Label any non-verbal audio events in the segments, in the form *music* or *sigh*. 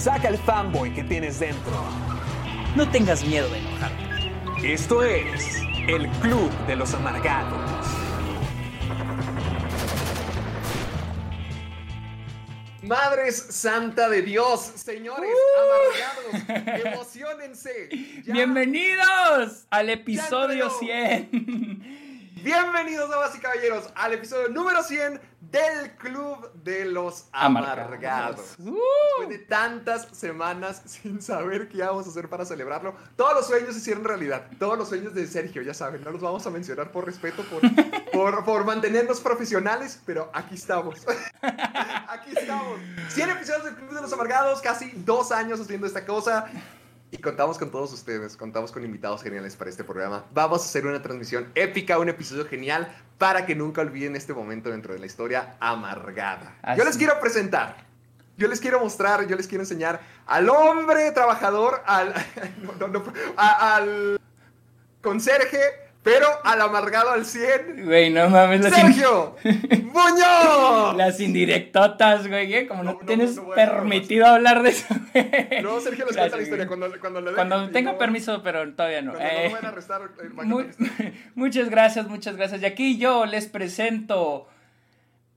Saca el fanboy que tienes dentro. No tengas miedo de enojarte. Esto es el Club de los Amargados. Madres Santa de Dios, señores amargados, *laughs* emocionense. Ya- Bienvenidos al episodio entró. 100. Bienvenidos, damas y caballeros, al episodio número 100 del Club de los Amargados. Uh. Después de tantas semanas *laughs* sin saber qué íbamos a hacer para celebrarlo, todos los sueños se hicieron realidad. Todos los sueños de Sergio, ya saben, no los vamos a mencionar por respeto, por, *laughs* por, por mantenernos profesionales, pero aquí estamos. *laughs* aquí estamos. 100 episodios del Club de los Amargados, casi dos años haciendo esta cosa. Y contamos con todos ustedes, contamos con invitados geniales para este programa. Vamos a hacer una transmisión épica, un episodio genial para que nunca olviden este momento dentro de la historia amargada. Yo les quiero presentar, yo les quiero mostrar, yo les quiero enseñar al hombre trabajador, al, *laughs* no, no, no, a- al conserje, pero al amargado al 100. Güey, no mames. Las, in- ¡Sergio! *laughs* ¡Muñoz! las indirectotas, güey. ¿eh? Como no, No, no, tienes no permitido hablar de eso, güey. No, Sergio les cuenta la historia cuando, cuando le Cuando tenga no, permiso, pero todavía no. No Eh, lo van a arrestar, eh, va a mu- *laughs* muchas gracias, muchas gracias. Y aquí yo les presento.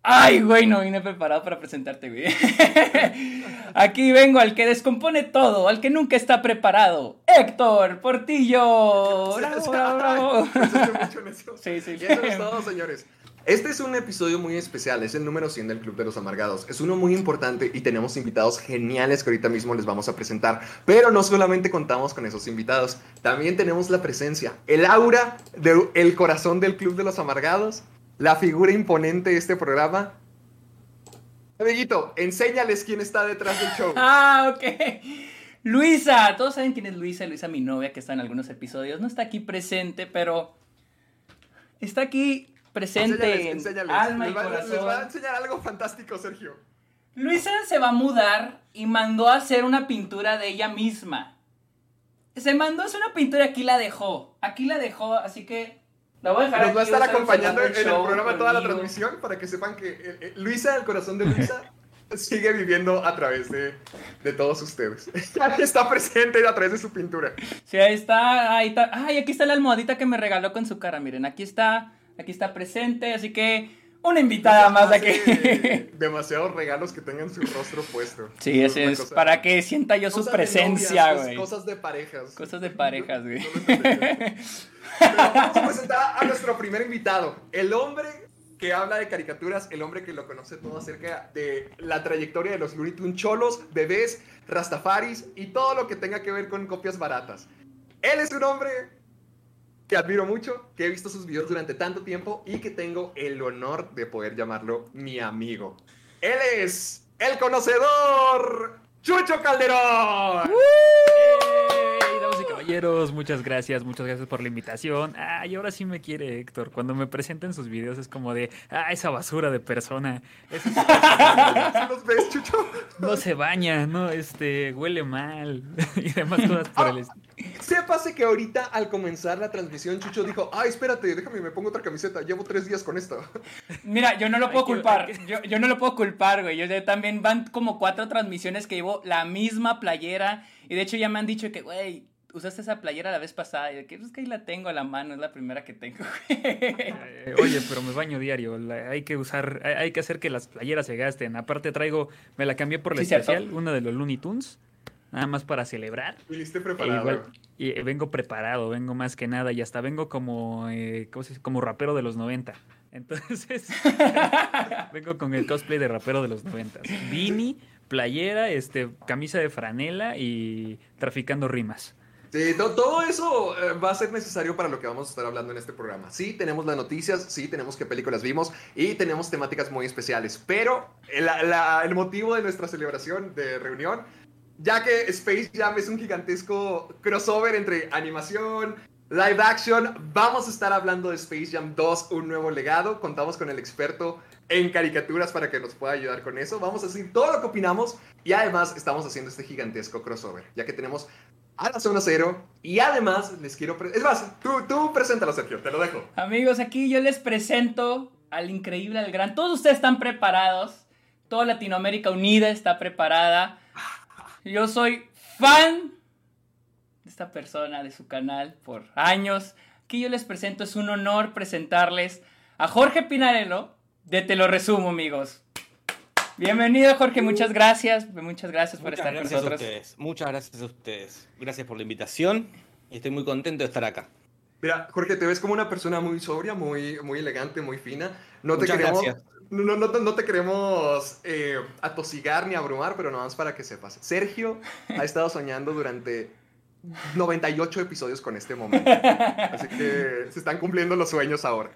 Ay, güey, no vine preparado para presentarte, güey. *laughs* Aquí vengo al que descompone todo, al que nunca está preparado. Héctor Portillo. *laughs* Bravo, bravo, *laughs* bravo. Sí, sí. Y eso es todo, señores. Este es un episodio muy especial, es el número 100 del Club de los Amargados. Es uno muy importante y tenemos invitados geniales que ahorita mismo les vamos a presentar. Pero no solamente contamos con esos invitados, también tenemos la presencia, el aura del corazón del Club de los Amargados, la figura imponente de este programa. Amiguito, enséñales quién está detrás del show. *laughs* Ah, ok. Luisa, todos saben quién es Luisa, Luisa mi novia que está en algunos episodios. No está aquí presente, pero está aquí presente Enséñales, en enséñales. alma les, va, les corazón. va a enseñar algo fantástico, Sergio. Luisa se va a mudar y mandó a hacer una pintura de ella misma. Se mandó a hacer una pintura y aquí la dejó. Aquí la dejó, así que la voy a dejar Nos va a estar acompañando en, el programa toda la transmisión para que sepan que eh, eh, Luisa, el corazón de Luisa, *laughs* sigue viviendo a través de, de todos ustedes. *laughs* está presente a través de su pintura. Sí, ahí está, ahí está. Ay, aquí está la almohadita que me regaló con su cara. Miren, aquí está, aquí está presente, así que una invitada más aquí. Hace *laughs* demasiados regalos que tengan su rostro puesto. Sí, Es ese es cosa- para que sienta yo su cosas de presencia, güey. cos- Cosas de parejas. Cosas de parejas, güey. No vamos a presentar a nuestro primer invitado, el hombre que habla de caricaturas, el hombre que lo conoce todo acerca de la trayectoria de los Looney Tunes cholos, bebés, rastafaris y todo lo que tenga que ver con copias baratas. Él es un hombre que admiro mucho, que he visto sus videos durante tanto tiempo y que tengo el honor de poder llamarlo mi amigo. Él es el conocedor Chucho Calderón. ¡Ey, damas y caballeros, muchas gracias, muchas gracias por la invitación. Ay, ahora sí me quiere Héctor. Cuando me presenta en sus videos es como de, ah, esa basura de persona. Ese sí ¿Sí *laughs* los ves, Chucho? no se baña, no, este, huele mal *laughs* y demás cosas por el estilo. Sépase que ahorita al comenzar la transmisión, Chucho dijo, ay, espérate, déjame, me pongo otra camiseta, llevo tres días con esto. *laughs* Mira, yo no lo puedo culpar. que- Yo, yo no lo puedo culpar, güey. Yo ya también van como cuatro transmisiones que llevo la misma playera. Y de hecho ya me han dicho que, güey, usaste esa playera la vez pasada. Y de que es que ahí la tengo a la mano, es la primera que tengo. Eh, Oye, pero me baño diario. la- hay que usar, hay, hay que hacer que las playeras se gasten. Aparte traigo, me la cambié por la Sí, cierto. especial, una de los Looney Tunes, nada más para celebrar. Viniste E preparado. igual- y eh, vengo preparado, vengo más que nada y hasta vengo como, eh, ¿cómo se dice? como rapero de los 90. Entonces, *laughs* vengo con el cosplay de rapero de los 90. Beanie, playera, este, camisa de franela y traficando rimas. Sí, to- todo eso eh, va a ser necesario para lo que vamos a estar hablando en este programa. Sí, tenemos las noticias, sí, tenemos qué películas vimos y tenemos temáticas muy especiales. Pero el motivo de nuestra celebración de reunión, ya que Space Jam es un gigantesco crossover entre animación, live action, vamos a estar hablando de Space Jam 2, un nuevo legado. Contamos con el experto en caricaturas para que nos pueda ayudar con eso. Vamos a decir todo lo que opinamos y además estamos haciendo este gigantesco crossover, ya que tenemos a la zona cero y además les quiero... Es más, tú, tú preséntalo, Sergio, te lo dejo. Amigos, aquí yo les presento al increíble, al gran. Todos ustedes están preparados. Toda Latinoamérica unida está preparada. Yo soy fan de esta persona, de su canal, por años. Aquí yo les presento, es un honor presentarles a Jorge Pinarello de Te lo resumo, amigos. Bienvenido, Jorge, muchas gracias. Muchas gracias por Muchas estar con gracias a nosotros. ustedes. Muchas gracias a ustedes. Gracias por la invitación y estoy muy contento de estar acá. Mira, Jorge, te ves como una persona muy sobria, muy, muy elegante, muy fina. No te Muchas queremos... gracias. No, no, no, te- no te queremos eh, atosigar ni abrumar, pero nada más para que sepas. Sergio ha estado soñando durante 98 episodios con este momento. Así que se están cumpliendo los sueños ahora.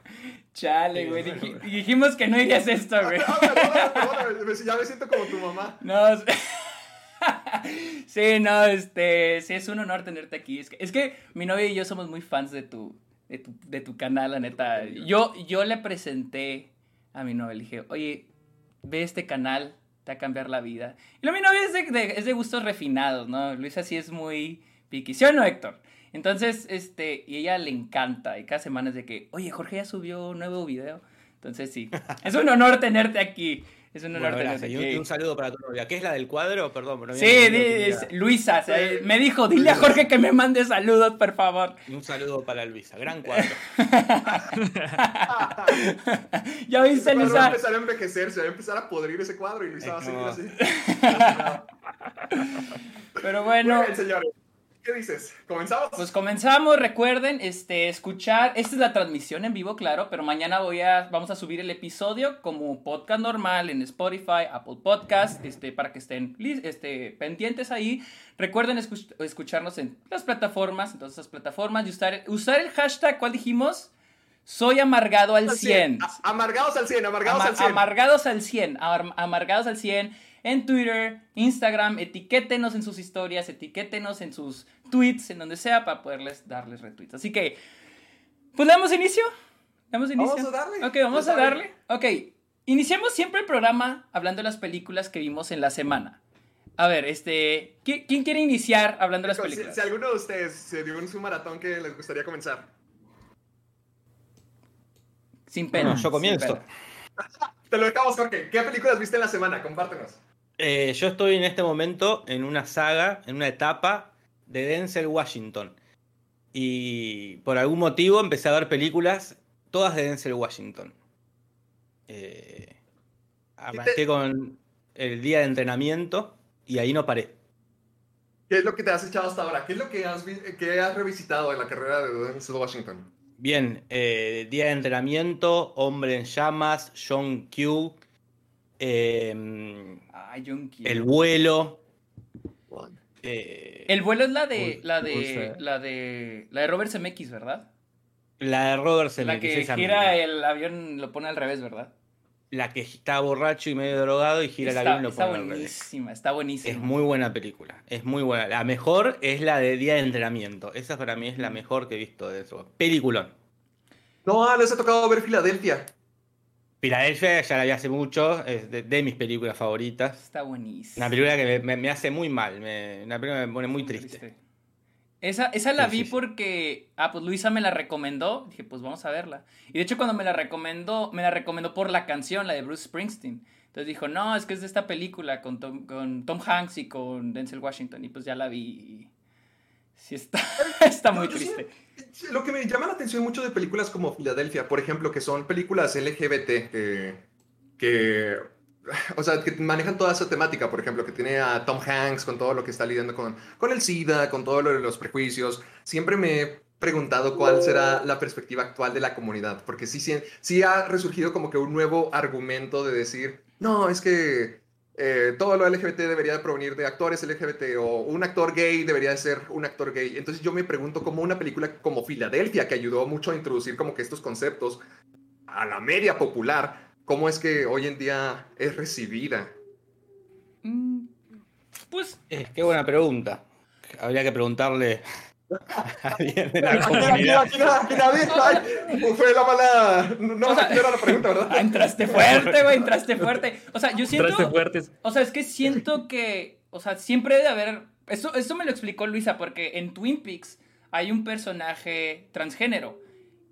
Chale, güey. dij- dijimos que no dirías esto, güey. Ah, me- ya me siento como tu mamá. No, *laughs* sí, no, este, sí, es un honor tenerte aquí. Es que, es que mi novia y yo somos muy fans de tu, de tu, de tu canal, la neta. Yo, yo le presenté a mi novia, le dije, oye, ve este canal, te va a cambiar la vida. Y lo mi novia es de, de- es de gustos refinados, ¿no? Luisa sí es muy piqui, ¿sí o no, Héctor? Entonces, este, y ella le encanta, y cada semana es de que, oye, Jorge ya subió un nuevo video. Entonces, sí, *laughs* es un honor tenerte aquí. Es un honor Bueno, tenerte gracias. Y un, aquí. y un saludo para tu novia. ¿Qué es la del cuadro? Perdón, pero no Sí, es-. Luisa, se- me dijo, dile a Jorge que me mande saludos, por favor. Y un saludo para Luisa. Gran cuadro. *laughs* ya viste, cuadro va a Luisa. empezar a envejecer, se va a empezar a podrir ese cuadro y Luisa va a seguir No. así. *laughs* Pero Muy bueno, bien, señores. ¿Qué dices? ¿Comenzamos? pues comenzamos. Recuerden, este, escuchar. Esta es la transmisión en vivo, claro, pero mañana voy a, vamos a subir el episodio como podcast normal en Spotify, Apple Podcast, este, para que estén este, pendientes ahí. Recuerden escu- escucharnos en las plataformas, en todas esas plataformas y usar, usar el hashtag, ¿cuál dijimos? Soy amargado al 100. A- Amargados al 100, amargados Ama- al 100. Amargados al 100, ar- amargados al 100 en Twitter, Instagram, etiquétenos en sus historias, etiquétenos en sus tweets, en donde sea, para poderles darles retweets. Así que, pues le damos inicio. ¿Le damos inicio? Vamos a darle. Ok, vamos a darle. Ok, iniciamos siempre el programa hablando de las películas que vimos en la semana. A ver, este, ¿qui- ¿quién quiere iniciar hablando de las películas? Si, si alguno de ustedes se dio un su maratón que les gustaría comenzar. Sin pena. Bueno, yo comienzo. pena. *laughs* Te lo dejamos, Jorge. ¿Qué películas viste en la semana? Compártenos. Eh, yo estoy en este momento en una saga, en una etapa de Denzel Washington. Y por algún motivo empecé a ver películas, todas de Denzel Washington. Eh, arranqué con el día de entrenamiento y ahí no paré. ¿Qué es lo que te has echado hasta ahora? ¿Qué es lo que has, vi- que has revisitado en la carrera de Denzel Washington? Bien, eh, día de entrenamiento, Hombre en Llamas, John Q, eh, Ay, John Q. El vuelo. Eh, El vuelo es la de, la de, la de, la de Robert Zemeckis, ¿verdad? la de Robert la Zemeckis, que esa gira misma. el avión, lo pone al revés, ¿verdad? La que está borracho y medio drogado y gira el está, avión y lo está pone al revés. buenísima, está buenísima. Es muy buena película, es muy buena. La mejor es la de Día de Entrenamiento. Esa para mí es la mejor que he visto de eso. Peliculón. No, les ha tocado ver Filadelfia. Filadelfia ya la vi hace mucho, es de, de mis películas favoritas. Está buenísima. Una película que me, me- me hace muy mal, me- una película que me pone muy triste. Esa, esa la Sí, vi sí, sí. porque, ah, pues Luisa me la recomendó, dije, pues vamos a verla. Y de hecho cuando me la recomendó, me la recomendó por la canción, la de Bruce Springsteen. Entonces dijo, no, es que es de esta película con Tom, con Tom Hanks y con Denzel Washington. Y pues ya la vi sí está, *laughs* está muy triste. sí, Lo que me llama la atención mucho de películas como Filadelfia, por ejemplo, que son películas LGBT que, que, o sea, que manejan toda esa temática, por ejemplo, que tiene a Tom Hanks con todo lo que está lidiando con, con el SIDA, con todo lo de los prejuicios. Siempre me he preguntado cuál será la perspectiva actual de la comunidad, porque sí, sí, sí ha resurgido como que un nuevo argumento de decir, no, es que eh, todo lo LGBT debería de provenir de actores LGBT o un actor gay debería de ser un actor gay. Entonces yo me pregunto cómo una película como Filadelfia, que ayudó mucho a introducir como que estos conceptos a la media popular, cómo es que hoy en día es recibida. Mm, Pues Eh, qué buena pregunta. Habría que preguntarle *laughs* alguien de la Aquí, aquí, comunidad. aquí, aquí nadie, ay, fue la mala. No, O sea- no era la pregunta, ¿verdad? ah, entraste fuerte, güey, entraste fuerte. O sea, yo siento. Entraste fuertes. O sea, es que siento que, o sea, siempre debe haber, eso, eso me lo explicó Luisa, porque en Twin Peaks hay un personaje transgénero.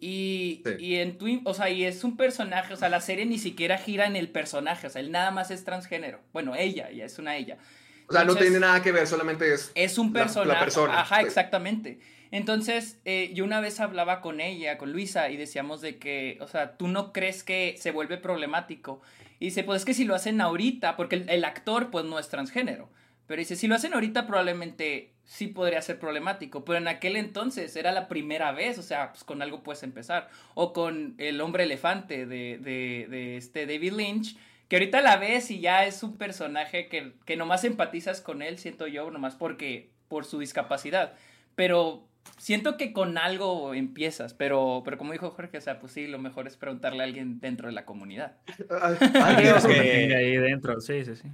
Y, Sí. y en Twin, o sea, y es un personaje, o sea, la serie ni siquiera gira en el personaje, o sea, él nada más es transgénero. Bueno, ella, ya es una ella. O sea, no tiene nada que ver, solamente es. Es un La- la personaje. persona, Ajá, sí. exactamente. Entonces, eh, yo una vez hablaba con ella, con Luisa, y decíamos de que, o sea, tú no crees que se vuelve problemático. Y dice, pues es que si lo hacen ahorita, porque el, el actor, pues no es transgénero. Pero dice, si lo hacen ahorita, probablemente sí podría ser problemático. Pero en aquel entonces era la primera vez, o sea, pues con algo puedes empezar. O con el hombre elefante de, de, de este David Lynch, que ahorita la ves y ya es un personaje que, que nomás empatizas con él, siento yo, nomás porque, por su discapacidad. Pero siento que con algo empiezas, pero, pero como dijo Jorge, o sea, pues sí, lo mejor es preguntarle a alguien dentro de la comunidad. Ay, Dios. que- ahí dentro, sí, sí, sí.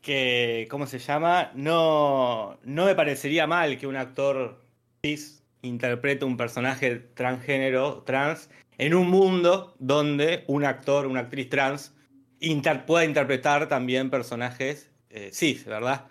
que, ¿cómo se llama? No, no me parecería mal que un actor cis interprete un personaje transgénero, trans, en un mundo donde un actor, una actriz trans, inter- pueda interpretar también personajes eh, cis, ¿verdad?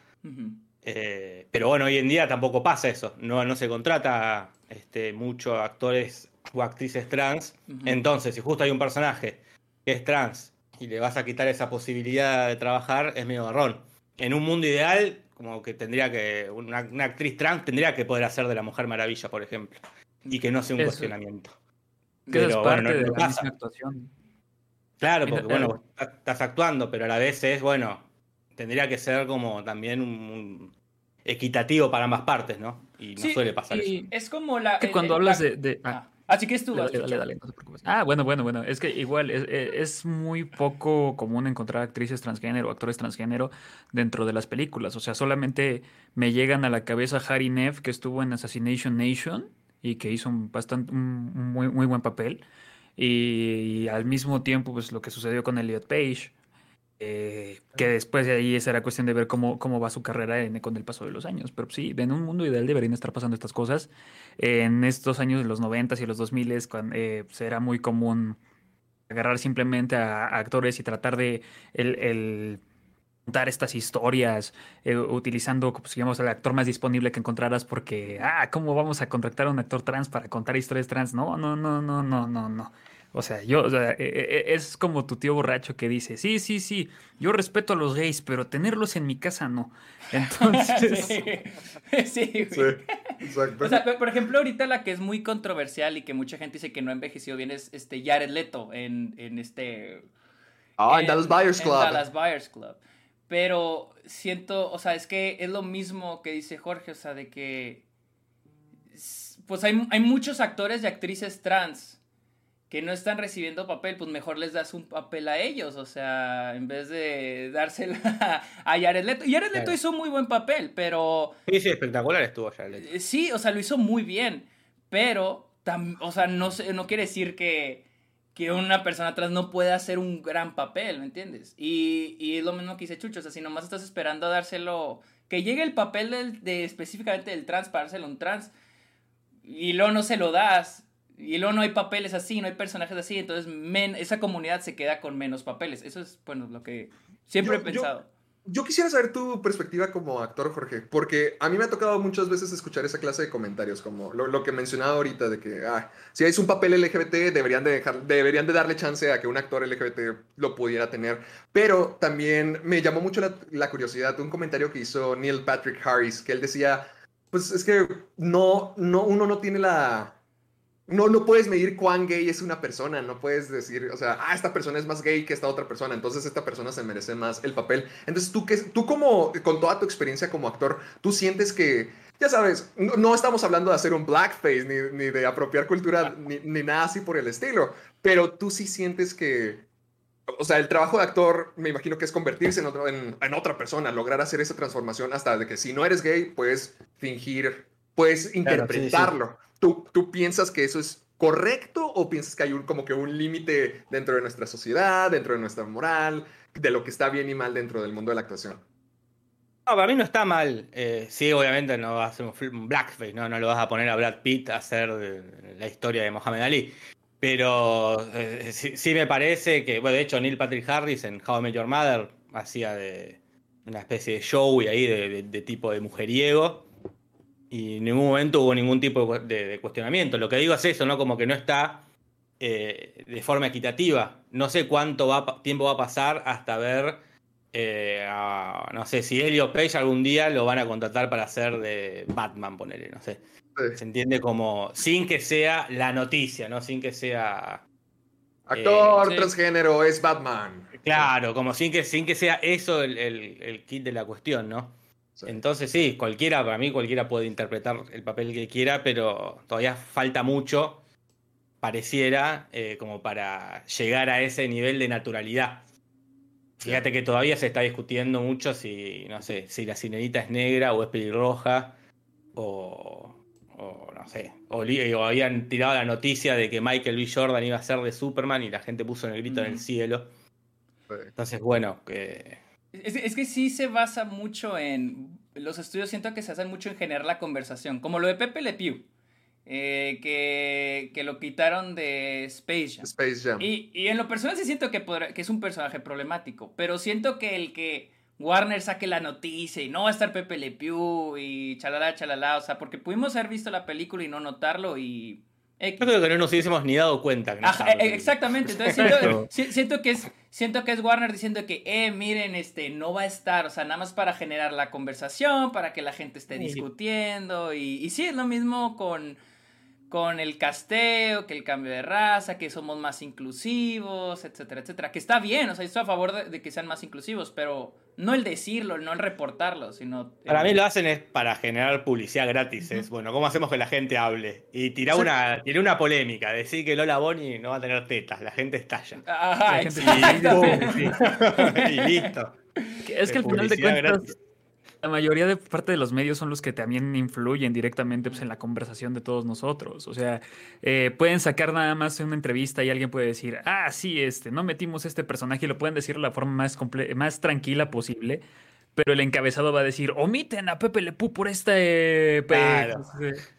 Eh, pero bueno, hoy en día tampoco pasa eso. No, no se contrata este, mucho actores o actrices trans. Entonces, si justo hay un personaje que es trans y le vas a quitar esa posibilidad de trabajar, es medio garrón. En un mundo ideal, como que tendría que. Una, una actriz trans tendría que poder hacer de la Mujer Maravilla, por ejemplo. Y que no sea un Eso. cuestionamiento. Que es parte bueno, no- de no la pasa. misma actuación. Claro, porque bueno, eh, estás- actuando, pero a la vez es, bueno, tendría que ser como también un, un equitativo para ambas partes, ¿no? Y no Sí, suele pasar eso. Es como la... que el- cuando el- hablas la- de... de- ah, Ah, así que es tú. Dale, vas, dale, Chucho. dale, no te preocupes. Ah, bueno, bueno, bueno. Es que igual es, es- es muy poco común encontrar actrices transgénero, actores transgénero dentro de las películas. O sea, solamente me llegan a la cabeza Harry Neff, que estuvo en Assassination Nation y que hizo un, bastante, un, un muy, muy buen papel. Y, al mismo tiempo, pues lo que sucedió con Elliot Page. eh, que después de ahí será cuestión de ver cómo, cómo va su carrera con el paso de los años. Pero sí, en un mundo ideal deberían estar pasando estas cosas. En estos años de los 90 y los 2000 cuando, eh, pues, era muy común agarrar simplemente a, actores y tratar de el contar estas historias eh, utilizando, pues, digamos, el actor más disponible que encontraras porque, ah, ¿cómo vamos a contratar a un actor trans para contar historias trans? No, no, no, no, no, no, no. O sea, yo, o sea, eh, eh, es como tu tío borracho que dice, sí, sí, sí, yo respeto a los gays, pero tenerlos en mi casa no. Entonces, *laughs* sí, sí, güey. Sí, exacto. O sea, por ejemplo, ahorita la que es muy controversial y que mucha gente dice que no ha envejecido bien es este Jared Leto en, en este... Ah, en Dallas Buyers en Club. Dallas Buyers Club. Pero siento, o sea, es que es lo mismo que dice Jorge, o sea, de que... Pues hay, hay muchos actores y actrices trans que no están recibiendo papel, pues mejor les das un papel a ellos, o sea, en vez de dársela *laughs* a Jared Leto. Y Jared Leto Claro. hizo un muy buen papel, pero... Sí, sí, espectacular estuvo ya. Leto. Eh, Sí, o sea, lo hizo muy bien, pero, tam- o sea, no, no quiere decir que, que una persona trans no pueda hacer un gran papel, ¿me entiendes? Y, y es lo mismo que dice Chucho, o sea, si nomás estás esperando a dárselo, que llegue el papel del- de específicamente del trans para dárselo a un trans, y luego no se lo das, y luego no hay papeles así, no hay personajes así, entonces men- esa comunidad se queda con menos papeles. Eso es, bueno, lo que siempre Yo- he pensado. Yo quisiera saber tu perspectiva como actor, Jorge, porque a mí me ha tocado muchas veces escuchar esa clase de comentarios, como lo, lo que mencionaba ahorita, de que ah, si es un papel LGBT, deberían de, dejar, deberían de darle chance a que un actor LGBT lo pudiera tener. Pero también me llamó mucho la, la curiosidad un comentario que hizo Neil Patrick Harris, que él decía, pues es que no, no, uno no tiene la, no, no puedes medir cuán gay es una persona, no puedes decir, o sea, ah, esta persona es más gay que esta otra persona, entonces esta persona se merece más el papel. Entonces tú, que, tú como, con toda tu experiencia como actor, tú sientes que, ya sabes, no, no estamos hablando de hacer un blackface, ni, ni de apropiar cultura, ni, ni nada así por el estilo, pero tú sí sientes que, o sea, el trabajo de actor, me imagino que es convertirse en, otro- en- en otra persona, lograr hacer esa transformación hasta de que si no eres gay, puedes fingir, puedes interpretarlo. ¿Tú, ¿Tú piensas que eso es correcto o piensas que hay un, como que un límite dentro de nuestra sociedad, dentro de nuestra moral, de lo que está bien y mal dentro del mundo de la actuación? No, para mí no está mal. Eh, sí, obviamente no vas a hacer un blackface, ¿no? No lo vas a poner a Brad Pitt a hacer eh, la historia de Mohamed Ali. Pero eh, sí, me parece que, bueno, de hecho Neil Patrick Harris en How I Met Your Mother hacía de una especie de show y ahí de tipo de mujeriego. Y en ningún momento hubo ningún tipo de, cu- de- de cuestionamiento. Lo que digo es eso, ¿no? Como que no está eh, de forma equitativa. No sé cuánto va, tiempo va a pasar hasta ver eh, a- no sé, si Elliot Page algún día lo van a contratar para hacer de Batman, ponele, no sé. Se entiende como, sin que sea la noticia, ¿no? Sin que sea, Actor sí. transgénero es Batman. claro, como sin que, sin que sea eso el, el- el kit de la cuestión, ¿no? Sí. Entonces sí, cualquiera, para mí cualquiera puede interpretar el papel que quiera, pero todavía falta mucho, pareciera, eh, como para llegar a ese nivel de naturalidad. Fíjate que todavía se está discutiendo mucho si, no sé, si la sirenita es negra o es pelirroja, o, o no sé, o, habían tirado la noticia de que Michael B. Jordan iba a ser de Superman y la gente puso en el grito en el cielo. Sí. Entonces, bueno, que... Es, es que sí se basa mucho en. Los estudios siento que se hacen mucho en generar la conversación. Como lo de Pepe Le Pew. eh, que, que lo quitaron de Space Jam. Space Jam. Y, y en lo personal sí siento que, podrá- que es un personaje problemático. Pero siento que el que Warner saque la noticia y no va a estar Pepe Le Pew y chalala, chalala. O sea, porque pudimos haber visto la película y no notarlo y. Yo creo que no nos hubiésemos ni dado cuenta. Que no Ajá, eh, Pepe. exactamente. Entonces siento, *laughs* si- siento que es siento que es Warner diciendo que, eh, miren, este, no va a estar, o sea, nada más para generar la conversación, para que la gente esté Sí. discutiendo y, y sí es lo mismo con con el casteo, que el cambio de raza, que somos más inclusivos, etcétera, etcétera. Que está bien, o sea, estoy a favor de, de que sean más inclusivos, pero no el decirlo, no el reportarlo, sino... Para el- mí lo hacen es para generar publicidad gratis. Es bueno, ¿cómo hacemos que la gente hable? Y tirar Sí. una, tirar una polémica, decir que Lola Bonnie no va a tener tetas, la gente estalla. Ajá, La gente- exactamente. *laughs* y listo. Es que al final de cuentas, gratis. La mayoría de parte de los medios son los que también influyen directamente pues, en la conversación de todos nosotros. O sea, eh, pueden sacar nada más una entrevista y alguien puede decir, ah, sí, este, no metimos este personaje y lo pueden decir de la forma más, más tranquila posible. Pero el encabezado va a decir, omiten a Pepe Le Pew por esta, eh, Claro.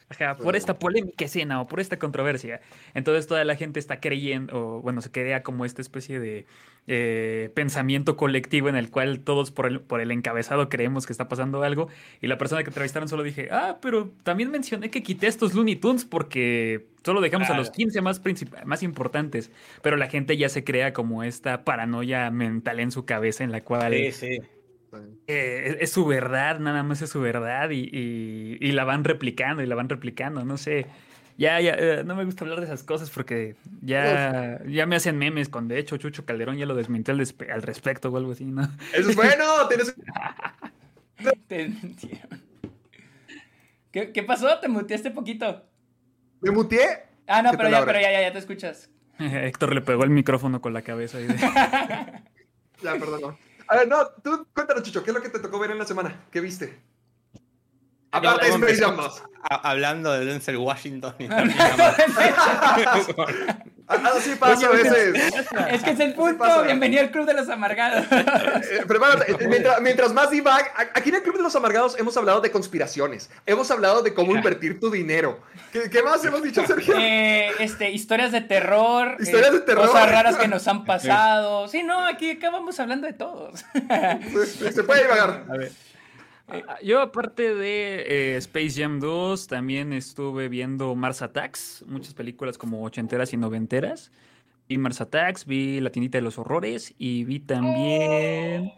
ajá, *laughs* por esta polémica escena o por esta controversia. Entonces toda la gente está creyendo, o bueno, se crea como esta especie de eh, pensamiento colectivo en el cual todos por el, por el encabezado creemos que está pasando algo. Y la persona que entrevistaron solo dije, ah, pero también mencioné que quité estos Looney Tunes porque solo dejamos a los Claro. 15 más, más importantes. Pero la gente ya se crea como esta paranoia mental en su cabeza en la cual... Sí, sí. Eh, es, es su verdad, nada más es su verdad y, y- y la van replicando y la van replicando, no sé. Ya, ya, eh, no me gusta hablar de esas cosas porque ya, ya me hacen memes con, de hecho, Chucho Calderón ya lo desmintió al, despe- al respecto o algo así, ¿no? Eso es bueno, tienes... *laughs* *laughs* Te. ¿Qué, ¿Qué pasó? ¿Te muteaste poquito? ¿Me muteé? Ah, no, ¿Qué pero ya, pero ya, ya, ya te escuchas. *laughs* Héctor le pegó el micrófono con la cabeza. y de- Ya, perdón. A ver, no, tú cuéntanos, Chucho, ¿qué es lo que te tocó ver en la semana? ¿Qué viste? Aparte de ¿cómo Space Jam empezamos? 2. A- hablando de Denzel Washington y *laughs* más. Ah, Así pasa a veces. Es que es el punto. pasa? Bienvenido al Club de los Amargados. *laughs* Eh, Prepárate, eh, mientras, mientras más divag, a- aquí en el Club de los Amargados hemos hablado de conspiraciones, hemos hablado de cómo invertir tu dinero. ¿Qué, qué más hemos dicho, Sergio? Eh, este, historias de terror. Historias eh, de terror. Cosas raras que nos han *laughs* pasado. Sí, no, aquí acabamos hablando de todos. Se, se puede divagar. Ah, Yo, aparte de eh, Space Jam 2, también estuve viendo Mars Attacks, muchas películas como ochenteras y noventeras. Vi Mars Attacks, vi La tiendita de los horrores y vi también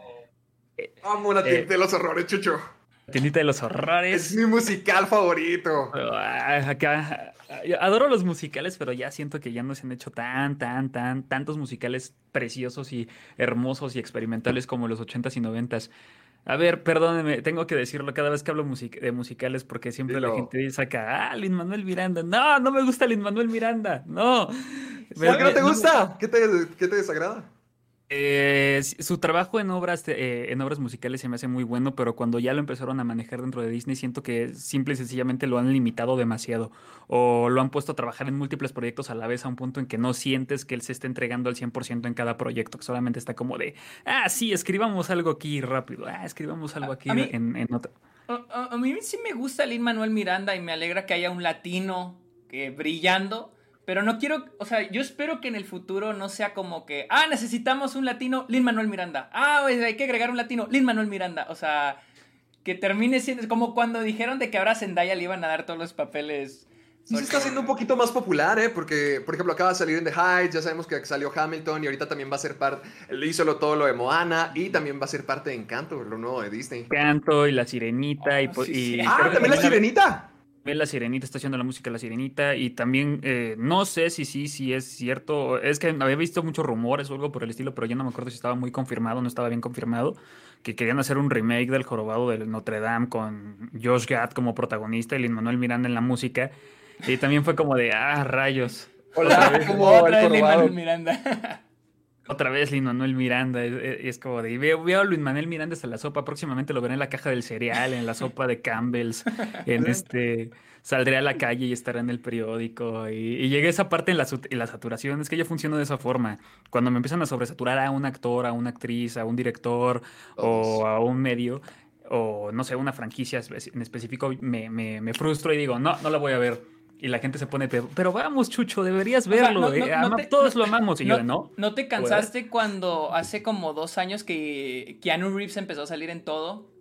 Amo la Eh. tienda de los horrores, Chucho. La tiendita de los Es horrores. mi musical favorito. Ah, acá, ah, yo adoro los musicales, pero ya siento que ya no se han hecho tan, tan, tan, tantos musicales preciosos y hermosos y experimentales como los 80s y 90s. A ver, perdónenme, tengo que decirlo cada vez que hablo music- de musicales porque siempre la gente acá, ah, Lin Manuel Miranda. No, no me gusta Lin Manuel Miranda. No. ¿Por qué no te gusta? ¿Qué te, qué te desagrada? Eh, su trabajo en obras, eh, en obras musicales se me hace muy bueno, pero cuando ya lo empezaron a manejar dentro de Disney, siento que simple y sencillamente lo han limitado demasiado. O lo han puesto a trabajar en múltiples proyectos a la vez a un punto en que no sientes que él se esté entregando al 100% en cada proyecto, que solamente está como de, ah, sí, escribamos algo aquí rápido, ah, escribamos algo aquí mí- en, en otro. A, a- a mí sí me gusta Lin Manuel Miranda y me alegra que haya un latino que brillando. Pero no quiero, o sea, yo espero que en el futuro no sea como que, ah, necesitamos un latino, Lin Manuel Miranda. Ah, pues, hay que agregar un latino, Lin Manuel Miranda. O sea, que termine siendo como cuando dijeron de que ahora a Zendaya le iban a dar todos los papeles. Sí se está haciendo un poquito más popular, ¿eh? Porque, por ejemplo, acaba de salir en The Heights, ya sabemos que salió Hamilton y ahorita también va a ser parte, él hizo lo- todo lo de Moana y también va a ser parte de Encanto, lo nuevo de Disney. Canto y la sirenita y, Ah, sí, y sí. creo Ah, también la sirenita. También la Sirenita está haciendo la música de la Sirenita y también eh, no sé si sí, si es cierto. Es que había visto muchos rumores o algo por el estilo, pero yo no me acuerdo si estaba muy confirmado o no estaba bien confirmado. Que querían hacer un remake del Jorobado de Notre Dame con Josh Gad como protagonista y Lin Manuel Miranda en la música. Y también fue como de, ah, rayos. Hola, como *laughs* Otra vez Lin. Manuel Miranda. *laughs* Otra vez Lin Manuel Miranda. Es, es- como de, veo, veo a Luis Manuel Miranda hasta la sopa. Próximamente lo veré en la caja del cereal, en la sopa de Campbell's. En este. Saldré a la calle y estaré en el periódico. Y, y llegué a esa parte en la, en la saturación. Es que yo funciono de esa forma. Cuando me empiezan a sobresaturar a un actor, a una actriz, a un director o a un medio, o no sé, una franquicia en específico, me, me, me frustro y digo, no, no la voy a ver. Y la gente se pone, pero, vamos, Chucho, deberías sea, verlo. no- no- eh, no ama- te- todos no- lo amamos. Y yo, no. ¿No te cansaste cuando hace como dos años que Keanu Reeves empezó a salir en todo?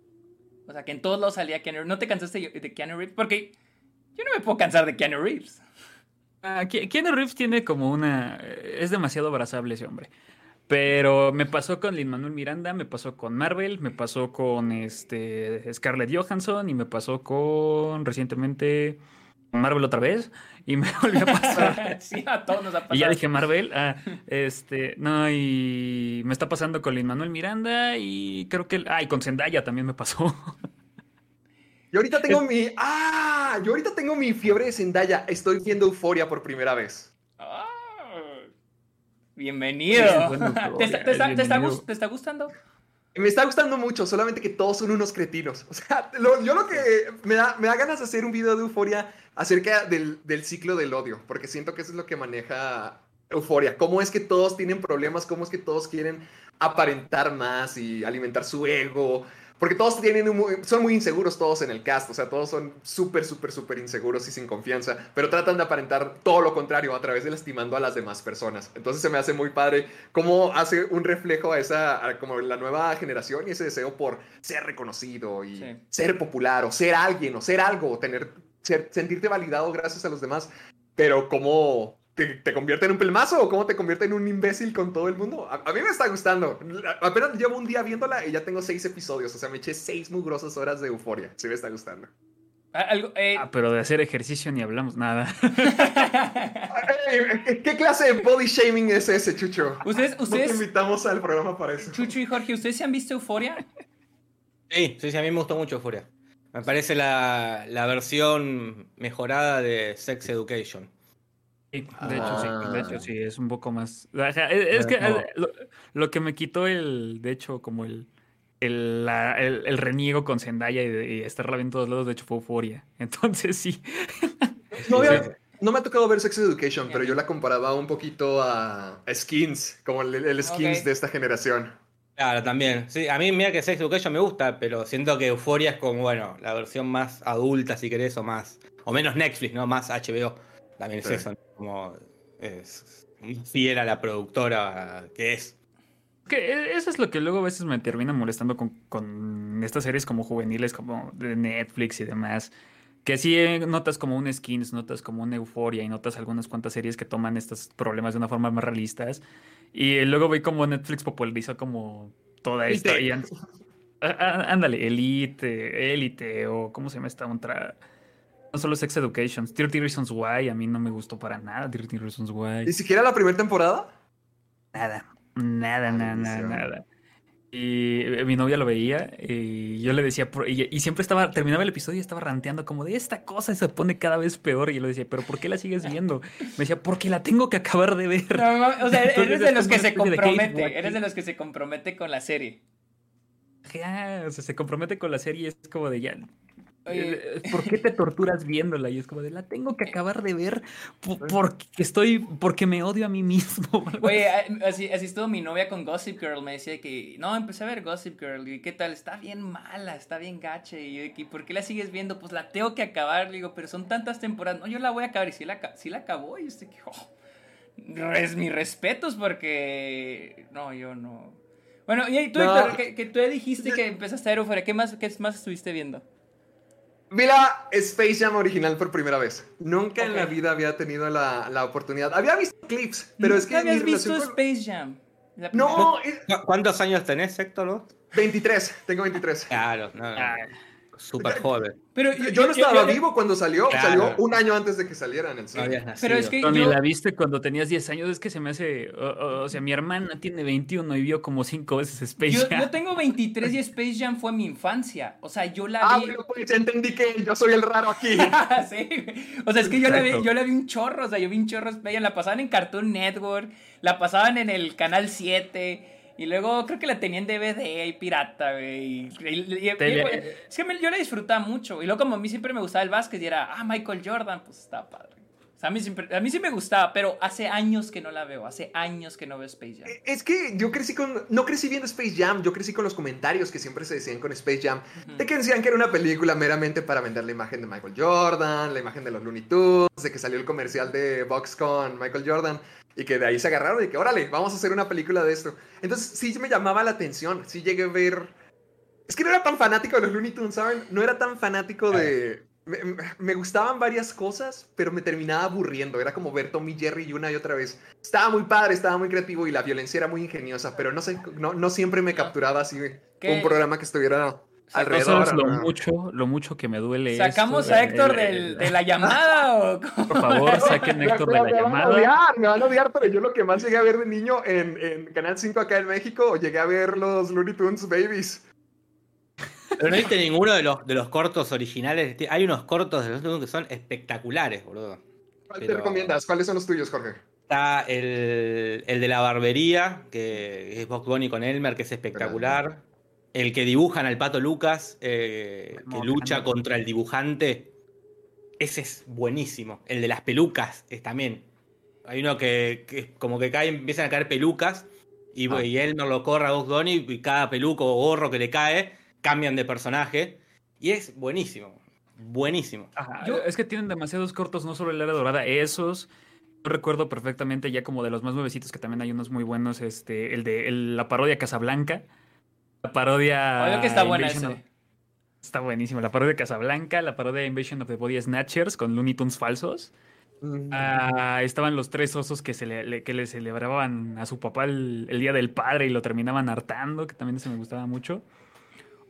O sea, que en todos lados salía Keanu Reeves. ¿No te cansaste de Keanu Reeves? Porque yo no me puedo cansar de Keanu Reeves. Ah, Ke- Keanu Reeves tiene como una... eh, Es demasiado abrazable ese hombre. Pero me pasó con Lin Manuel Miranda, me pasó con Marvel, me pasó con este Scarlett Johansson y me pasó con recientemente Marvel otra vez y me *laughs* volvió a pasar. *laughs* sí, a todos nos ha pasado. Y ya dije Marvel, ah, este, no, y me está pasando con Lin Manuel Miranda y creo que, ah, y con Zendaya también me pasó. Yo ahorita tengo mi. ¡Ah! Yo ahorita tengo mi fiebre de Zendaya. Estoy viendo Euforia por primera vez. Ah, bienvenido. Sí, bueno, ¿Te, está, te está- te está bienvenido. te está gustando? Me está gustando mucho, solamente que todos son unos cretinos. O sea, yo lo que me da, me da ganas de hacer un video de Euforia acerca del, del ciclo del odio, porque siento que eso es lo que maneja Euforia. Cómo es que todos tienen problemas, cómo es que todos quieren aparentar más y alimentar su ego. Porque todos tienen un son muy inseguros todos en el cast, o sea, todos son súper, súper, súper inseguros y sin confianza, pero tratan de aparentar todo lo contrario a través de lastimando a las demás personas. Entonces se me hace muy padre cómo hace un reflejo a esa, a como la nueva generación y ese deseo por ser reconocido y Sí. ser popular o ser alguien o ser algo, o tener, ser- sentirte validado gracias a los demás, pero cómo te, te convierte en un pelmazo o cómo te convierte en un imbécil con todo el mundo. A, a mí me está gustando. Apenas llevo un día viéndola y ya tengo seis episodios, o sea, me eché seis mugrosas horas de euforia. Sí me está gustando. Ah, algo- eh, Ah, pero de hacer ejercicio ni hablamos nada. *laughs* Ey, ¿Qué, clase de body shaming es ese, Chucho? ustedes, No te ustedes, invitamos al programa para eso. Chucho y Jorge, ¿ustedes se han visto Euforia? Sí, sí, sí, a mí me gustó mucho Furia. Me parece la, la versión mejorada de Sex Education. Sí, de hecho, sí, de Ah. hecho, sí, es un poco más. Ajá, es, es que lo, lo que me quitó el, de hecho, como el, el, la- el, el reniego con Zendaya y, de- y estarla viendo en todos lados, de hecho, fue euforia. *laughs* Entonces, sí. No, había- no me ha tocado ver Sex Education, pero yo la comparaba un poquito a, a Skins, como el, el Skins de esta generación. Claro, también. Sí, a mí mira que Sex Education me gusta, pero siento que Euphoria es como, bueno, la versión más adulta, si querés, o más. O menos Netflix, ¿no? Más HBO. También Sí. es eso, ¿no? Como. Es fiel a la productora que es. Que e- eso es lo que luego a veces me termina molestando con, con estas series como juveniles, como de Netflix y demás. Que sí eh, notas como un Skins, notas como una Euforia y notas algunas cuantas series que toman estos problemas de una forma más realistas. Y luego ve como Netflix popularizó como toda esta. *laughs* Ándale, Elite, Elite, o ¿cómo se llama esta otra? No solo Sex Education, 30 Reasons Why, a mí no me gustó para nada 30 Reasons Why. ¿Ni siquiera la primera temporada? Nada, nada, nada, nada, nada. Y eh, mi novia lo veía y yo le decía, y, y siempre estaba, terminaba el episodio y estaba ranteando como de esta cosa se pone cada vez peor. Y yo le decía, pero ¿por qué la sigues viendo? Me decía, porque la tengo que acabar de ver. No, mames, o sea, Entonces, eres de los que se de compromete, eres de los que se compromete con la serie. Ya, o sea, se compromete con la serie y es como de ya. Oye. eh, ¿Por qué te torturas viéndola? Y es como de la tengo que acabar de ver po- porque estoy, porque me odio a mí mismo. *laughs* Oye, así. estuvo mi novia con Gossip Girl. Me decía que, no, empecé a ver Gossip Girl. ¿Y qué tal? Está bien mala, está bien gacha. Y yo, que, ¿por qué la sigues viendo? Pues la tengo que acabar. Le digo, pero son tantas temporadas. No, yo la voy a acabar. Y si la, sí la acabó. Y yo estoy que, oh, es mis respetos porque. No, yo no. Bueno, y tú, No. Héctor, que, que tú dijiste que empezaste a ver Euphoria. ¿Qué más, ¿Qué más estuviste viendo? Vi la Space Jam original por primera vez. Nunca en la vida había tenido la, la oportunidad. Había visto clips, pero es que ¿Nunca mi habías visto con- Space Jam? No, es- ¿Cu- ¿Cuántos años tenés, Héctor? vos? 23, tengo 23. Claro, no, no. Ah, Súper joven. Pero Yo no estaba yo- vivo cuando salió, Claro. salió un año antes de que saliera en el cine. Pero es que yo- la viste cuando tenías 10 años, es que se me hace. O, o- o sea, mi hermana tiene 21 y vio como 5 veces Space Jam. yo tengo 23 y *laughs* Space Jam fue mi infancia. O sea, yo la Ah, vi. bueno, pues ya entendí que yo soy el raro aquí. *laughs* sí. O sea, es que yo la, vi, yo la vi un chorro. O sea, yo vi un chorro Space Jam. La pasaban en Cartoon Network. La pasaban en el canal 7. Y luego creo que la tenía en DVD y pirata, güey. Y, y- y- Tele- es que me- yo la disfrutaba mucho. Y luego, como a mí siempre me gustaba el básquet y era, ah, Michael Jordan, pues está padre. O sea, a mí, siempre, a mí sí me gustaba, pero hace años que no la veo. Hace años que no veo Space Jam. Es que yo crecí con. No crecí viendo Space Jam, yo crecí con los comentarios que siempre se decían con Space Jam. De que decían que era una película meramente para vender la imagen de Michael Jordan, la imagen de los Looney Tunes, de que salió el comercial de Box con Michael Jordan. Y que de ahí se agarraron y que, órale, vamos a hacer una película de esto. Entonces sí me llamaba la atención, sí llegué a ver. Es que no era tan fanático de los Looney Tunes, ¿saben? No era tan fanático de. Me, me- gustaban varias cosas, pero me terminaba aburriendo. Era como ver Tommy Jerry una y otra vez. Estaba muy padre, estaba muy creativo y la violencia era muy ingeniosa, pero no sé, no, no siempre me capturaba así ¿Qué? un programa que estuviera Alrededor. sabes lo ¿no? mucho, lo mucho que me duele ¿Sacamos esto, a Héctor el- del- el- de la llamada o *laughs* cómo? Por favor, saquen a *laughs* Héctor de la me van a llamada. odiar, me van a odiar, pero yo lo que más llegué a ver de niño en, en Canal 5 acá en México, llegué a ver los Looney Tunes Babies. Pero no viste ninguno de los, de los cortos originales. Hay unos cortos de los que son espectaculares, boludo. ¿Cuál te Pero- recomiendas? ¿Cuáles son los tuyos, Jorge? Está el, el de la barbería, que es Box Bunny con Elmer, que es espectacular. El que dibujan al pato Lucas, eh, que lucha contra el dibujante. Ese es buenísimo. El de las pelucas es también. Hay uno que, que como que cae, empiezan a caer pelucas. Y, Ah. y Elmer lo corre a Box Bunny y cada peluco o gorro que le cae cambian de personaje. Y es buenísimo. Buenísimo. Ajá, Yo- Es que tienen demasiados cortos, no solo el área dorada, esos. Yo recuerdo perfectamente ya como de los más nuevecitos que también hay unos muy buenos, este, el de el- la parodia Casablanca. La parodia. Obvio que está buena ese. of- Está buenísimo. La parodia Casablanca, la parodia Invasion of the Body Snatchers con Looney Tunes falsos. Ah, estaban los tres osos que, se le, le- que le celebraban a su papá el, el Día del Padre y lo terminaban hartando, que también eso me gustaba mucho.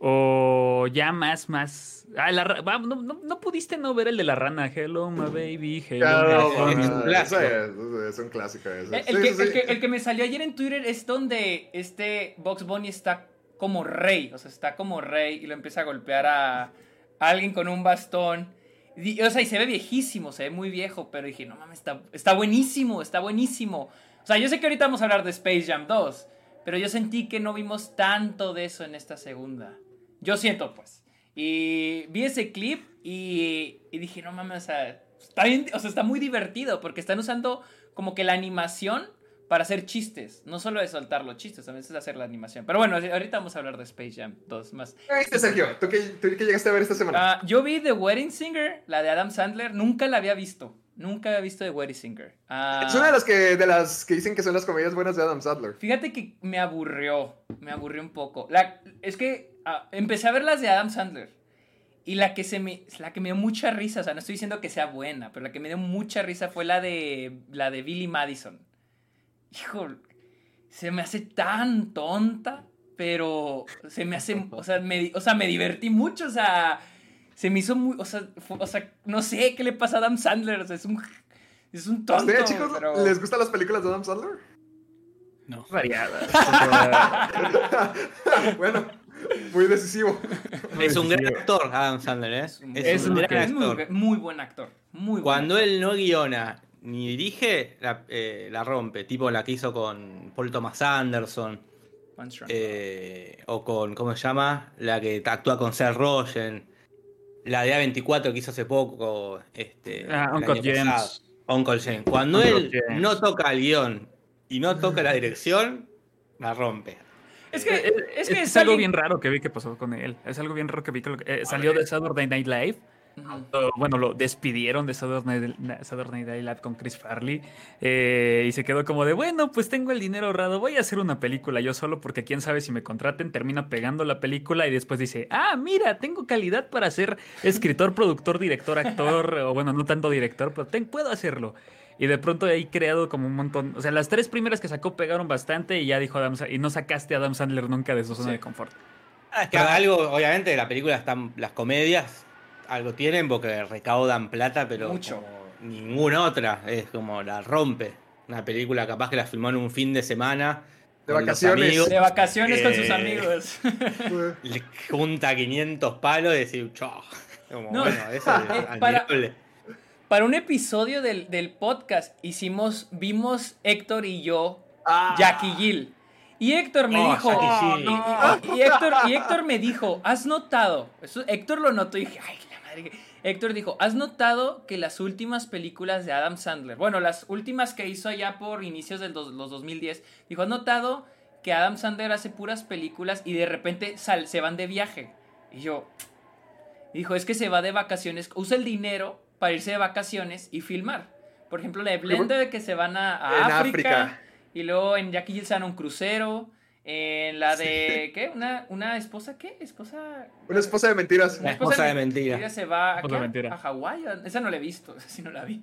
O ya más, más... Ah, la no, no- no pudiste no ver el de la rana. Hello, my baby. Hello, Claro, my es baby. un clásico. ese es, ese es un clásico. ese. El, Sí, el que, sí, sí. el que- el que me salió ayer en Twitter es donde este Box Bunny está como rey. O sea, está como rey y lo empieza a golpear a, alguien con un bastón. Y- o sea, y se ve viejísimo, se ve muy viejo. Pero dije, no mames, está, está buenísimo, está buenísimo. O sea, yo sé que ahorita vamos a hablar de Space Jam 2. Pero yo sentí que no vimos tanto de eso en esta segunda. Yo siento, pues. Y vi ese clip y, y dije, no mames, o sea, está bien, o sea, está muy divertido porque están usando como que la animación para hacer chistes. No solo de soltar los chistes, también es hacer la animación. Pero bueno, ahorita vamos a hablar de Space Jam 2 más. ¿Qué viste, Sergio? ¿Tú qué, tú qué llegaste a ver esta semana? Ah, yo vi The Wedding Singer, la de Adam Sandler, nunca la había visto. Nunca había visto The Wedding Singer. Ah, es una de las que, de las que dicen que son las comedias buenas de Adam Sandler. Fíjate que me aburrió, me aburrió un poco. La, es que ah, empecé a ver las de Adam Sandler y la que se me, la que me dio mucha risa, o sea, no estoy diciendo que sea buena, pero la que me dio mucha risa fue la de la de Billy Madison. Hijo, se me hace tan tonta, pero se me hace, o sea, me, o sea, me divertí mucho, o sea, se me hizo muy, o sea, o sea, no sé qué le pasa a Adam Sandler, o sea, es un, es un tonto. ¿Ustedes, chicos, pero- les gustan las películas de Adam Sandler? No. Variada. *laughs* o sea, *laughs* bueno, muy decisivo. Es un gran actor, Adam Sandler, ¿eh? Es un- Es, Es un un- gran Es muy, actor. muy buen actor. Muy buen Cuando actor. él no guiona ni dirige, la, eh, la rompe. Tipo la que hizo con Paul Thomas Anderson. Eh, o con, ¿cómo se llama? La que actúa con Seth Rogen. La de A24 que hizo hace poco. Este, Ah, Uncle James. pasado. Uncle James. Cuando Uncle él James. no toca el guion y no toca la dirección, la rompe. es que, es, es, que es algo alguien- bien raro que vi que pasó con él. Es algo bien raro que vi que eh, salió de Saturday Night Live. Bueno, lo despidieron de Saturday Night, Saturday Night Live con Chris Farley eh, y se quedó como de, bueno, pues tengo el dinero ahorrado, voy a hacer una película yo solo porque quién sabe si me contraten, termina pegando la película y después dice, ah, mira, tengo calidad para ser escritor, productor, director, actor, *laughs* o bueno, no tanto director, pero ten- puedo hacerlo. Y de pronto ahí creado como un montón, o sea, las tres primeras que sacó pegaron bastante y ya dijo Adam Sa- y no sacaste a Adam Sandler nunca de su zona Sí. de confort. Ah, es que algo, obviamente, la película están, las comedias algo tienen porque recaudan plata, pero Mucho. como ninguna otra. Es como la rompe. Una película capaz que la filmó en un fin de semana. De vacaciones. amigos, De vacaciones con sus Eh, amigos. *laughs* le junta 500 palos y decir, chao. Como, No, bueno, eso es *laughs* eh, para-. Para un episodio del, del podcast hicimos, vimos Héctor y yo Ah. Jackie Jill. Y Héctor me Oh, dijo, y, Jill. y- y Héctor, y Héctor me dijo, ¿has notado? Eso, Héctor lo notó y dije, ay, la madre. que-". Héctor dijo, ¿has notado que las últimas películas de Adam Sandler, bueno, las últimas que hizo allá por inicios de los 2010, dijo, ¿has notado que Adam Sandler hace puras películas y de repente sal- se van de viaje? Y yo, dijo, es que se va de vacaciones, usa el dinero para irse de vacaciones y filmar. Por ejemplo, la de Blender que se van a, África, África. y luego en Jackie van a un crucero. En la de. ¿Qué? ¿Una, ¿Una esposa qué? ¿Esposa? Una esposa de mentiras. Una esposa de mentira. Ella se va a, mentira. a Hawái. Esa no la he visto. *laughs* Esa sí no la vi.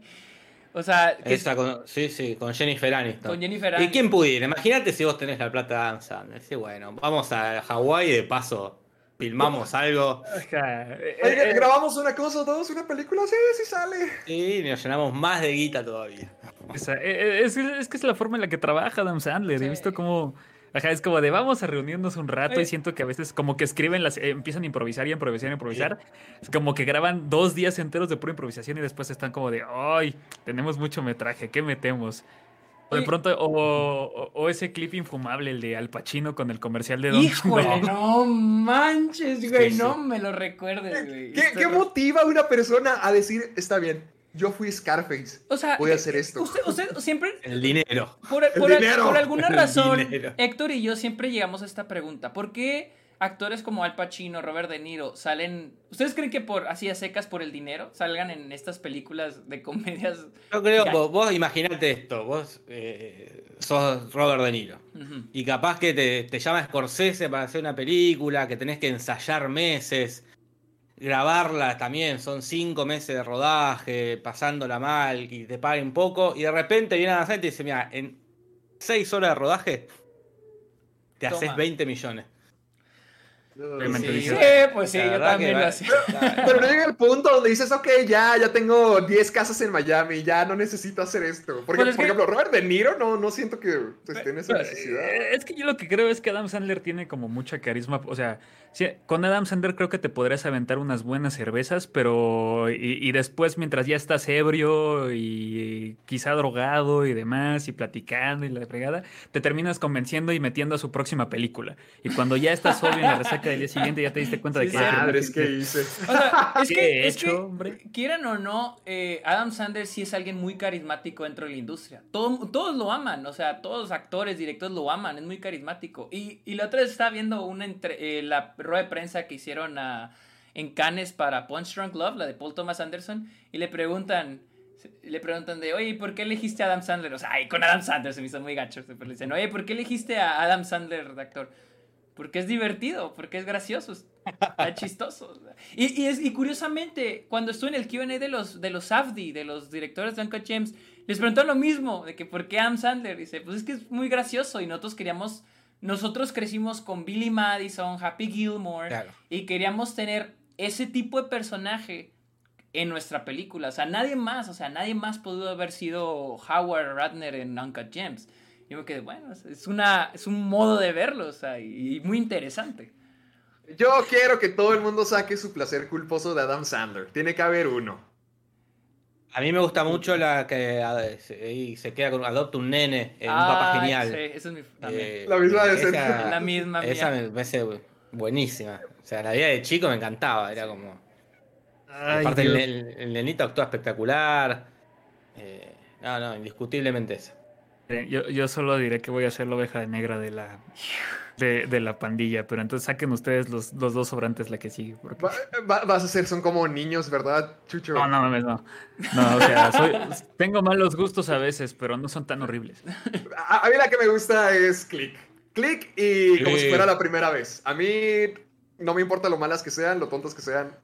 O sea, Esa con, sí, sí, con Jennifer Aniston. con Jennifer ¿Y Aniston. quién pudiera? Imagínate si vos tenés la plata de Adam Sandler. Sí, bueno, vamos a Hawái y de paso filmamos algo. Eh, eh, grabamos una cosa, todos una película, sí, sí sale. Y nos llenamos más de guita todavía. Esa- eh, eh, es, es que es la forma en la que trabaja Adam Sandler. He Sí. visto como. Ajá, es como de vamos a reunirnos un rato y siento que a veces como que escriben las, eh, empiezan a improvisar y a improvisar y a improvisar. Es como que graban dos días enteros de pura improvisación y después están como de, ay, tenemos mucho metraje, ¿qué metemos? O de pronto, o, o- o ese clip infumable, el de Al Pacino con el comercial de Don Híjole, no manches, güey. Sí, sí. No me lo recuerdes, güey. ¿Qué, motiva a una persona a decir, está bien, yo fui Scarface, O sea, voy a hacer esto? Usted, usted siempre *laughs* El dinero. Por, El por- dinero. por alguna *laughs* razón. Héctor y yo siempre llegamos a esta pregunta. ¿Por qué actores como Al Pacino, Robert De Niro salen... ¿Ustedes creen que por así a secas por el dinero salgan en estas películas de comedias? Yo creo, Ya. vos, vos imaginate esto, vos eh, sos Robert De Niro. Y capaz que te, te llama Scorsese para hacer una película, que tenés que ensayar meses, grabarla también, son cinco meses de rodaje, pasándola mal, y te paguen poco, y de repente viene a la gente y dice, mira, en seis horas de rodaje te Toma. haces 20 millones. Sí, pues sí, yo también lo hacía. *laughs* Pero no llega el punto donde dices, ok, ya, ya tengo 10 casas en Miami, ya no necesito hacer esto. Porque, Pues es por que- ejemplo, Robert De Niro no, no siento que esté en esa necesidad. eh, Es que yo lo que creo es que Adam Sandler tiene como mucha carisma. O sea, sí, con Adam Sandler creo que te podrías aventar unas buenas cervezas, pero. Y, y después, mientras ya estás ebrio y quizá drogado y demás, y platicando y la fregada, te terminas convenciendo y metiendo a su próxima película. Y cuando ya estás sobrio en la resaca del día siguiente, ya te diste cuenta de Sí, que. ah, Madres, ¿qué hice? O sea, *laughs* es ¿Qué que, he es que, hecho, hombre? quieran o no, eh, Adam Sandler sí es alguien muy carismático dentro de la industria. Todo- todos lo aman, o sea, todos los actores, directores lo aman, es muy carismático. Y, y la otra vez estaba viendo una entre, eh, la rueda de prensa que hicieron a- en Cannes para Punch Drunk Love, la de Paul Thomas Anderson, y le preguntan, le preguntan de, oye, ¿por qué elegiste a Adam Sandler? O sea, ay, con Adam Sandler se me hizo muy gacho. Pero le dicen, oye, ¿por qué elegiste a Adam Sandler de actor? Porque es divertido, porque es gracioso, está chistoso. Y, y, es, y curiosamente, cuando estuve en el QA de los, de los AFDI, de los directores de Uncle James, les preguntaron lo mismo, de que por qué Adam Sandler. Dice, pues es que es muy gracioso y nosotros queríamos, nosotros crecimos con Billy Madison, Happy Gilmore, Claro. y queríamos tener ese tipo de personaje en nuestra película. O sea, nadie más, o sea, nadie más pudo haber sido Howard Ratner en Uncut Gems. Yo me quedé, bueno, es, una, es un modo de verlo, o sea, y, muy interesante. Yo quiero que todo el mundo saque su placer culposo de Adam Sandler. Tiene que haber uno. A mí me gusta mucho la que se, queda con adopta un nene en un papá Ah, genial. Sí, eso es mi. También. Eh, La misma de esa- Sergio. la misma mía. Esa me parece buenísima. O sea, la vida de chico me encantaba. Era como. Ay, aparte, el, el- el nenito actúa espectacular. Eh, no, no, indiscutiblemente esa. Eh, Yo, yo solo diré que voy a ser la oveja negra de la, de, de la pandilla, pero entonces saquen ustedes los, los dos sobrantes la que sigue. Porque... Va- va- vas a ser, son como niños, ¿verdad, Chucho? No, no no. No, o sea, soy- tengo malos gustos a veces, pero no son tan horribles. A, a mí la que me gusta es Click. Click y como si fuera la primera vez. A mí no me importa lo malas que sean, lo tontas que sean.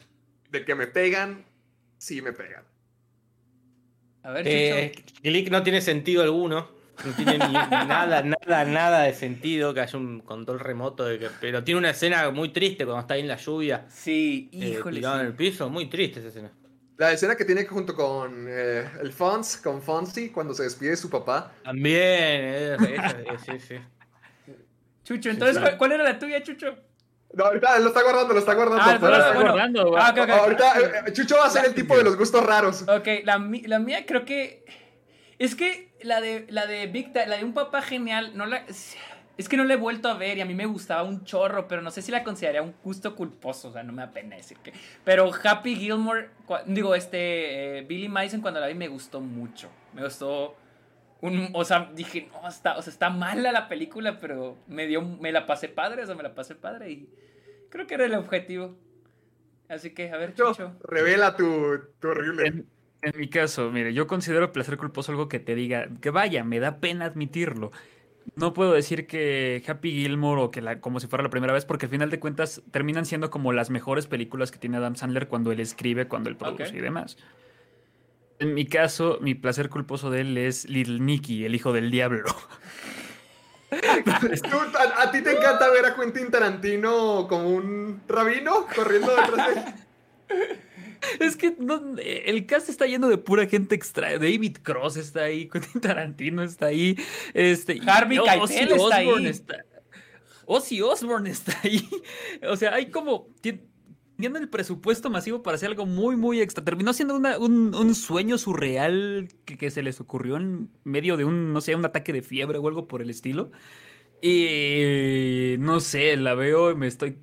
De que me pegan, sí me pegan. A ver, Eh. Click no tiene sentido alguno. No tiene ni- nada, nada, nada de sentido que haya un control remoto. De que, pero tiene una escena muy triste cuando está ahí en la lluvia. Sí, eh, híjole. tirado en sí. el piso. Muy triste esa escena. La escena que tiene junto con eh, el Fonz, con Fonzie, cuando se despide de su papá. También. eh, esa- eh, sí, sí. Chucho, entonces, claro. ¿cuál, era la tuya, Chucho? No, ahorita lo está guardando, lo está guardando. Ah, para- está Ah. Ahorita eh, Chucho va a ser el tipo de los gustos raros. Ok, la, la mía creo que. Es que la de, la de Big Time, la de un papá genial, no la. Es que no la he vuelto a ver y a mí me gustaba un chorro, pero no sé si la consideraría un gusto culposo, o sea, no me da pena decir que. Pero Happy Gilmore, cua- digo, este. eh, Billy Madison cuando la vi me gustó mucho. Me gustó. Un, o sea, dije, no, está, o sea, está mala la película, pero me dio, me la pasé padre, o sea, me la pasé padre y creo que era el objetivo. Así que, a ver, Chucho, Chucho. revela tu, tu horrible. En, mi caso, mire, yo considero placer culposo algo que te diga, que vaya, me da pena admitirlo. No puedo decir que Happy Gilmore o que la, como si fuera la primera vez, porque al final de cuentas terminan siendo como las mejores películas que tiene Adam Sandler cuando él escribe, cuando él produce y demás. En mi caso, mi placer culposo de él es Little Nicky, el hijo del diablo. *laughs* Tú, a, a ti te encanta ver a Quentin Tarantino como un rabino corriendo detrás de él. *laughs* Es que no, el cast está lleno de pura gente extra. David Cross está ahí, *laughs* Quentin Tarantino está ahí. Este, Harvey Ozzy Keitel está ahí. Está- Ozzy Osbourne está ahí. *laughs* O sea, hay como. tien- Tienen el presupuesto masivo para hacer algo muy, muy extra. Terminó siendo una- un, un sueño surreal que, que se les ocurrió en medio de un, no sé, un ataque de fiebre o algo por el estilo. Y no sé, la veo y me estoy.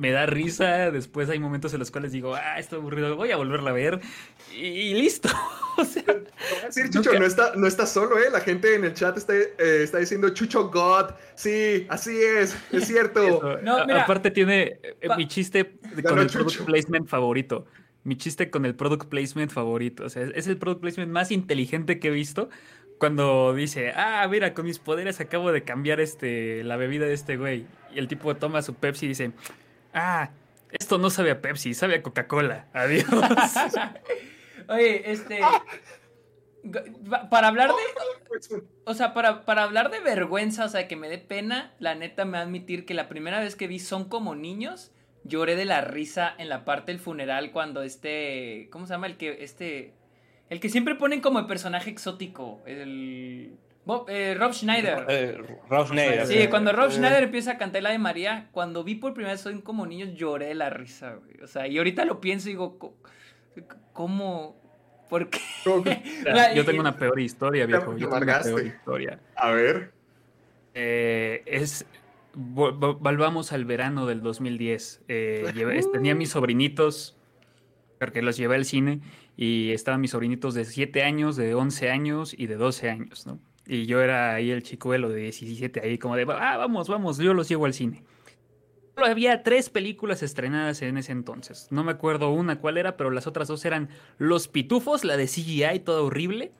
Me da risa. Después hay momentos en los cuales digo, ah, estoy aburrido, voy a volverla a ver. Y listo. *laughs* O sea, Te voy a decir, Chucho, Nunca- no está, no está solo, ¿eh? La gente en el chat está, eh, está diciendo Chucho God. Sí, así es, es cierto. No, mira. aparte tiene eh, mi chiste con el Chucho. product placement favorito. Mi chiste con el product placement favorito. O sea, es- es el product placement más inteligente que he visto. Cuando dice, ah, mira, con mis poderes acabo de cambiar este, la bebida de este güey. Y el tipo toma su Pepsi y dice, ah, esto no sabe a Pepsi, sabe a Coca-Cola. Adiós. *laughs* Oye, este. *laughs* Para hablar de. O sea, para, para hablar de vergüenza, o sea, que me dé pena, la neta me va a admitir que la primera vez que vi Son como niños, lloré de la risa en la parte del funeral cuando este. ¿Cómo se llama? El que. Este. El que siempre ponen como el personaje exótico. El. Bob- eh, Rob Schneider. Eh, Rob Schneider. Sí, cuando Rob Eh. Schneider empieza a cantar la de María, cuando vi por primera vez Son como niños, lloré de la risa, güey. O sea, y ahorita lo pienso y digo, ¿cómo? ¿Por qué? Yo *laughs* tengo una peor historia, viejo. Yo tengo una peor historia. A ver. Eh, es. vo- vo- Volvamos al verano del 2010. Eh, llevé- tenía mis sobrinitos, porque los llevé al cine, y estaban mis sobrinitos de 7 años, de 11 años y de 12 años, ¿no? Y yo era ahí el chicuelo de 17, ahí como de, ah, vamos, vamos, yo los llevo al cine. Solo había tres películas estrenadas en ese entonces. No me acuerdo una cuál era, pero las otras dos eran Los Pitufos, la de CGI, toda horrible,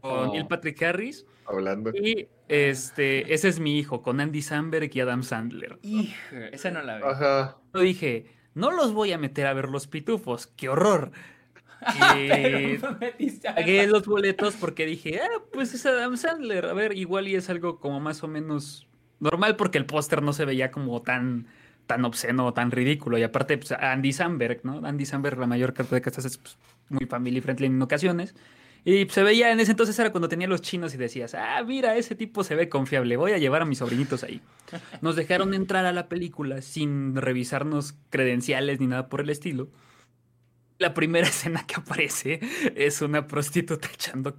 con Oh. Neil Patrick Harris. Hablando. Y este, ese es mi hijo, con Andy Samberg y Adam Sandler. Hijo, esa no la vi. Ajá. Yo dije, no los voy a meter a ver los pitufos, qué horror. *laughs* A pagué los boletos porque dije, ah, pues es Adam Sandler. A ver, igual y es algo como más o menos normal porque el póster no se veía como tan, tan obsceno o tan ridículo. Y aparte, pues, Andy Samberg, ¿no? Andy Samberg, la mayor parte de casas es pues, muy family friendly en ocasiones. Y se veía, en ese entonces era cuando tenía los chinos y decías, ah, mira, ese tipo se ve confiable, voy a llevar a mis sobrinitos ahí. Nos dejaron entrar a la película sin revisarnos credenciales ni nada por el estilo. La primera *laughs* escena que aparece es una prostituta echando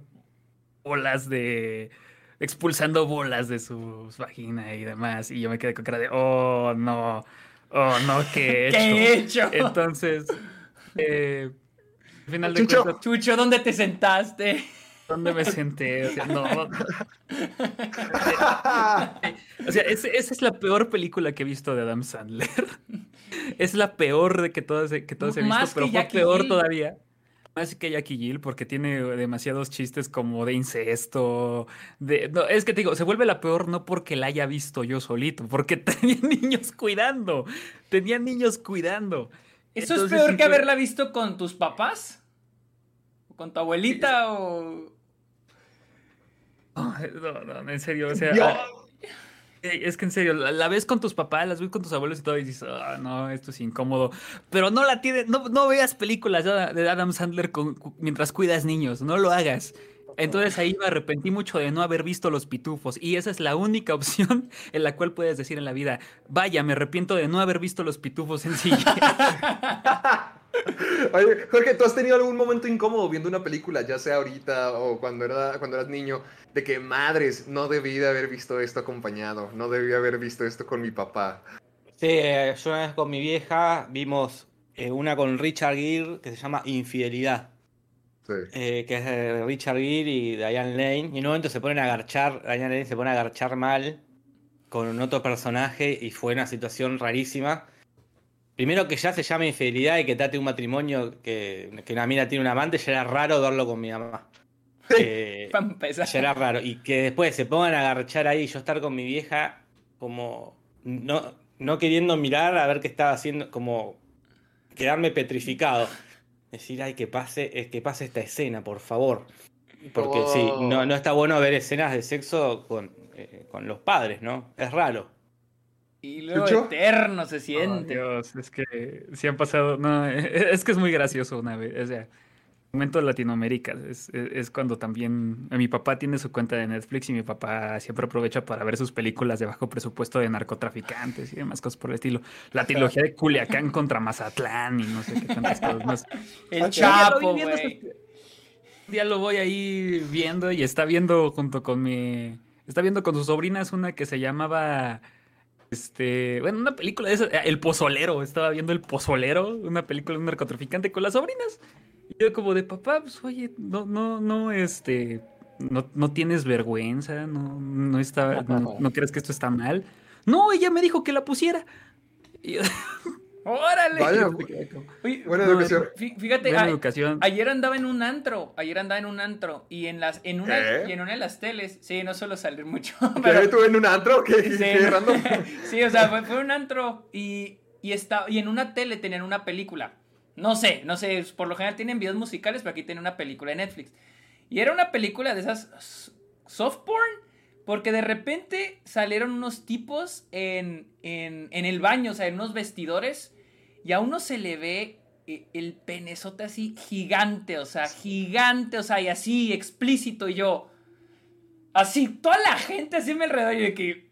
bolas de... expulsando bolas de su vagina y demás. Y yo me quedé con cara de, oh, no, oh, no, ¿qué *laughs* he hecho? ¿Qué he hecho? Entonces... Eh, al final de Chucho. cuentas, Chucho, ¿dónde te sentaste? ¿Dónde me senté? O sea, no. O sea, es- esa es la peor película que he visto de Adam Sandler. *laughs* Es la peor de que todas, he- que todas he visto, Más pero fue Jackie peor todavía. Más que Jackie Jill, porque tiene demasiados chistes como de incesto. De, no, es que te digo, se vuelve la peor no porque la haya visto yo solito, porque *laughs* tenía niños cuidando. Tenía niños cuidando. ¿Eso Entonces, es peor sí que haberla visto con tus papás? ¿O con tu abuelita? ¿O.? No, no, no, en serio, o sea. Dios. ah, Es que en serio, la, la ves con tus papás, las ves con tus abuelos y todo, y dices, ah, no, esto es incómodo. Pero no la tienes, no, no veas películas de Adam- de Adam Sandler con- cu- mientras cuidas niños, no lo hagas. Entonces ahí me arrepentí mucho de no haber visto los pitufos. Y esa es la única *laughs* opción en la cual puedes decir en la vida, vaya, me arrepiento de no haber visto los pitufos en sí. *laughs* Oye, Jorge, ¿tú has tenido algún momento incómodo viendo una película, ya sea ahorita o cuando, era, cuando eras niño, de que madres, no debí de haber visto esto acompañado, no debí haber visto esto con mi papá? Sí, eh, yo una vez con mi vieja vimos eh, una con Richard Gere que se llama Infidelidad, Sí. eh, que es de Richard Gere y Diane Lane. Y en un momento se ponen a agarchar, Diane Lane se pone a agarchar mal con otro personaje y fue una situación rarísima. Primero que ya se llama infidelidad y que trate un matrimonio que, que una mina tiene un amante, ya era raro verlo con mi mamá. *laughs* Eh, era raro. Y que después se pongan a agarchar ahí y yo estar con mi vieja como no, no queriendo mirar a ver qué estaba haciendo, como quedarme petrificado. Decir, ay, que pase, eh, que pase esta escena, por favor. Porque sí, Oh. no, no está bueno ver escenas de sexo con, eh, con los padres, ¿no? Es raro. Y luego eterno se Oh, siente. Dios, es que sí han pasado. No, *laughs* es que es muy gracioso una vez. O sea, momento de Latinoamérica. Es, es- es cuando también. Mi papá tiene su cuenta de Netflix y mi papá siempre aprovecha para ver sus películas de bajo presupuesto de narcotraficantes y demás cosas por el estilo. La trilogía de Culiacán contra Mazatlán y no sé qué tantas cosas más. *laughs* El. Chapo, Ya güey. Un día lo voy ahí viendo y está viendo junto con mi. Está viendo con sus sobrinas una que se llamaba. Este. Bueno, una película de esas. eh, El Pozolero. Estaba viendo El Pozolero. Una película de un narcotraficante con las sobrinas. Y yo, como de papá, pues oye, no, no, no, este. No, no tienes vergüenza. No, no está. *laughs* No, no crees que esto está mal. No, ella me dijo que la pusiera. Y yo- *laughs* ¡Órale! Vaya, Oye, buena educación. fí- fíjate, buena a- educación. ayer andaba en un antro, ayer andaba en un antro y en las en una ¿Qué? y en una de las teles, sí, no suelo salir mucho, *laughs* ¿Qué? pero ¿Tú en un antro? ¿Qué, qué- sí, qué random? *laughs* sí, o sea, fue, fue un antro y y está y en una tele tenían una película. No sé, no sé, por lo general tienen videos musicales, pero aquí tienen una película de Netflix. Y era una película de esas soft porn, porque de repente salieron unos tipos en, en, en el baño, o sea, en unos vestidores, y a uno se le ve eh, el penezote así gigante, o sea, gigante, o sea, y así explícito, y yo, así, toda la gente así mi alrededor, y de que,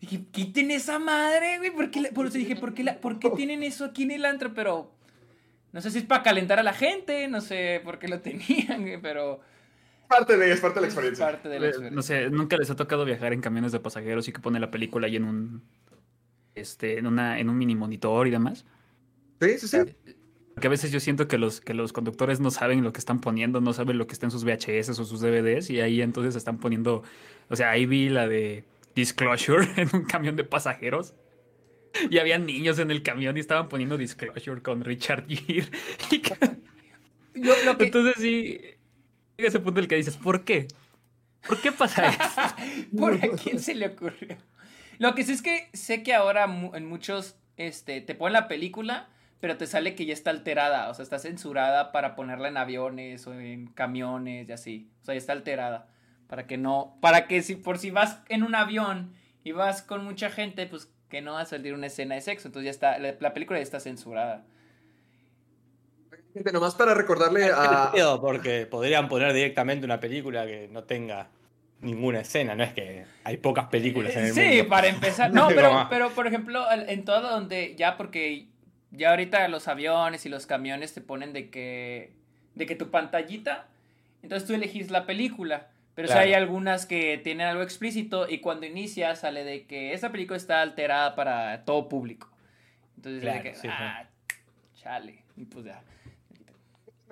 dije, quiten esa madre, güey, ¿por qué la- por eso dije, ¿por qué, la- ¿por qué *laughs* tienen eso aquí en el antro? Pero, no sé si es para calentar a la gente, no sé por qué lo tenían, güey, pero... Parte de, es parte de la es experiencia. parte de la experiencia. No sé, nunca les ha tocado viajar en camiones de pasajeros y que pone la película ahí en un este en una en un mini monitor y demás. Sí, sí, sí. Porque a veces yo siento que los que los conductores no saben lo que están poniendo, no saben lo que está en sus VHS o sus DVDs y ahí entonces están poniendo, o sea, ahí vi la de Disclosure *laughs* en un camión de pasajeros. Y había niños en el camión y estaban poniendo Disclosure con Richard Gere. *laughs* Y que- Yo- lo que- Entonces sí, llega ese punto en el que dices, ¿por qué? ¿Por qué pasa *laughs* esto? ¿Por a quién se le ocurrió? Lo que sí es que sé que ahora en muchos este, te ponen la película, pero te sale que ya está alterada, o sea, está censurada para ponerla en aviones o en camiones y así. O sea, ya está alterada. Para que no, para que si por si vas en un avión y vas con mucha gente, pues que no va a salir una escena de sexo. Entonces ya está, la, la película ya está censurada. Gente, nomás para recordarle a. Porque podrían poner directamente una película que no tenga ninguna escena, no es que hay pocas películas en el Sí, mundo. para empezar. No, *laughs* pero, pero por ejemplo, en todo donde ya porque ya ahorita los aviones y los camiones te ponen de que de que tu pantallita, entonces tú elegís la película. Pero Claro. hay algunas que tienen algo explícito y cuando inicia sale de que esta película está alterada para todo público. Entonces es de Claro, que, sí, sí. ah, chale. Y pues ya.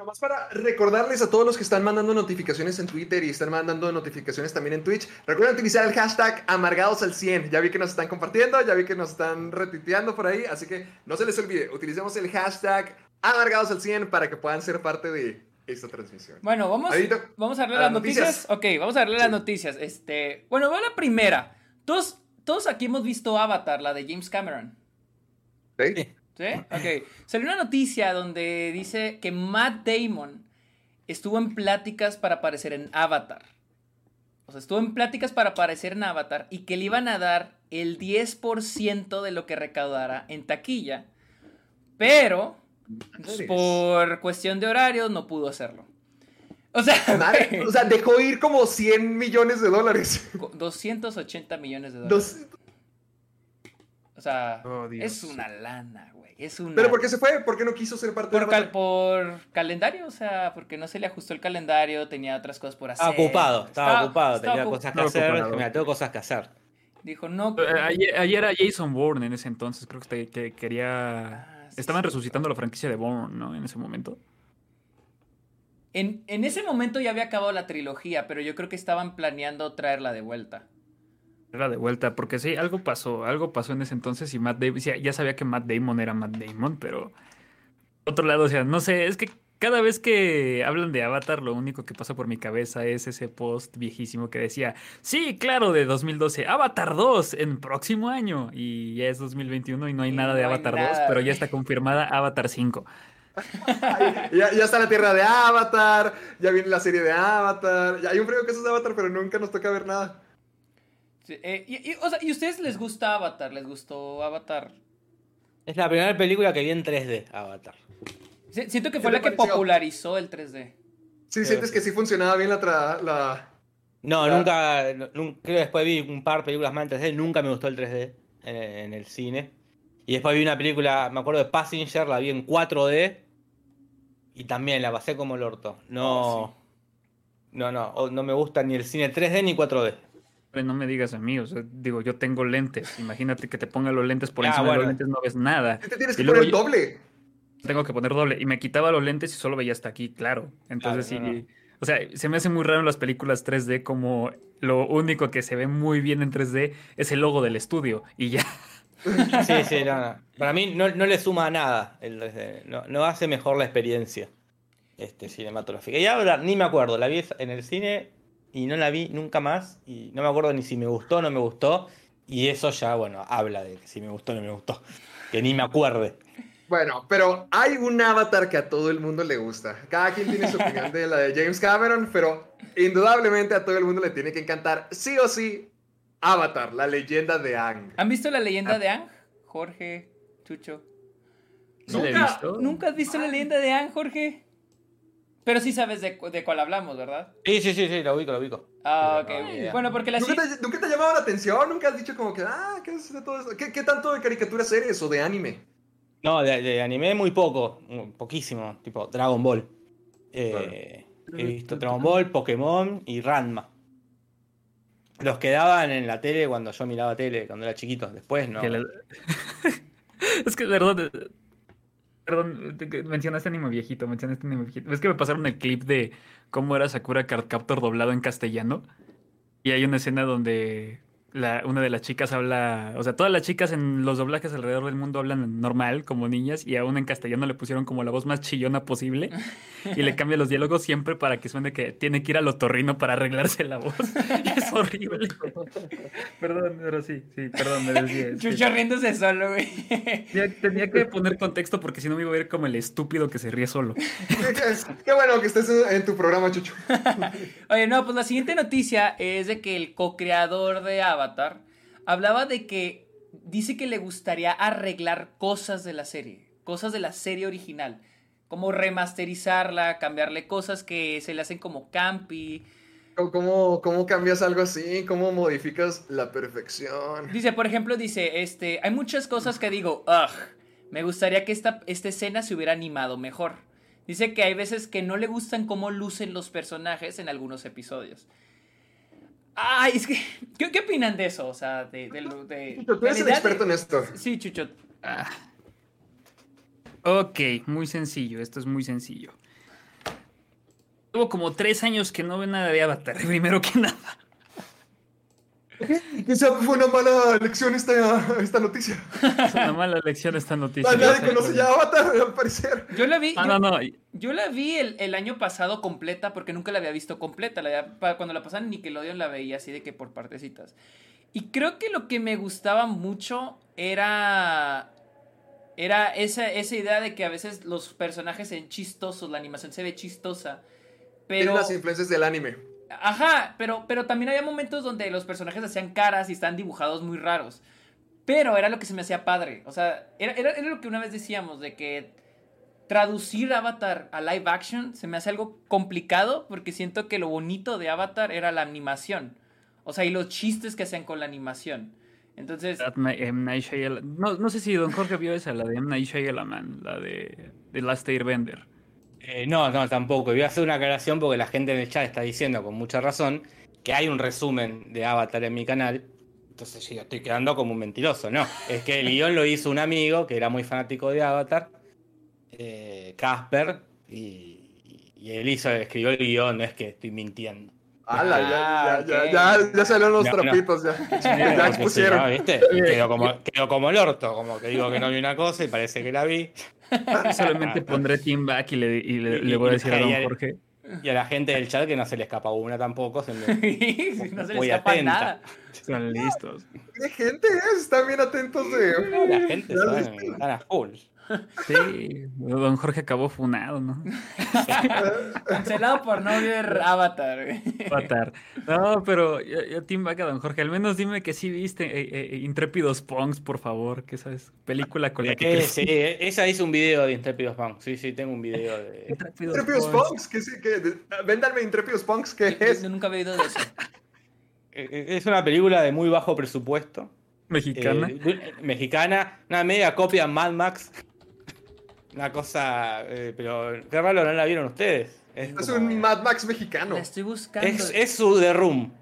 Nomás para recordarles a todos los que están mandando notificaciones en Twitter y están mandando notificaciones también en Twitch, recuerden utilizar el hashtag amargados al 100. Ya vi que nos están compartiendo, ya vi que nos están retuiteando por ahí, así que no se les olvide, utilicemos el hashtag amargados al 100 para que puedan ser parte de esta transmisión. Bueno, vamos, a darle a las noticias. noticias. Ok, vamos a darle las noticias. Este, bueno, va la primera. Todos, todos aquí hemos visto Avatar, la de James Cameron. ¿Sí? Sí. Ok. Salió una noticia donde dice que Matt Damon estuvo en pláticas para aparecer en Avatar. O sea, estuvo en pláticas para aparecer en Avatar y que le iban a dar el 10% de lo que recaudara en taquilla. Pero por cuestión de horarios no pudo hacerlo. O sea, Madre, *laughs* o sea, dejó ir como 100 millones de dólares. 280 millones de dólares. Dos- O sea, Oh, es una lana, güey. Es una. ¿Pero por qué se fue? ¿Por qué no quiso ser parte Por, de cal- Avatar? por calendario, o sea, porque no se le ajustó el calendario, tenía otras cosas por hacer. Estaba ocupado, estaba, ocupado, estaba tenía cosas que hacer. ocupado. Mira, tengo cosas que hacer. Dijo, no. Eh, Ayer, ayer era Jason Bourne en ese entonces, creo que, que quería... Ah, sí, Estaban sí. resucitando la franquicia de Bourne, ¿no? En ese momento. En, en ese momento ya había acabado la trilogía, pero yo creo que estaban planeando traerla de vuelta. Era de vuelta, porque sí, algo pasó, algo pasó en ese entonces y Matt Damon, ya sabía que Matt Damon era Matt Damon, pero... Por otro lado, o sea, no sé, es que cada vez que hablan de Avatar, lo único que pasa por mi cabeza es ese post viejísimo que decía, sí, claro, de 2012, Avatar 2 en próximo año, y ya es 2021 y no hay Y nada de no Avatar 2, nada, pero ya está confirmada Avatar 5. *laughs* Ya, ya está la tierra de Avatar, ya viene la serie de Avatar. Ya hay un frío que eso es de Avatar, pero nunca nos toca ver nada. Sí, eh, y, y- o sea, ¿y a ustedes les gusta Avatar? ¿Les gustó Avatar? Es la primera película que vi en 3D, Avatar. Si- Siento que ¿Qué fue la que pareció? popularizó el 3D. Sí, sientes que sí funcionaba bien la... tra- la... No, Claro. nunca, no- nun- creo que después vi un par de películas más en 3D, nunca me gustó el 3D en, en el cine. Y después vi una película, me acuerdo de Passenger, la vi en 4D y también la pasé como el orto. No, Oh, no, no, o- no me gusta ni el cine 3D ni 4D. No me digas a mí, o sea, digo, yo tengo lentes, imagínate que te ponga los lentes por Ah, encima de los lentes, no ves nada. Te tienes Y que luego poner el doble. Tengo que poner doble. Y me quitaba los lentes y solo veía hasta aquí, claro. Entonces Claro, sí. no, no. O sea, se me hace muy raro en las películas 3D como lo único que se ve muy bien en 3D es el logo del estudio. Y ya. *laughs* Sí, sí, no, no. Para mí no, no le suma nada el 3D, no, no hace mejor la experiencia este, cinematográfica. Y ahora ni me acuerdo, la vi en el cine y no la vi nunca más y no me acuerdo ni si me gustó o no me gustó y eso ya, bueno, habla de que si me gustó o no me gustó, que ni me acuerde. Bueno, pero hay un avatar que a todo el mundo le gusta. Cada quien tiene su opinión de la de James Cameron, pero indudablemente a todo el mundo le tiene que encantar, sí o sí, Avatar, la leyenda de Aang. ¿Han visto la Ah. leyenda de Ang? Jorge, Chucho. ¿Sí la he Nunca- visto? ¿Nunca has visto la leyenda de Ang, Jorge? Pero sí sabes de, de cuál hablamos, ¿verdad? Sí, sí, sí, sí, lo ubico, lo ubico. Ah, ok. No, bueno, porque la ¿Nunca te, nunca te ha llamado la atención? ¿Nunca has dicho como que, ah, ¿qué es de todo eso? ¿Qué, qué tanto de caricaturas eres o de anime? No, de, de anime muy poco, muy poquísimo, tipo Dragon Ball. Eh, He visto Dragon Ball, Pokémon y Ranma. Los que daban en la tele cuando yo miraba tele, cuando era chiquito. Después no. *laughs* Es que, perdón. Perdón, mencionaste anime viejito, mencionaste anime viejito. Es que me pasaron el clip de cómo era Sakura Card Captor doblado en castellano. Y hay una escena donde la, una de las chicas habla, o sea, todas las chicas en los doblajes alrededor del mundo hablan normal, como niñas, y a una en castellano le pusieron como la voz más chillona posible. *laughs* Y le cambia los diálogos siempre para que suene que tiene que ir al otorrino para arreglarse la voz. Y *laughs* es horrible. perdón, pero sí, sí, perdón, me desvié. sí. Chucho riéndose solo, güey. Tenía, tenía que poner contexto porque si no me iba a ver como el estúpido que se ríe solo. *laughs* qué, bueno que estés en, en tu programa, Chucho. Oye, no, pues la siguiente noticia es de que el co-creador de Avatar hablaba de que dice que le gustaría arreglar cosas de la serie, cosas de la serie original. como remasterizarla, cambiarle cosas que se le hacen como campi. ¿Cómo, ¿Cómo cambias algo así? ¿Cómo modificas la perfección? Dice, por ejemplo, dice, este, hay muchas cosas que digo, ugh, me gustaría que esta, esta escena se hubiera animado mejor. Dice que hay veces que no le gustan cómo lucen los personajes en algunos episodios. Ay, es que, ¿qué, qué opinan de eso? O sea, de... de, lo- de- Chucho, tú eres el experto de- en esto. Sí, Chucho. Ah. Ok, muy sencillo, esto es muy sencillo. Llevo como tres años que no veo nada de Avatar, *laughs* primero que nada. Quizá fue una mala lección esta, esta noticia. Es una mala lección esta noticia. Ah, Nadie conoce ya Avatar, al parecer. Yo la vi... Ah, yo- no, no. Yo la vi el, el año pasado completa porque nunca la había visto completa. La había- cuando la pasaban en Nickelodeon la veía así de que por partecitas. Y creo que lo que me gustaba mucho era. Era esa, esa idea de que a veces los personajes se ven chistosos, la animación se ve chistosa. Tiene Pero. las influencias del anime. Ajá, pero, pero también había momentos donde los personajes hacían caras y estaban dibujados muy raros. Pero era lo que se me hacía padre. O sea, era, era, lo que una vez decíamos, de que traducir Avatar a live action se me hace algo complicado porque siento que lo bonito de Avatar era la animación. O sea, y los chistes que hacían con la animación. Entonces, No, no sé si Don Jorge vio esa, la de M. Night Shyamalan, la de The Last Airbender. Eh, no, no, tampoco. Voy a hacer una aclaración porque la gente en el chat está diciendo con mucha razón que hay un resumen de Avatar en mi canal. Entonces yo estoy quedando como un mentiroso, ¿no? Es que el guion lo hizo un amigo que era muy fanático de Avatar, eh, Casper, y, y él hizo, escribió el guion, no es que estoy mintiendo. ¡Hala! ya, Ah, ya, ok. ya, ya, ya salieron los No, no. trapitos, ya. *laughs* Expusieron. no, ¿viste? *laughs* Quedó como, quedó como el orto, como que digo que no vi una cosa y parece que la vi. *laughs* Solamente pondré Team Back y le, y le, Y- le voy a decir a Don Jorge. Y a la gente del chat que no se le escapa una tampoco. Se me... *laughs* no se les Muy escapa atenta. nada. Están listos. ¿Qué gente es? Están bien atentos de... La gente viste. están a full. Sí, Don Jorge acabó funado, ¿no? *laughs* Cancelado por no ver Avatar. güey. Avatar. No, pero yo, yo Team Back a Don Jorge. Al menos dime que sí viste eh, eh, Intrépidos Punks, por favor. Que esa es película con la que Eh, sí, eh, ella hizo un video de Intrépidos Punk. Sí, sí, tengo un video de. *laughs* Intrépidos Intrépidos Punks. Punks, ¿qué sí? ¿Qué? De- Véndanme Intrépidos Punks, ¿qué es? yo nunca había oído de eso. Eh, eh, Es una película de muy bajo presupuesto. Mexicana. eh, mexicana. Una media copia Mad Max. Una cosa. eh, pero qué raro no la vieron ustedes. Es, Es como- un Mad Max mexicano. La estoy buscando. es, es su The Room.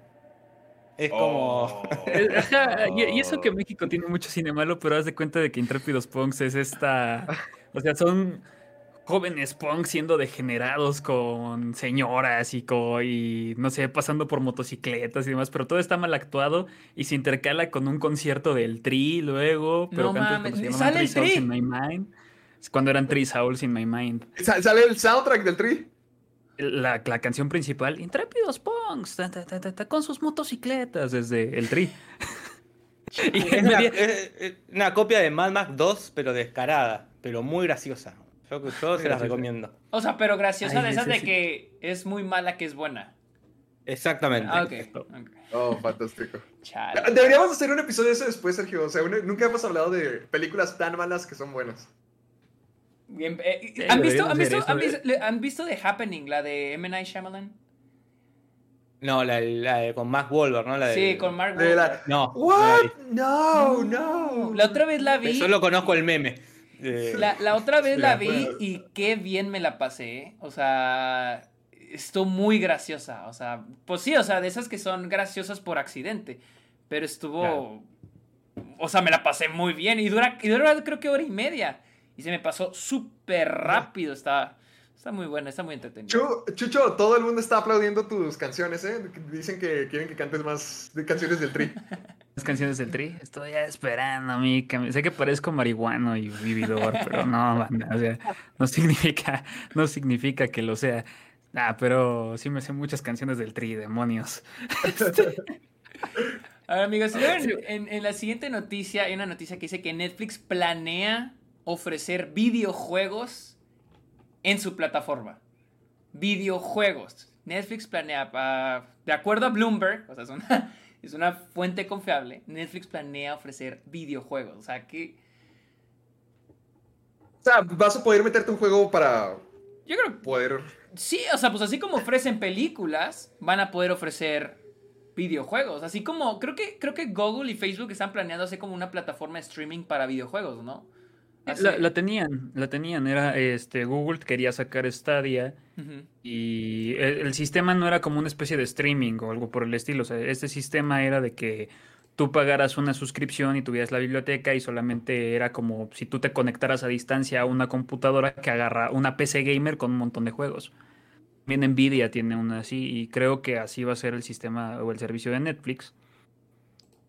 Es como. Ajá, *laughs* *laughs* y, y eso que México tiene mucho cine malo, pero haz de cuenta de que Intrépidos Punks es esta. O sea, son jóvenes punks siendo degenerados con señoras y, co- y no sé, pasando por motocicletas y demás, pero todo está mal actuado y se intercala con un concierto del Tri luego, pero No mames, cuando se ¿y llamaban sale el Tri? in My Mind. Es Cuando eran Three Souls in My Mind. Sa- Sale el soundtrack del Tri. La, la canción principal, Intrépidos Punks, ta, ta, ta, ta, ta, con sus motocicletas desde el Tri. *laughs* *laughs* Y Es una, es- copia de Mad Max 2, pero descarada. Pero muy graciosa. Yo, yo se las graciosa. recomiendo. O sea, pero graciosa Ay, de esas de que es muy mala que es buena. Exactamente. Ah, ok. ok. Oh, fantástico. Chale. Deberíamos hacer un episodio de eso después, Sergio. O sea, un- nunca hemos hablado de películas tan malas que son buenas. Eh, ¿han, visto, han, visto, han, visto, han visto The Happening, la de M. Night Shyamalan? No, la, la de- con Mark Wahlberg, ¿no? La de, Sí, con Mark Wahlberg. No. no la What? No, no. La otra vez la vi. Solo conozco el meme. Eh, La, la otra vez la vi bueno. y qué bien me la pasé. ¿eh? O sea, estuvo muy graciosa. O sea, pues sí, o sea, de esas que son graciosas por accidente. Pero estuvo. Claro. O sea, me la pasé muy bien. Y dura, y dura creo que hora y media. Y se me pasó súper rápido. Está, está muy buena, está muy entretenida. Chu- Chucho, todo el mundo está aplaudiendo tus canciones, ¿eh? Dicen que quieren que cantes más de canciones del Tri. *laughs* Las canciones del Tri. Estoy esperando a mí. que- Sé que parezco marihuano y vividor, pero no, *laughs* banda, o sea, no significa, no significa que lo sea. Ah, pero sí me sé muchas canciones del Tri, demonios. *laughs* A ver, amigos, en la siguiente noticia hay una noticia que dice que Netflix planea ofrecer videojuegos en su plataforma. Videojuegos. Netflix planea, ah, de acuerdo a Bloomberg, o sea, es una, *laughs* es una fuente confiable, Netflix planea ofrecer videojuegos. O sea, que... O sea, vas a poder meterte un juego para Yo creo que poder. sí, o sea, pues así como ofrecen películas, van a poder ofrecer videojuegos. Así como creo que creo que Google y Facebook están planeando hacer como una plataforma de streaming para videojuegos, ¿no? Así- La, la tenían, la tenían. Era este Google quería sacar Stadia y el, el sistema no era como una especie de streaming o algo por el estilo. O sea, este sistema era de que tú pagaras una suscripción y tuvieras la biblioteca y solamente era como si tú te conectaras a distancia a una computadora que agarra una PC gamer con un montón de juegos. También Nvidia tiene una así y creo que así va a ser el sistema o el servicio de Netflix.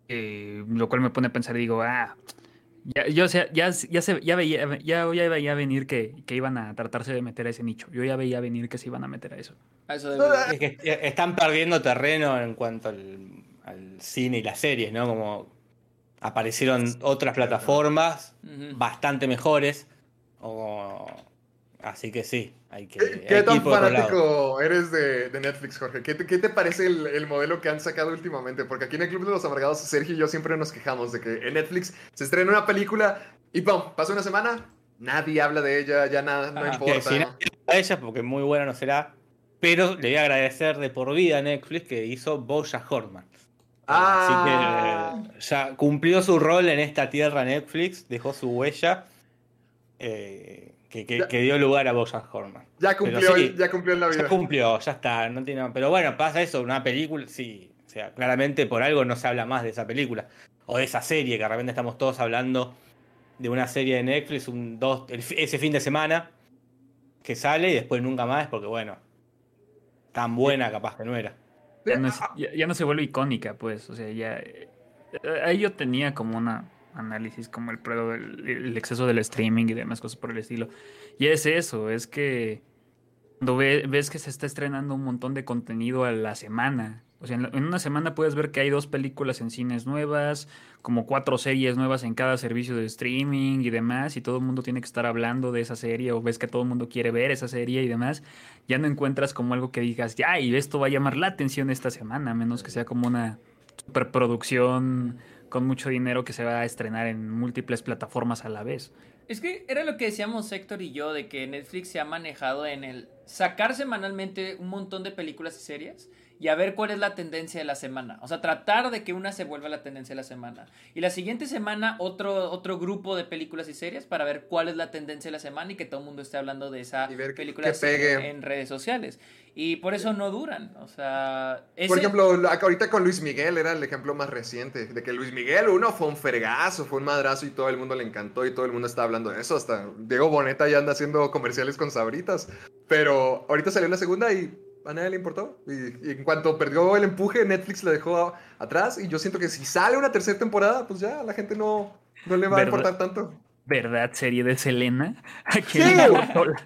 Eh, lo cual me pone a pensar y digo, ah, ya, yo, o sea, ya, ya, se, ya, veía, ya, ya veía venir que, que iban a tratarse de meter a ese nicho. Yo ya veía venir que se iban a meter a eso. A eso de- Es que est- están perdiendo terreno en cuanto al, al cine y las series, ¿no? Como aparecieron otras plataformas bastante mejores. o- Así que sí, hay que, ¿Qué, hay tan fanático eres de, de Netflix, Jorge? ¿Qué te, qué te parece el, el modelo que han sacado últimamente? Porque aquí en el Club de los Amargados, Sergio y yo siempre nos quejamos de que en Netflix se estrena una película y ¡pum! Pasa una semana, nadie habla de ella, ya nada, no. Que importa. si no a ella, porque muy buena no será. Pero le voy a agradecer de por vida a Netflix que hizo Bojack Horseman. Ah. Así que eh, ya cumplió su rol en esta tierra Netflix, dejó su huella eh, que, que- dio lugar a Bojack Horseman. Ya cumplió, sí, ya cumplió en la vida. Ya cumplió, ya está, no tiene Pero bueno, pasa eso, una película, sí. O sea, claramente por algo no se habla más de esa película. O de esa serie, que de repente estamos todos hablando de una serie de Netflix un, dos, el ese fin de semana que sale y después nunca más, porque bueno, tan buena capaz que no era. Ya no, es- ya- ya no se vuelve icónica, pues. O sea, ya. eh, Ahí yo tenía como una análisis como el, exceso del streaming y demás cosas por el estilo. Y es eso, es que cuando ve- ves que se está estrenando un montón de contenido a la semana. O sea, en, en una semana puedes ver que hay dos películas en cines nuevas, como cuatro series nuevas en cada servicio de streaming y demás, y todo el mundo tiene que estar hablando de esa serie, o ves que todo el mundo quiere ver esa serie y demás, ya no encuentras como algo que digas, ya, y esto va a llamar la atención esta semana, a menos que sea como una superproducción con mucho dinero que se va a estrenar en múltiples plataformas a la vez. Es que era lo que decíamos Héctor y yo, de que Netflix se ha manejado en el sacar semanalmente un montón de películas y series y a ver cuál es la tendencia de la semana. O sea, tratar de que una se vuelva la tendencia de la semana. Y la siguiente semana otro, otro grupo de películas y series para ver cuál es la tendencia de la semana y que todo el mundo esté hablando de esa Y ver qué- película qué pegue. en redes sociales. Y por eso no duran. O sea, Por ejemplo, la- ahorita con Luis Miguel era el ejemplo más reciente, de que Luis Miguel, uno, fue un fregazo, fue un madrazo y todo el mundo le encantó y todo el mundo está hablando de eso, hasta Diego Boneta ya anda haciendo comerciales con sabritas, pero ahorita salió la segunda y a nadie le importó, y, y en cuanto perdió el empuje, Netflix la dejó a- atrás y yo siento que si sale una tercera temporada, pues ya la gente no, no le va a importar tanto. ¿Verdad? Serie de Selena. *laughs* ¿A quién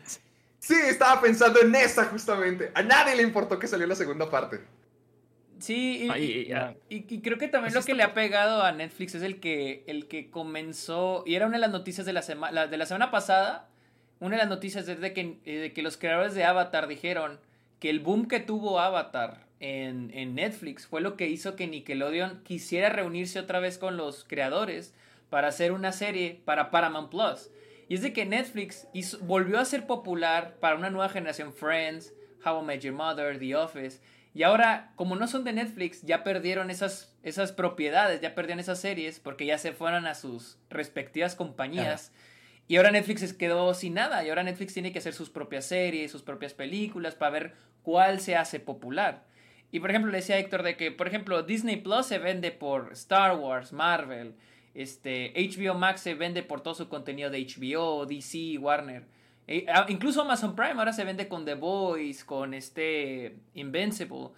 Sí. Sí, estaba pensando en esa justamente, a nadie le importó que salió la segunda parte. Sí, y- Ay, Y, y creo que también Pues lo que le ha pegado a Netflix es el que, el que comenzó, y era una de las noticias de la, semana de la semana pasada, una de las noticias es de que, eh, de que los creadores de Avatar dijeron que el boom que tuvo Avatar en, en Netflix fue lo que hizo que Nickelodeon quisiera reunirse otra vez con los creadores para hacer una serie para Paramount Plus. Y es de que Netflix hizo- volvió a ser popular para una nueva generación Friends, How I Met Your Mother, The Office. Y ahora, como no son de Netflix, ya perdieron esas, esas propiedades, ya perdieron esas series porque ya se fueron a sus respectivas compañías. Y ahora Netflix se quedó sin nada. Y ahora Netflix tiene que hacer sus propias series, sus propias películas para ver cuál se hace popular. Y por ejemplo, le decía a Héctor de que, por ejemplo, Disney Plus se vende por Star Wars, Marvel. Este, HBO Max se vende por todo su contenido de HBO, DC, Warner. E- ah, incluso Amazon Prime ahora se vende con The Voice, con este Invincible.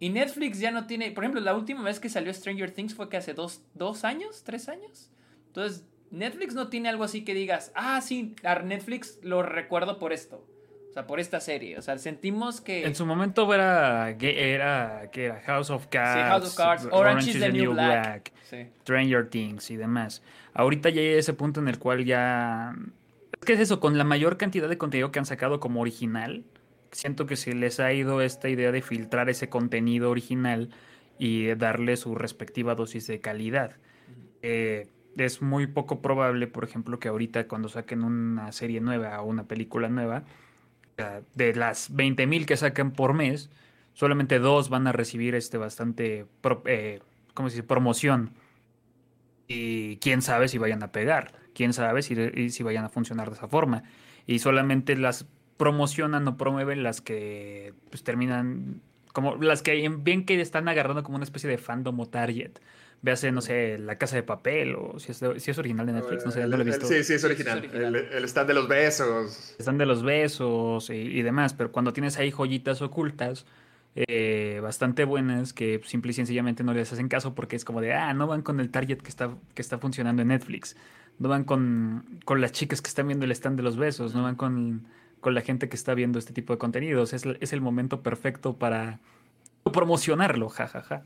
Y Netflix ya no tiene, por ejemplo, la última vez que salió Stranger Things fue que hace dos, dos años, tres años. Entonces, Netflix no tiene algo así que digas, ah, sí, Netflix lo recuerdo por esto. O sea, por esta serie. O sea, sentimos que... En su momento era, era, que era House of Cards, Sí, House of Cards, Orange is the New Black. Sí. Stranger Things y demás. Ahorita ya hay ese punto en el cual ya... Es que es eso, con la mayor cantidad de contenido que han sacado como original, siento que se les ha ido esta idea de filtrar ese contenido original y darle su respectiva dosis de calidad. Eh, es muy poco probable, por ejemplo, que ahorita cuando saquen una serie nueva o una película nueva, de las 20.000 que sacan por mes, solamente dos van a recibir este bastante, eh, ¿cómo se? Promoción. Y quién sabe si vayan a pegar, quién sabe si, si vayan a funcionar de esa forma. Y solamente las promocionan o promueven las que pues, terminan como las que bien que están agarrando como una especie de fandom o target. Véase, no sé, La Casa de Papel o si es, si es original de Netflix, no sé, no lo he visto. Sí, sí, es original. El, stand de los besos. El stand de los besos y, demás, pero cuando tienes ahí joyitas ocultas eh, bastante buenas que simple y sencillamente no les hacen caso porque es como de, ah, no van con el target que está, que está funcionando en Netflix, no van con, con las chicas que están viendo el stand de los besos, no van con, con la gente que está viendo este tipo de contenidos. Es, es el momento perfecto para promocionarlo, jajaja.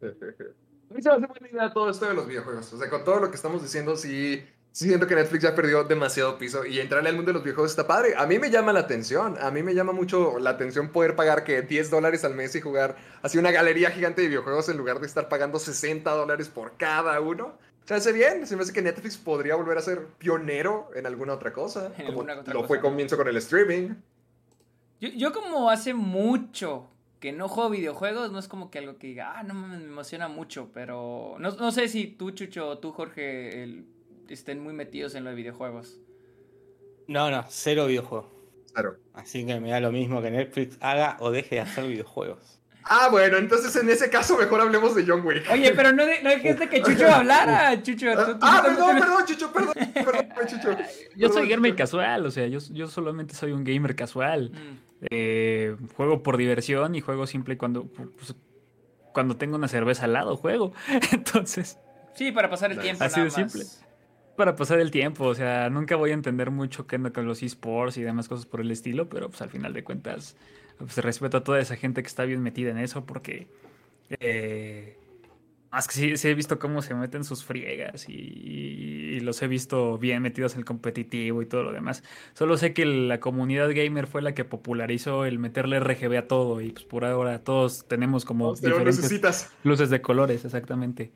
Ja, ja. *laughs* Mí se me hace buena idea todo esto de los videojuegos. O sea, con todo lo que estamos diciendo, sí, sí siento que Netflix ya perdió demasiado piso y entrarle al mundo de los videojuegos está padre. A mí me llama la atención. A mí me llama mucho la atención poder pagar que 10 dólares al mes y jugar así una galería gigante de videojuegos en lugar de estar pagando 60 dólares por cada uno. Se hace bien, se me hace que Netflix podría volver a ser pionero en alguna otra cosa, como lo fue comienzo con el streaming. Yo, yo, como hace mucho que no juego videojuegos, no es como que algo que diga, ah, no me emociona mucho, pero no, no sé si tú, Chucho, o tú, Jorge, estén muy metidos en los videojuegos. No, no, cero videojuegos. Claro. Así que me da lo mismo que Netflix haga o deje de hacer videojuegos. Ah, bueno, entonces en ese caso mejor hablemos de John Wick. Oye, pero no, no dijiste que Chucho hablara, Chucho. ah, perdón, perdón, Chucho, perdón, perdón, Chucho. *laughs* Yo soy gamer casual, o sea, yo, yo solamente soy un gamer casual. Mm. Eh, juego por diversión y juego simple cuando, pues, cuando tengo una cerveza al lado, juego. *laughs* Entonces. Sí, para pasar el tiempo. Así de simple. Para pasar el tiempo, o sea, nunca voy a entender mucho qué anda con los esports y demás cosas por el estilo, pero pues al final de cuentas, pues respeto a toda esa gente que está bien metida en eso porque eh, más que sí, he visto cómo se meten sus friegas y, los he visto bien metidos en el competitivo y todo lo demás. Solo sé que la comunidad gamer fue la que popularizó el meterle RGB a todo y pues por ahora todos tenemos como diferentes luces de colores, exactamente.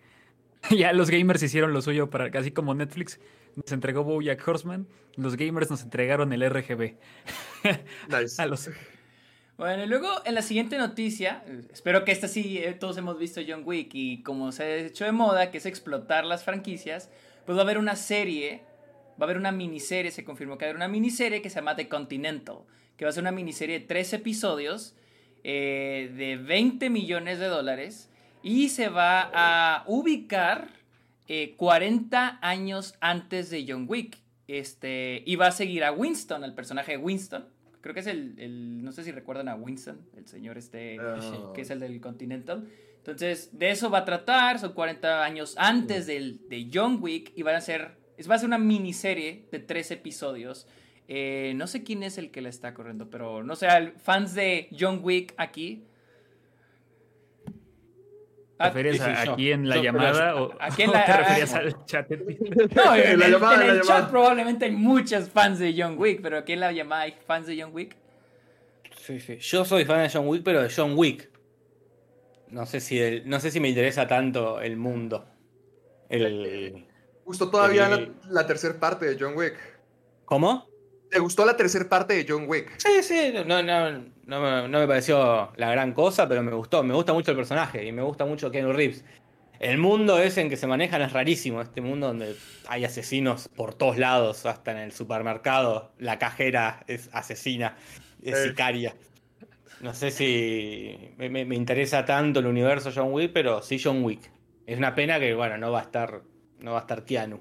*laughs* ya los gamers hicieron lo suyo para así como Netflix nos entregó Bojack Horseman, los gamers nos entregaron el RGB. *laughs* nice. a los bueno, y luego en la siguiente noticia, espero que esta sí, eh, todos hemos visto John Wick y como se ha hecho de moda, que es explotar las franquicias, pues va a haber una serie, va a haber una miniserie, se confirmó que va a haber una miniserie que se llama The Continental, que va a ser una miniserie de tres episodios eh, de 20 millones de dólares y se va a ubicar 40 eh, años antes de John Wick. Este, y va a seguir a Winston, el personaje de Winston Creo que es el, no sé si recuerdan a Winston, el señor este, oh. que es el del Continental. Entonces, de eso va a tratar, son 40 años antes del, de John Wick y van a ser, va a ser una miniserie de tres episodios. Eh, no sé quién es el que la está corriendo, pero no sé, fans de John Wick aquí, ¿Te ah, refieres aquí en la llamada o, aquí en *laughs* la, te referías al chat? *laughs* *laughs* No, en, la llamada, en el chat probablemente hay muchos fans de John Wick, pero aquí en la llamada hay fans de John Wick. Sí, sí. Yo soy fan de John Wick, pero de John Wick. No sé si, no sé si me interesa tanto el mundo. El, Justo todavía la, la tercera parte de John Wick. ¿Cómo? ¿Te gustó la tercera parte de John Wick? Sí, sí, no, no, no, no, me pareció la gran cosa, pero me gustó. Me gusta mucho el personaje y me gusta mucho Keanu Reeves. El mundo ese en que se manejan es rarísimo, este mundo donde hay asesinos por todos lados, hasta en el supermercado, la cajera es asesina, es eh. sicaria. No sé si me, me, interesa tanto el universo John Wick, pero sí John Wick. Es una pena que, bueno, no va a estar, no va a estar Keanu.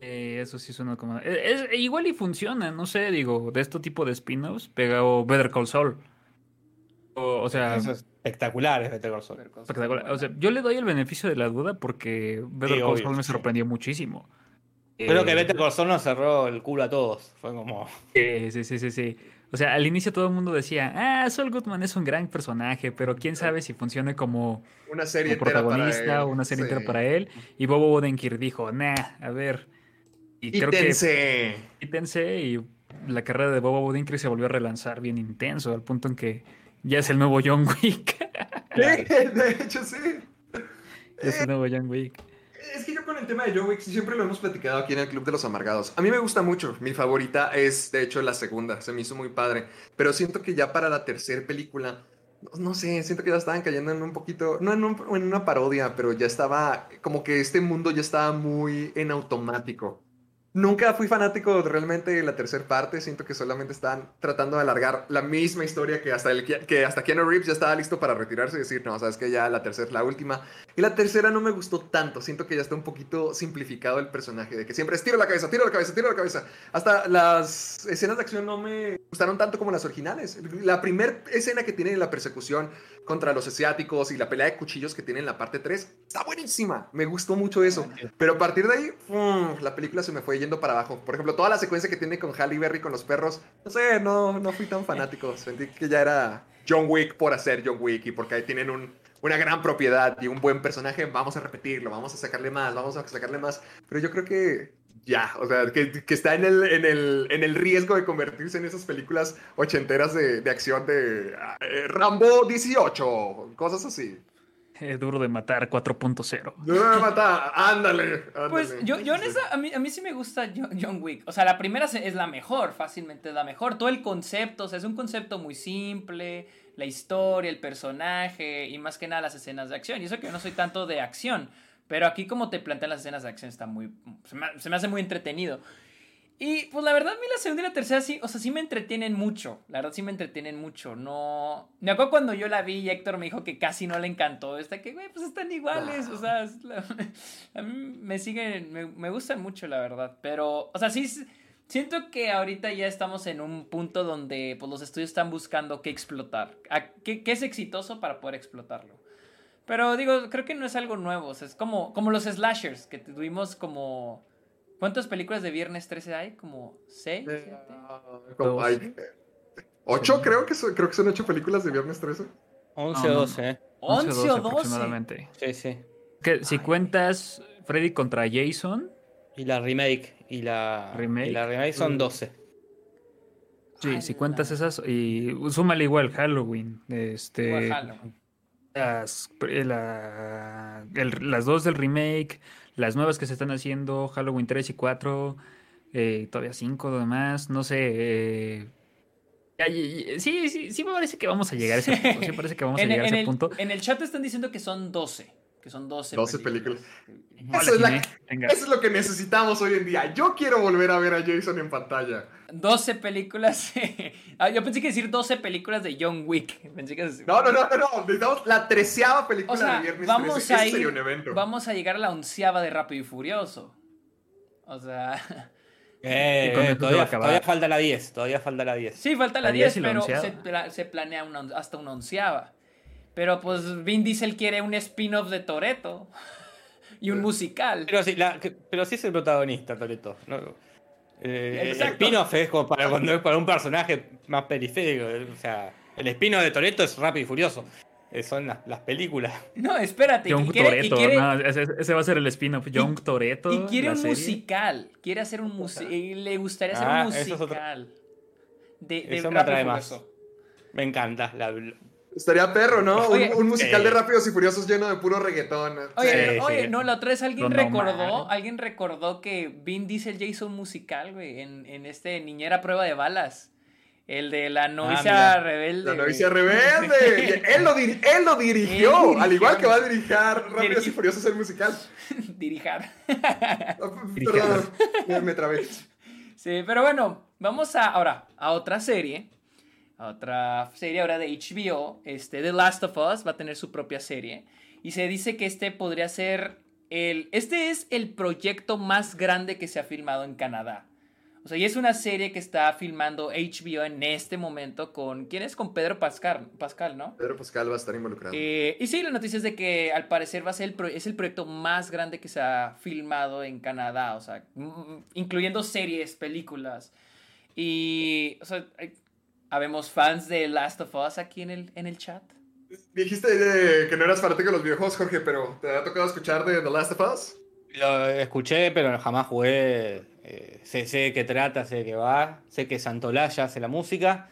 Eh, eso sí suena como. Es, igual y funciona, no sé, digo, de este tipo de spin-offs, pegado Better Call Saul. O, sea. espectacular es Better Call Saul. Espectacular. O sea, yo le doy el beneficio de la duda porque Better Call Saul me sorprendió muchísimo. Creo que eh, Better Call Saul nos cerró el culo a todos. Fue como. Sí, sí, sí, sí. O sea, al inicio todo el mundo decía, ah, Saul Goodman es un gran personaje, pero quién sabe si funcione como, una serie protagonista o una serie entera para él. Y Bobo Odenkirk dijo, nah, a ver, y creo que quítense y la carrera de Bobo Budinkri se volvió a relanzar bien intenso, al punto en que ya es el nuevo John Wick. *laughs* de hecho sí. es el nuevo John Wick. Es que yo con el tema de John Wick siempre lo hemos platicado aquí en el Club de los Amargados. A mí me gusta mucho. Mi favorita es, de hecho, la segunda. Se me hizo muy padre. Pero siento que ya para la tercera película, no, no sé, siento que ya estaban cayendo en un poquito, no en, un- en una parodia, pero ya estaba, como que este mundo ya estaba muy en automático. Nunca fui fanático realmente de la tercera parte. Siento que solamente están tratando de alargar la misma historia que hasta, el, que hasta Keanu Reeves ya estaba listo para retirarse y decir, no, sabes que ya la tercera es la última. Y la tercera no me gustó tanto. Siento que ya está un poquito simplificado el personaje, de que siempre es tiro la cabeza, tiro la cabeza, tiro la cabeza. Hasta las escenas de acción no me gustaron tanto como las originales. La primera escena que tiene la persecución contra los asiáticos y la pelea de cuchillos que tiene en la parte 3 está buenísima. Me gustó mucho eso. Pero a partir de ahí, ¡fum! la película se me fue yendo para abajo. Por ejemplo, toda la secuencia que tiene con Halle Berry con los perros, no sé, no, no fui tan fanático. Sentí que ya era John Wick por hacer John Wick y porque ahí tienen un, una gran propiedad y un buen personaje, vamos a repetirlo, vamos a sacarle más, vamos a sacarle más. Pero yo creo que ya, o sea, que, que está en el, en, el, en el riesgo de convertirse en esas películas ochenteras de, de acción de eh, Rambo 18, cosas así. Eh, *laughs* duro de matar 4.0. No me mata, ándale, ándale. Pues yo, yo en esa, a mí, a mí sí me gusta John, Wick. O sea, la primera es la mejor, fácilmente es la mejor. Todo el concepto, o sea, es un concepto muy simple. La historia, el personaje y más que nada las escenas de acción. Y eso que yo no soy tanto de acción. Pero aquí como te plantean las escenas de acción está muy... Se me, se me hace muy entretenido. Y pues la verdad, a mí la segunda y la tercera sí, o sea, sí me entretienen mucho. La verdad sí me entretienen mucho. No. Me acuerdo cuando yo la vi y Héctor me dijo que casi no le encantó. Está que, güey, pues están iguales. O sea, es la- *laughs* a mí me siguen, me, me gustan mucho, la verdad. Pero, o sea, sí. Siento que ahorita ya estamos en un punto donde pues, los estudios están buscando qué explotar. a qué, qué es exitoso para poder explotarlo. Pero digo, creo que no es algo nuevo. O sea, es como, como los slashers, que tuvimos como... ¿Cuántas películas de Viernes 13 hay? ¿Como 6? Eh, como hay- ¿Ocho? Creo que, son, creo que son ocho películas de Viernes 13. 11 No, o no. 12, ¿eh? 11 o 12. aproximadamente. Sí, sí. Que si cuentas Freddy contra Jason, Y la remake. Y la Remake. Y la remake son Mm. 12. sí, si cuentas esas y súmale igual Halloween, este Igual Halloween. las, eh, la- el- las dos del remake, las nuevas que se están haciendo, Halloween 3 y 4, eh, todavía 5 demás, no sé. eh, sí, sí, sí me parece que vamos a llegar a ese punto. Sí, parece que vamos a En, llegar a ese el, punto. en el chat están diciendo que son 12. Que son 12, 12 películas. No Eso es, la- eso es lo que necesitamos hoy en día. Yo quiero volver a ver a Jason en pantalla. 12 películas. *laughs* Ah, yo pensé que decir 12 películas de John Wick. Pensé que No, no, no, no, no. Necesitamos la treceava película O sea, de Viernes vamos 13. a Eso sería ir. un evento. Vamos a llegar a la onceava de Rápido y Furioso. O sea. *laughs* Eh, a todavía, todavía falta la 10. Todavía falta la 10. Sí, falta la La 10, diez y la pero onceava. se, se planea una hasta una onceava. Pero pues Vin Diesel quiere un spin-off de Toreto y un musical. Pero sí, la- pero sí es el protagonista, Toreto. No, eh, el spin-off es como para cuando es para un personaje más periférico. eh, O sea, el spin-off de Toreto es rápido y furioso. Eh, son las, las películas. No, espérate. Young no, ese, ese va a ser el spin-off. Young Toretto. y quiere un serie. musical. Quiere hacer un musical. Le gustaría hacer Ah, un eso es otro- musical. De, de Eso me atrae más. Me encanta. La, Estaría perro, ¿no? Un- Oye, un, musical eh. de Rápidos y Furiosos lleno de puro reggaetón. Oye, Sí, no, oye, sí. no, la otra vez alguien No, recordó, alguien recordó que Vin Diesel ya hizo un musical, güey, en, en este Niñera Prueba de Balas. El de la novicia mira. rebelde. La güey. novicia rebelde. *laughs* Él, lo dir- él lo dirigió. Él dirigió. Al igual que va a dirigir Rápidos y. Furiosos el musical. *laughs* Dirijar. Ah, *laughs* Perdón, me, me trabé. Sí, pero bueno, vamos a ahora a otra serie. Otra serie ahora de HBO. Este, The Last of Us va a tener su propia serie. Y se dice que este podría ser el. Este es el proyecto más grande que se ha filmado en Canadá. O sea, y es una serie que está filmando HBO en este momento con. ¿Quién es? Con Pedro Pascal, Pascal ¿no? Pedro Pascal va a estar involucrado. Eh, y sí, la noticia es de que al parecer va a ser el, pro- es el proyecto más grande que se ha filmado en Canadá, o sea, incluyendo series, películas. Y, o sea, habemos fans de Last of Us aquí en el, en el chat. Dijiste eh, que no eras fanático de los videojuegos, Jorge, pero ¿te ha tocado escuchar de The Last of Us? lo escuché, pero jamás jugué. Eh, sé, sé de qué trata, sé de qué va. Sé que Santolaya hace la música.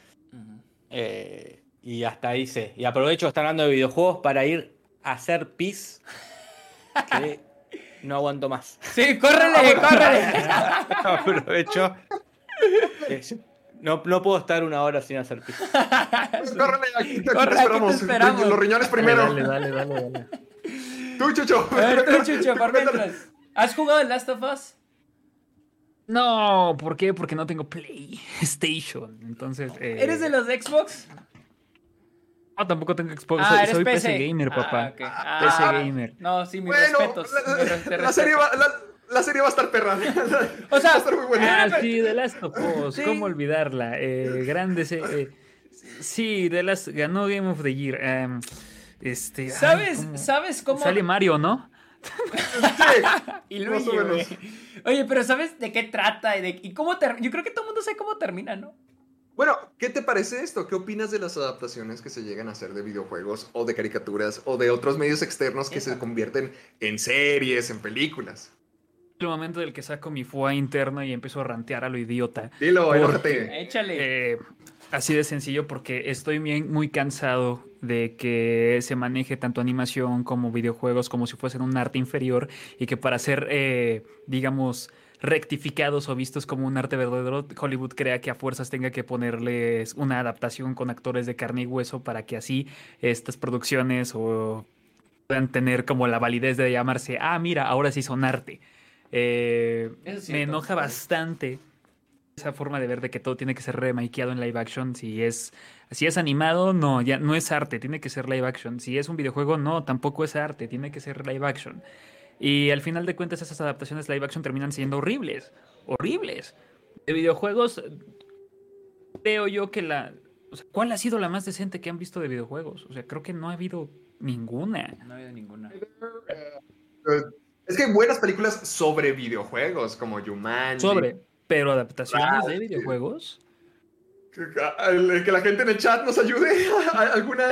eh, y hasta ahí sé. Y aprovecho estar hablando de videojuegos para ir a hacer pis. Que no aguanto más. Sí, córrele, córrele. *laughs* Aprovecho. *laughs* No, no puedo estar una hora sin hacer pis. Córrele, aquí, aquí Corre, te aquí te esperamos. Los riñones primero. Dale, dale, dale, dale. Tú, Chucho. A ver, tú, Chucho, por *laughs* mientras. ¿Has jugado el Last of Us? No, ¿por qué? Porque no tengo PlayStation. *laughs* Entonces. eh, ¿Eres de los de Xbox? No, tampoco tengo Xbox. Ah, soy PC. PC gamer, papá. Ah. Ah, PC gamer. No, sí, mis Bueno, respetos. la, mis serie va, la, la serie va a estar perra. O sea, *laughs* va a estar muy buena. Ah, sí, The Last of Us. Sí. ¿Cómo olvidarla? Eh, grande. se- eh, sí, The Last ganó Game of the Year. Em, este, ay, ¿Sabes, ¿cómo? ¿Sabes cómo? Sale Mario, ¿no? Y Más Luigi, o menos. güey. Oye, pero ¿sabes de qué trata? Y, de, y cómo ter- Yo creo que todo el mundo sabe cómo termina, ¿no? Bueno, ¿qué te parece esto? ¿Qué opinas de las adaptaciones que se llegan a hacer de videojuegos o de caricaturas o de otros medios externos que se convierten en series, en películas? El momento del que saco mi FUA interno y empiezo a rantear a lo idiota. Dilo, Porque-. Échale. Eh, así de sencillo porque estoy bien, muy cansado de que se maneje tanto animación como videojuegos como si fuesen un arte inferior y que para ser, eh, digamos, rectificados o vistos como un arte verdadero, Hollywood crea que a fuerzas tenga que ponerles una adaptación con actores de carne y hueso para que así estas producciones o puedan tener como la validez de llamarse, ah, mira, ahora sí son arte. Eh, es me enoja bastante esa forma de ver de que todo tiene que ser remakeado en live action. Si es, si es animado, no, ya no es arte, tiene que ser live action. Si es un videojuego, no, tampoco es arte, tiene que ser live action. Y al final de cuentas, esas adaptaciones live action terminan siendo horribles, horribles. De videojuegos, creo yo que la. o sea, ¿Cuál ha sido la más decente que han visto de videojuegos? O sea, creo que no ha habido ninguna. No ha habido ninguna. Es que hay buenas películas sobre videojuegos, como Jumanji. Sobre, pero adaptaciones de Ah, videojuegos. Que, que la gente en el chat nos ayude. *laughs* ¿Alguna...?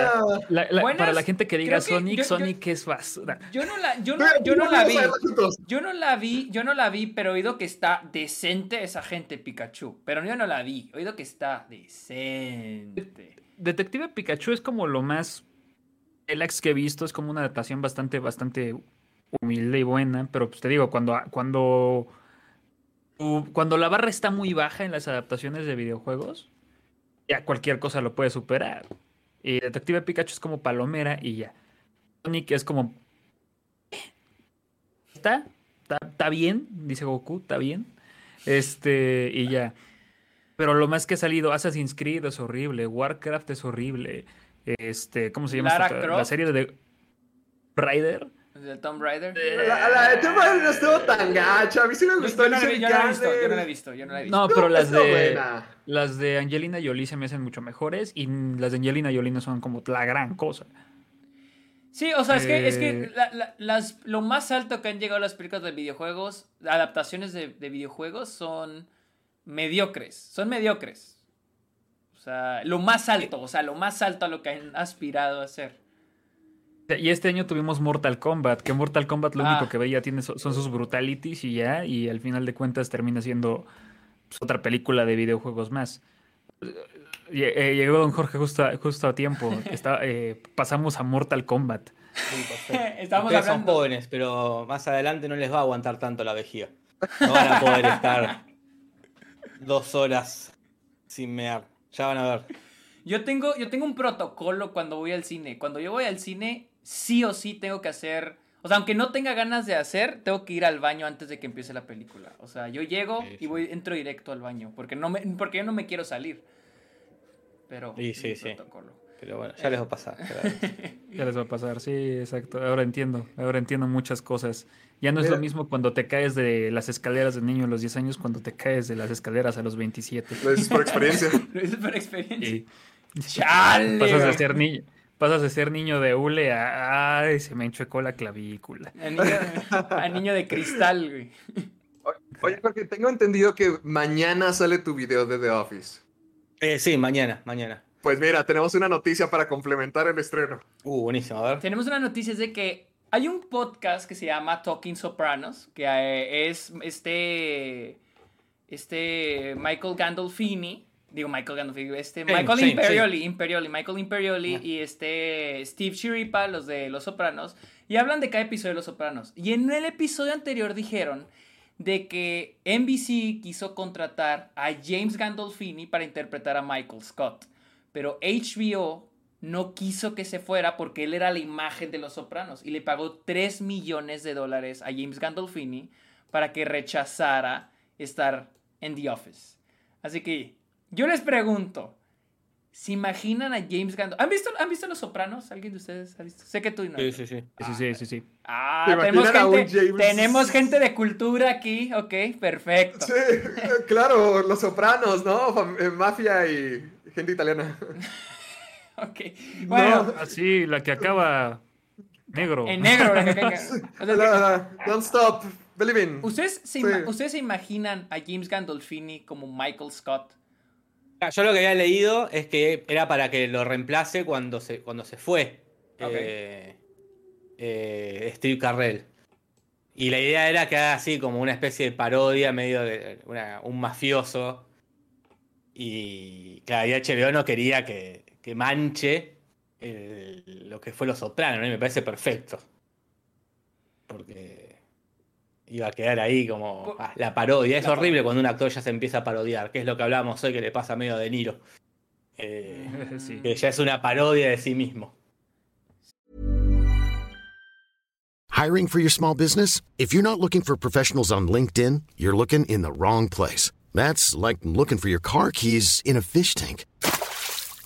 La- la- Buenas, para la gente que diga que Sonic, yo- yo- Sonic es basura. Yo no la, yo no, yo no la vi. Yo no la vi, yo no la vi, pero he oído que está decente esa gente Pikachu. Pero yo no la vi, he oído que está decente. Detective Pikachu es como lo más relax que he visto, es como una adaptación bastante, bastante humilde y buena, pero pues te digo, cuando, cuando, cuando la barra está muy baja en las adaptaciones de videojuegos, ya cualquier cosa lo puede superar. Y Detective Pikachu es como palomera y ya. Sonic es como... Está, está, está bien, dice Goku, está bien. Este, y ya. Pero lo más que ha salido, Assassin's Creed es horrible, Warcraft es horrible. Este, ¿cómo se llama? Lara esta- La serie de Rider. ¿De Tomb Raider? La, la de Tomb Raider no estuvo tan gacha. A mí sí me gustó. yo no la vi, yo no la he Alicia visto, yo no la he visto, yo no la he visto. No, pero las de buena. las de Angelina Jolie se me hacen mucho mejores y las de Angelina Jolie no son como la gran cosa. Sí, o sea, es que, es que Eh. la- la- las, lo más alto que han llegado las películas de videojuegos, adaptaciones de, de videojuegos, son mediocres. Son mediocres. O sea, lo más alto, o sea, lo más alto a lo que han aspirado a hacer. Y este año tuvimos Mortal Kombat, que Mortal Kombat lo Ah. único que veía tiene so- son sus brutalities y ya, y al final de cuentas termina siendo pues, otra película de videojuegos más. Eh, Llegó Don Jorge justo a, justo a tiempo. *laughs* Está, eh, pasamos a Mortal Kombat. Sí. *laughs* Estamos Ustedes son jóvenes, pero más adelante no les va a aguantar tanto la vejiga. No van a poder estar dos horas sin mear. Ya van a ver. Yo tengo, yo tengo un protocolo cuando voy al cine. Cuando yo voy al cine, sí o sí tengo que hacer. O sea, aunque no tenga ganas de hacer, tengo que ir al baño antes de que empiece la película. O sea, yo llego Sí, y sí. voy, entro directo al baño. Porque no me, porque yo no me quiero salir. Pero Sí, sí, sí. protocolo. Pero bueno, ya les va a pasar. *laughs* Ya les va a pasar, sí, exacto. Ahora entiendo, ahora entiendo muchas cosas. Ya no es lo mismo cuando te caes de las escaleras de niño a los 10 años, cuando te caes de las escaleras a los 27. Lo dices por experiencia. *laughs* Lo hice por experiencia. Y ¡Chale! pasas de güey! ser niño, pasas de ser niño de hule a ay, se me enchuecó la clavícula. A niño, a niño de cristal, güey. Oye, porque tengo entendido que mañana sale tu video de The Office. Eh, sí, mañana, mañana. Pues mira, tenemos una noticia para complementar el estreno. Uh, buenísimo, a ver. Tenemos una noticia es de que hay un podcast que se llama Talking Sopranos, que eh, es este este Michael Gandolfini, digo Michael Gandolfini, este Sí, Michael sí, Imperioli, Imperioli, Michael Imperioli y este Steve Chiripa, los de Los Sopranos, y hablan de cada episodio de Los Sopranos. Y en el episodio anterior dijeron de que NBC quiso contratar a James Gandolfini para interpretar a Michael Scott, pero HBO no quiso que se fuera porque él era la imagen de Los Sopranos y le pagó 3 millones de dólares a James Gandolfini para que rechazara estar en The Office. Así que yo les pregunto, ¿se imaginan a James Gandolfini? ¿Han visto, ¿Han visto Los Sopranos? ¿Alguien de ustedes ha visto? Sé que tú no. Sí, sí, sí. Sí, sí, sí, sí. Ah, ¿Te tenemos gente, James? tenemos gente de cultura aquí, ok, perfecto. Sí, claro, los sopranos, ¿no? Eh, Mafia y gente italiana. *laughs* Ok, bueno, Así, la que acaba negro. en negro. la que- que- *laughs* o sea, La- la- Don't stop believing. ¿Ustedes se, Sí. ima- ¿Ustedes se imaginan a James Gandolfini como Michael Scott? Ah, Yo lo que había leído es que era para que lo reemplace cuando se, cuando se fue eh, eh, Steve Carrell. Y la idea era que haga así como una especie de parodia, medio de una- un mafioso. Y claro, y HBO no quería que, que manche el- lo que fue Los Sopranos, ¿no? Y me parece perfecto. Porque iba a quedar ahí como ah, la parodia. Es La horrible parodia. cuando un actor ya se empieza a parodiar, que es lo que hablábamos hoy que le pasa medio a De Niro. *laughs* Eh, Sí. que ya es una parodia de sí mismo. Hiring for your small business? If you're not looking for professionals on LinkedIn, you're looking in the wrong place. That's like looking for your car keys in a fish tank.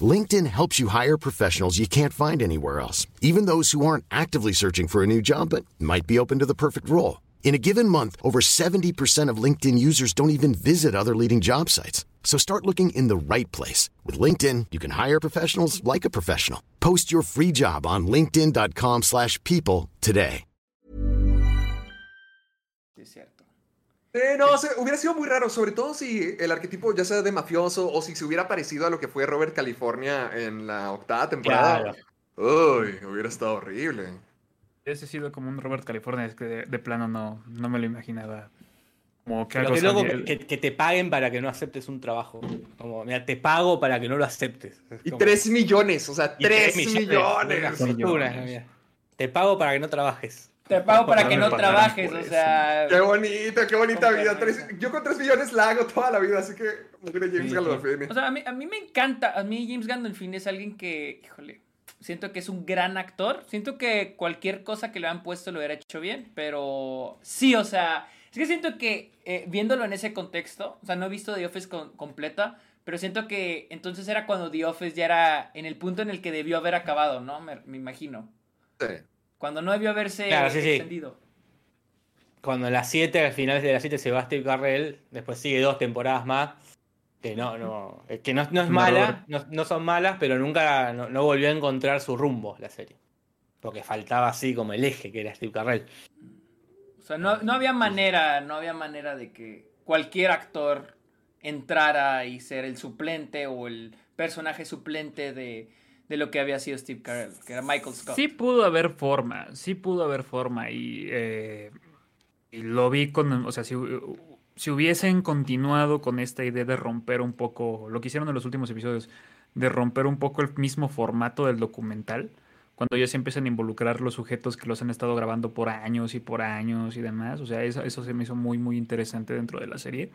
LinkedIn helps you hire professionals you can't find anywhere else, even those who aren't actively searching for a new job but might be open to the perfect role. In a given month, over 70% of LinkedIn users don't even visit other leading job sites. So start looking in the right place. With LinkedIn, you can hire professionals like a professional. Post your free job on linkedin.com/people slash people today. Sí, es cierto. Eh, no, se- hubiera sido muy raro, sobre todo si el arquetipo ya sea de mafioso o si se hubiera parecido a lo que fue Robert California en la octava temporada. Uy, hubiera estado horrible. Ese ha sido como un Robert California, es que de, de plano no, no me lo imaginaba. Como que Pero algo loco saliera- que, que te paguen para que no aceptes un trabajo. Como, mira, te pago para que no lo aceptes. Es Y como- 3 millones, o sea, y 3 tres millones. Una fortuna, mira. Te pago para que no trabajes. Te pago para que no trabajes, o sea... Qué bonito, qué bonita vida. Tres- yo con 3 millones la hago toda la vida, así que James Sí, Gandolfini. O sea, a mí, a mí me encanta. A mí James Gandolfini es alguien que, híjole, siento que es un gran actor. Siento que cualquier cosa que le han puesto lo hubiera hecho bien, pero sí, o sea, es que siento que eh, viéndolo en ese contexto, o sea, no he visto The Office con- completa, pero siento que entonces era cuando The Office ya era en el punto en el que debió haber acabado, ¿no? Me, me imagino. Sí. Cuando no debió haberse Claro, sí, sí. extendido. Cuando en las 7, al final de las 7 se va Steve Carrell, después sigue dos temporadas más. Que no, no, que no, no es mala, no, no son malas, pero nunca no, no volvió a encontrar su rumbo la serie. Porque faltaba así como el eje que era Steve Carrell. O sea, no, no había manera, no había manera de que cualquier actor entrara y ser el suplente o el personaje suplente de, de lo que había sido Steve Carell, que era Michael Scott. Sí pudo haber forma, sí pudo haber forma y, eh, y lo vi con, o sea, si, si hubiesen continuado con esta idea de romper un poco, lo que hicieron en los últimos episodios, de romper un poco el mismo formato del documental, cuando ya se empiezan a involucrar los sujetos que los han estado grabando por años y por años y demás, o sea, eso, eso se me hizo muy, muy interesante dentro de la serie.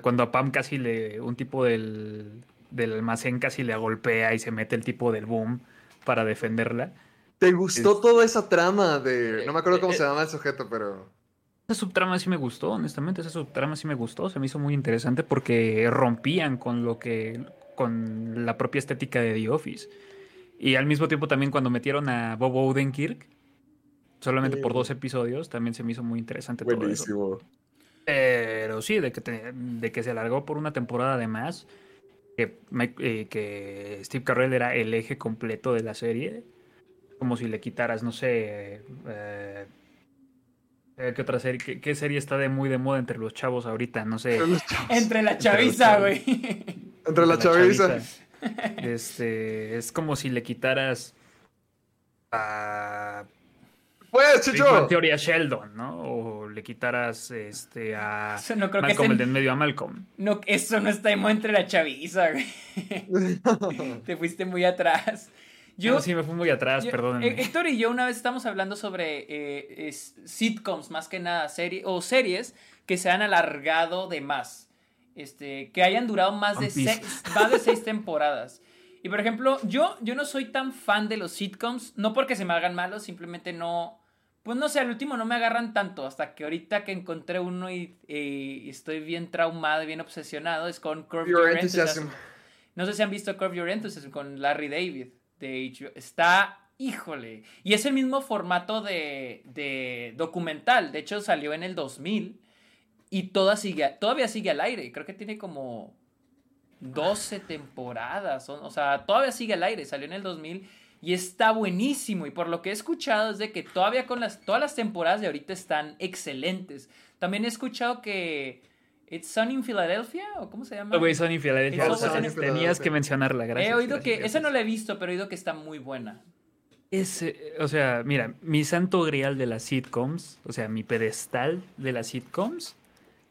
Cuando a Pam casi le, un tipo del, del almacén casi le golpea y se mete el tipo del boom para defenderla. ¿Te gustó toda esa trama de... No me acuerdo cómo Eh, se llama el sujeto, pero... Esa subtrama sí me gustó, honestamente, esa subtrama sí me gustó, se me hizo muy interesante porque rompían con lo que, con la propia estética de The Office. Y al mismo tiempo también cuando metieron a Bob Odenkirk, solamente por dos episodios, también se me hizo muy interesante todo eso. Buenísimo. Pero sí, de que, te- de que se alargó por una temporada de más, que, eh, que Steve Carell era el eje completo de la serie, como si le quitaras, no sé, eh, ¿qué otra serie? ¿Qué, qué serie está de muy de moda entre los chavos ahorita? No sé. Entre la chaviza, güey. Entre la chaviza. Este, es como si le quitaras a Pues, Chicho. Bang Theory a Sheldon, ¿no? O le quitaras este, a Eso no creo que Malcolm sea- el de en medio a Malcolm. No, eso no está de moda entre la chaviza, güey. *laughs* Te fuiste muy atrás. Yo, No, sí, me fui muy atrás, yo- perdónenme. Héctor y yo una vez estamos hablando sobre eh, es- sitcoms, más que nada, serie, o series que se han alargado de más. Este, que hayan durado más de, Piece. seis, más de seis temporadas. Y por ejemplo, yo, yo no soy tan fan de los sitcoms, no porque se me hagan malos, simplemente no. Pues no sé, al último no me agarran tanto. Hasta que ahorita que encontré uno y, y estoy bien traumado y bien obsesionado, es con Curb Your Your enthusiasm. Enthusiasm. No sé si han visto Curb Your Enthusiasm con Larry David de. Está, híjole. Y es el mismo formato de, de documental. De hecho, salió en el 2000 y todavía sigue al aire. Creo que tiene como 12 temporadas. O, sea, todavía sigue al aire. Salió en el 2000 y está buenísimo. Y por lo que he escuchado es de que todavía con todas las temporadas de ahorita están excelentes. También he escuchado que It's Sunny in Philadelphia, o cómo se llama. Philadelphia. It's Sunny in tenías que Philadelphia. mencionarla, gracias. he oído gracias, que, esa no gracias. la he visto, pero he oído que está muy buena. Es, o sea, mira, mi santo grial de las sitcoms, o sea, mi pedestal de las sitcoms,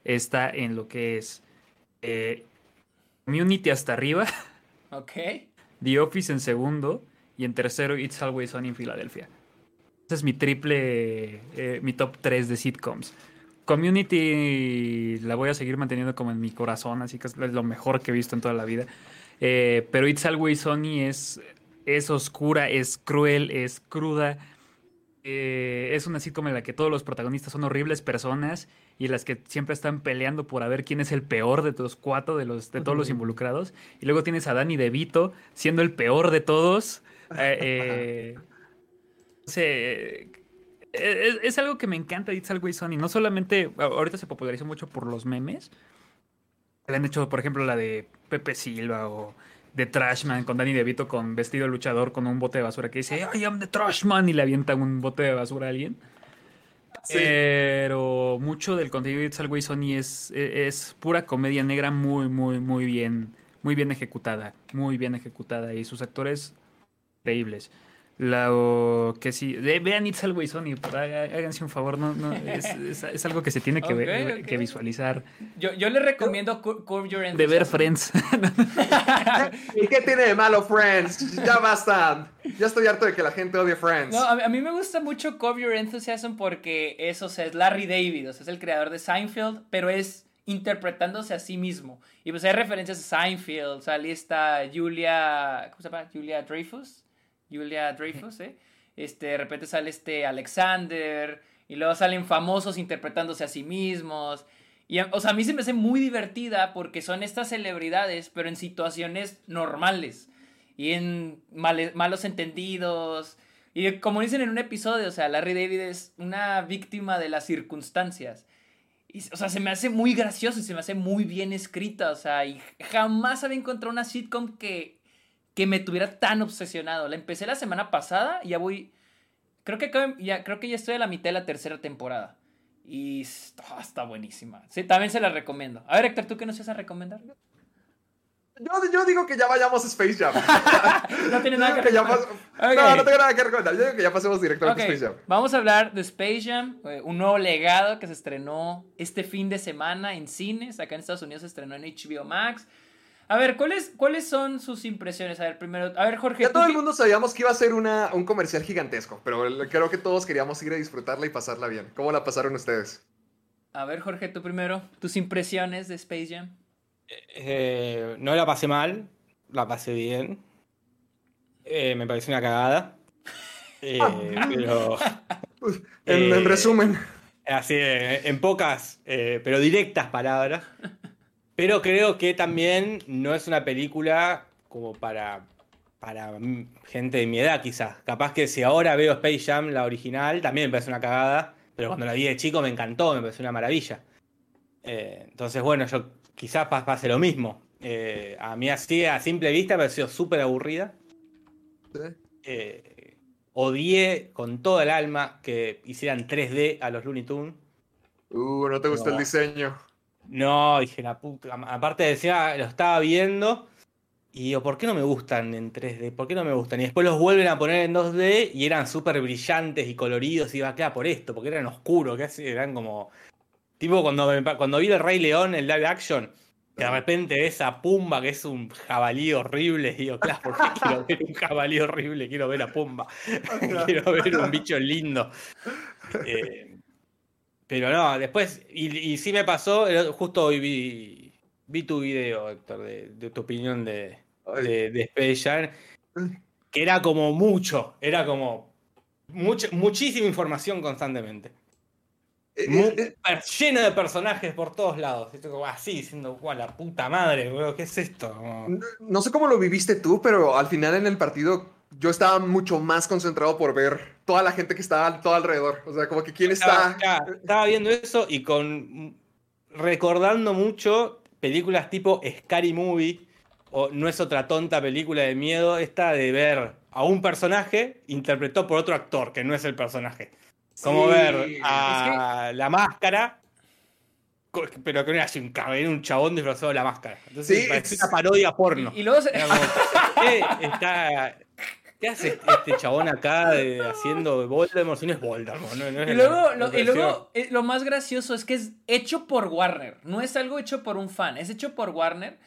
está en lo que es eh, Community hasta arriba, *laughs* Ok. The Office en segundo y en tercero It's Always On in Philadelphia. Ese es mi triple, eh, mi top 3 de sitcoms. Community la voy a seguir manteniendo como en mi corazón, así que es lo mejor que he visto en toda la vida. Eh, pero It's Always Sunny es, es oscura, es cruel, es cruda. Eh, es una sitcom en la que todos los protagonistas son horribles personas y las que siempre están peleando por a ver quién es el peor de los cuatro, de, los, de todos los involucrados. Y luego tienes a Danny DeVito siendo el peor de todos. Eh, eh, *laughs* se- es, es algo que me encanta de It's Always Sunny. No solamente, ahorita se popularizó mucho por los memes. Le han hecho, por ejemplo, la de Pepe Silva o de Trashman con Danny DeVito con vestido de luchador con un bote de basura que dice I am the Trashman y le avienta un bote de basura a alguien. Sí. Pero mucho del contenido de It's Always Sunny es, es pura comedia negra muy, muy, muy bien, muy bien ejecutada. Muy bien ejecutada. Y sus actores increíbles. La o- que sí, de- vean It's Always haga- háganse un favor, no, no, es, es- es algo que se tiene que, ver- que visualizar. Yo, yo le recomiendo Cur- Curb Your De ver Enthusiasm. Friends. *laughs* ¿Y qué tiene de malo Friends? Ya basta. Ya estoy harto de que la gente odie Friends. No, a, mí- a mí me gusta mucho Curb Your Enthusiasm porque eso o sea, es Larry David, o sea, es el creador de Seinfeld, pero es interpretándose a sí mismo. Y pues hay referencias a Seinfeld, sale esta Julia, ¿cómo se llama? Julia Dreyfus. Julia Dreyfus, ¿eh? Este, de repente sale este Alexander, y luego salen famosos interpretándose a sí mismos. Y, o sea, a mí se me hace muy divertida porque son estas celebridades, pero en situaciones normales. Y en malos entendidos. Y como dicen en un episodio, o sea, Larry David es una víctima de las circunstancias. Y, o sea, se me hace muy gracioso y se me hace muy bien escrita. O sea, y jamás había encontrado una sitcom que, que me tuviera tan obsesionado. La empecé la semana pasada y ya voy. Creo que, ya, creo que ya estoy a la mitad de la tercera temporada. Y está, está buenísima. Sí, también se la recomiendo. A ver, Héctor, ¿tú qué nos ibas a recomendar? Yo, yo digo que ya vayamos a Space Jam. *laughs* No tiene nada que recomendar. No, no tengo nada que recomendar. Yo digo que ya pasemos directamente a Space Jam. Vamos a hablar de Space Jam, eh, un nuevo legado que se estrenó este fin de semana en cines. Acá en Estados Unidos se estrenó en HBO Max. A ver, ¿cuáles, ¿cuáles son sus impresiones? A ver, primero, a ver, Jorge. Ya ¿tú todo el mundo sabíamos que iba a ser una, un comercial gigantesco, pero creo que todos queríamos ir a disfrutarla y pasarla bien. ¿Cómo la pasaron ustedes? A ver, Jorge, tú primero. Tus impresiones de Space Jam. Eh, no la pasé mal, la pasé bien. Eh, me pareció una cagada. *laughs* Eh, pero *laughs* En, Eh, en resumen, así, eh, en pocas, eh, pero directas palabras. Pero creo que también no es una película como para, para gente de mi edad, quizás. Capaz que si ahora veo Space Jam, la original, también me parece una cagada. Pero cuando la vi de chico me encantó, me pareció una maravilla. Eh, entonces, bueno, yo quizás pa- pase lo mismo. Eh, a mí así, a simple vista, me pareció súper aburrida. Eh, odié con toda el alma que hicieran 3D a los Looney Tunes. Uh, no te gustó el diseño. No, dije la puta. Aparte decía, lo estaba viendo. Y digo, ¿por qué no me gustan en 3D? ¿Por qué no me gustan? Y después los vuelven a poner en 2D y eran súper brillantes y coloridos. Y iba quedar por esto, porque eran oscuros, que eran como. Tipo cuando, cuando vi el Rey León, el live action, Que de repente ves a Pumba, que es un jabalí horrible, y digo, claro, ¿por qué *laughs* quiero ver un jabalí horrible? Quiero ver a Pumba. *laughs* quiero ver un bicho lindo. Eh, pero no, después, y, y sí me pasó, eh, justo hoy vi, vi tu video, Héctor, de, de tu opinión de, de, de Space Jam, que era como mucho, era como mucha, muchísima información constantemente. Eh, eh, lleno de personajes por todos lados. Así, diciendo, guau, la puta madre, weón, ¿qué es esto? No sé cómo lo viviste tú, pero al final en el partido yo estaba mucho más concentrado por ver toda la gente que estaba todo alrededor. O sea, como que quién Estaba, está. estaba- viendo eso y con recordando mucho películas tipo Scary Movie o No es otra tonta película de miedo, esta de ver a un personaje interpretado por otro actor que no es el personaje. Como Sí, ver a la máscara, pero que no era así un cabrón, era un chabón disfrazado de la máscara. Entonces Sí, parecía es- una parodia porno. Y, y luego se- Era como, *laughs* ¿qué, está, ¿qué hace este chabón acá de- haciendo Voldemort? Si no es Voldemort, no, no es Y luego, lo, y luego eh, lo más gracioso es que es hecho por Warner. No es algo hecho por un fan, es hecho por Warner.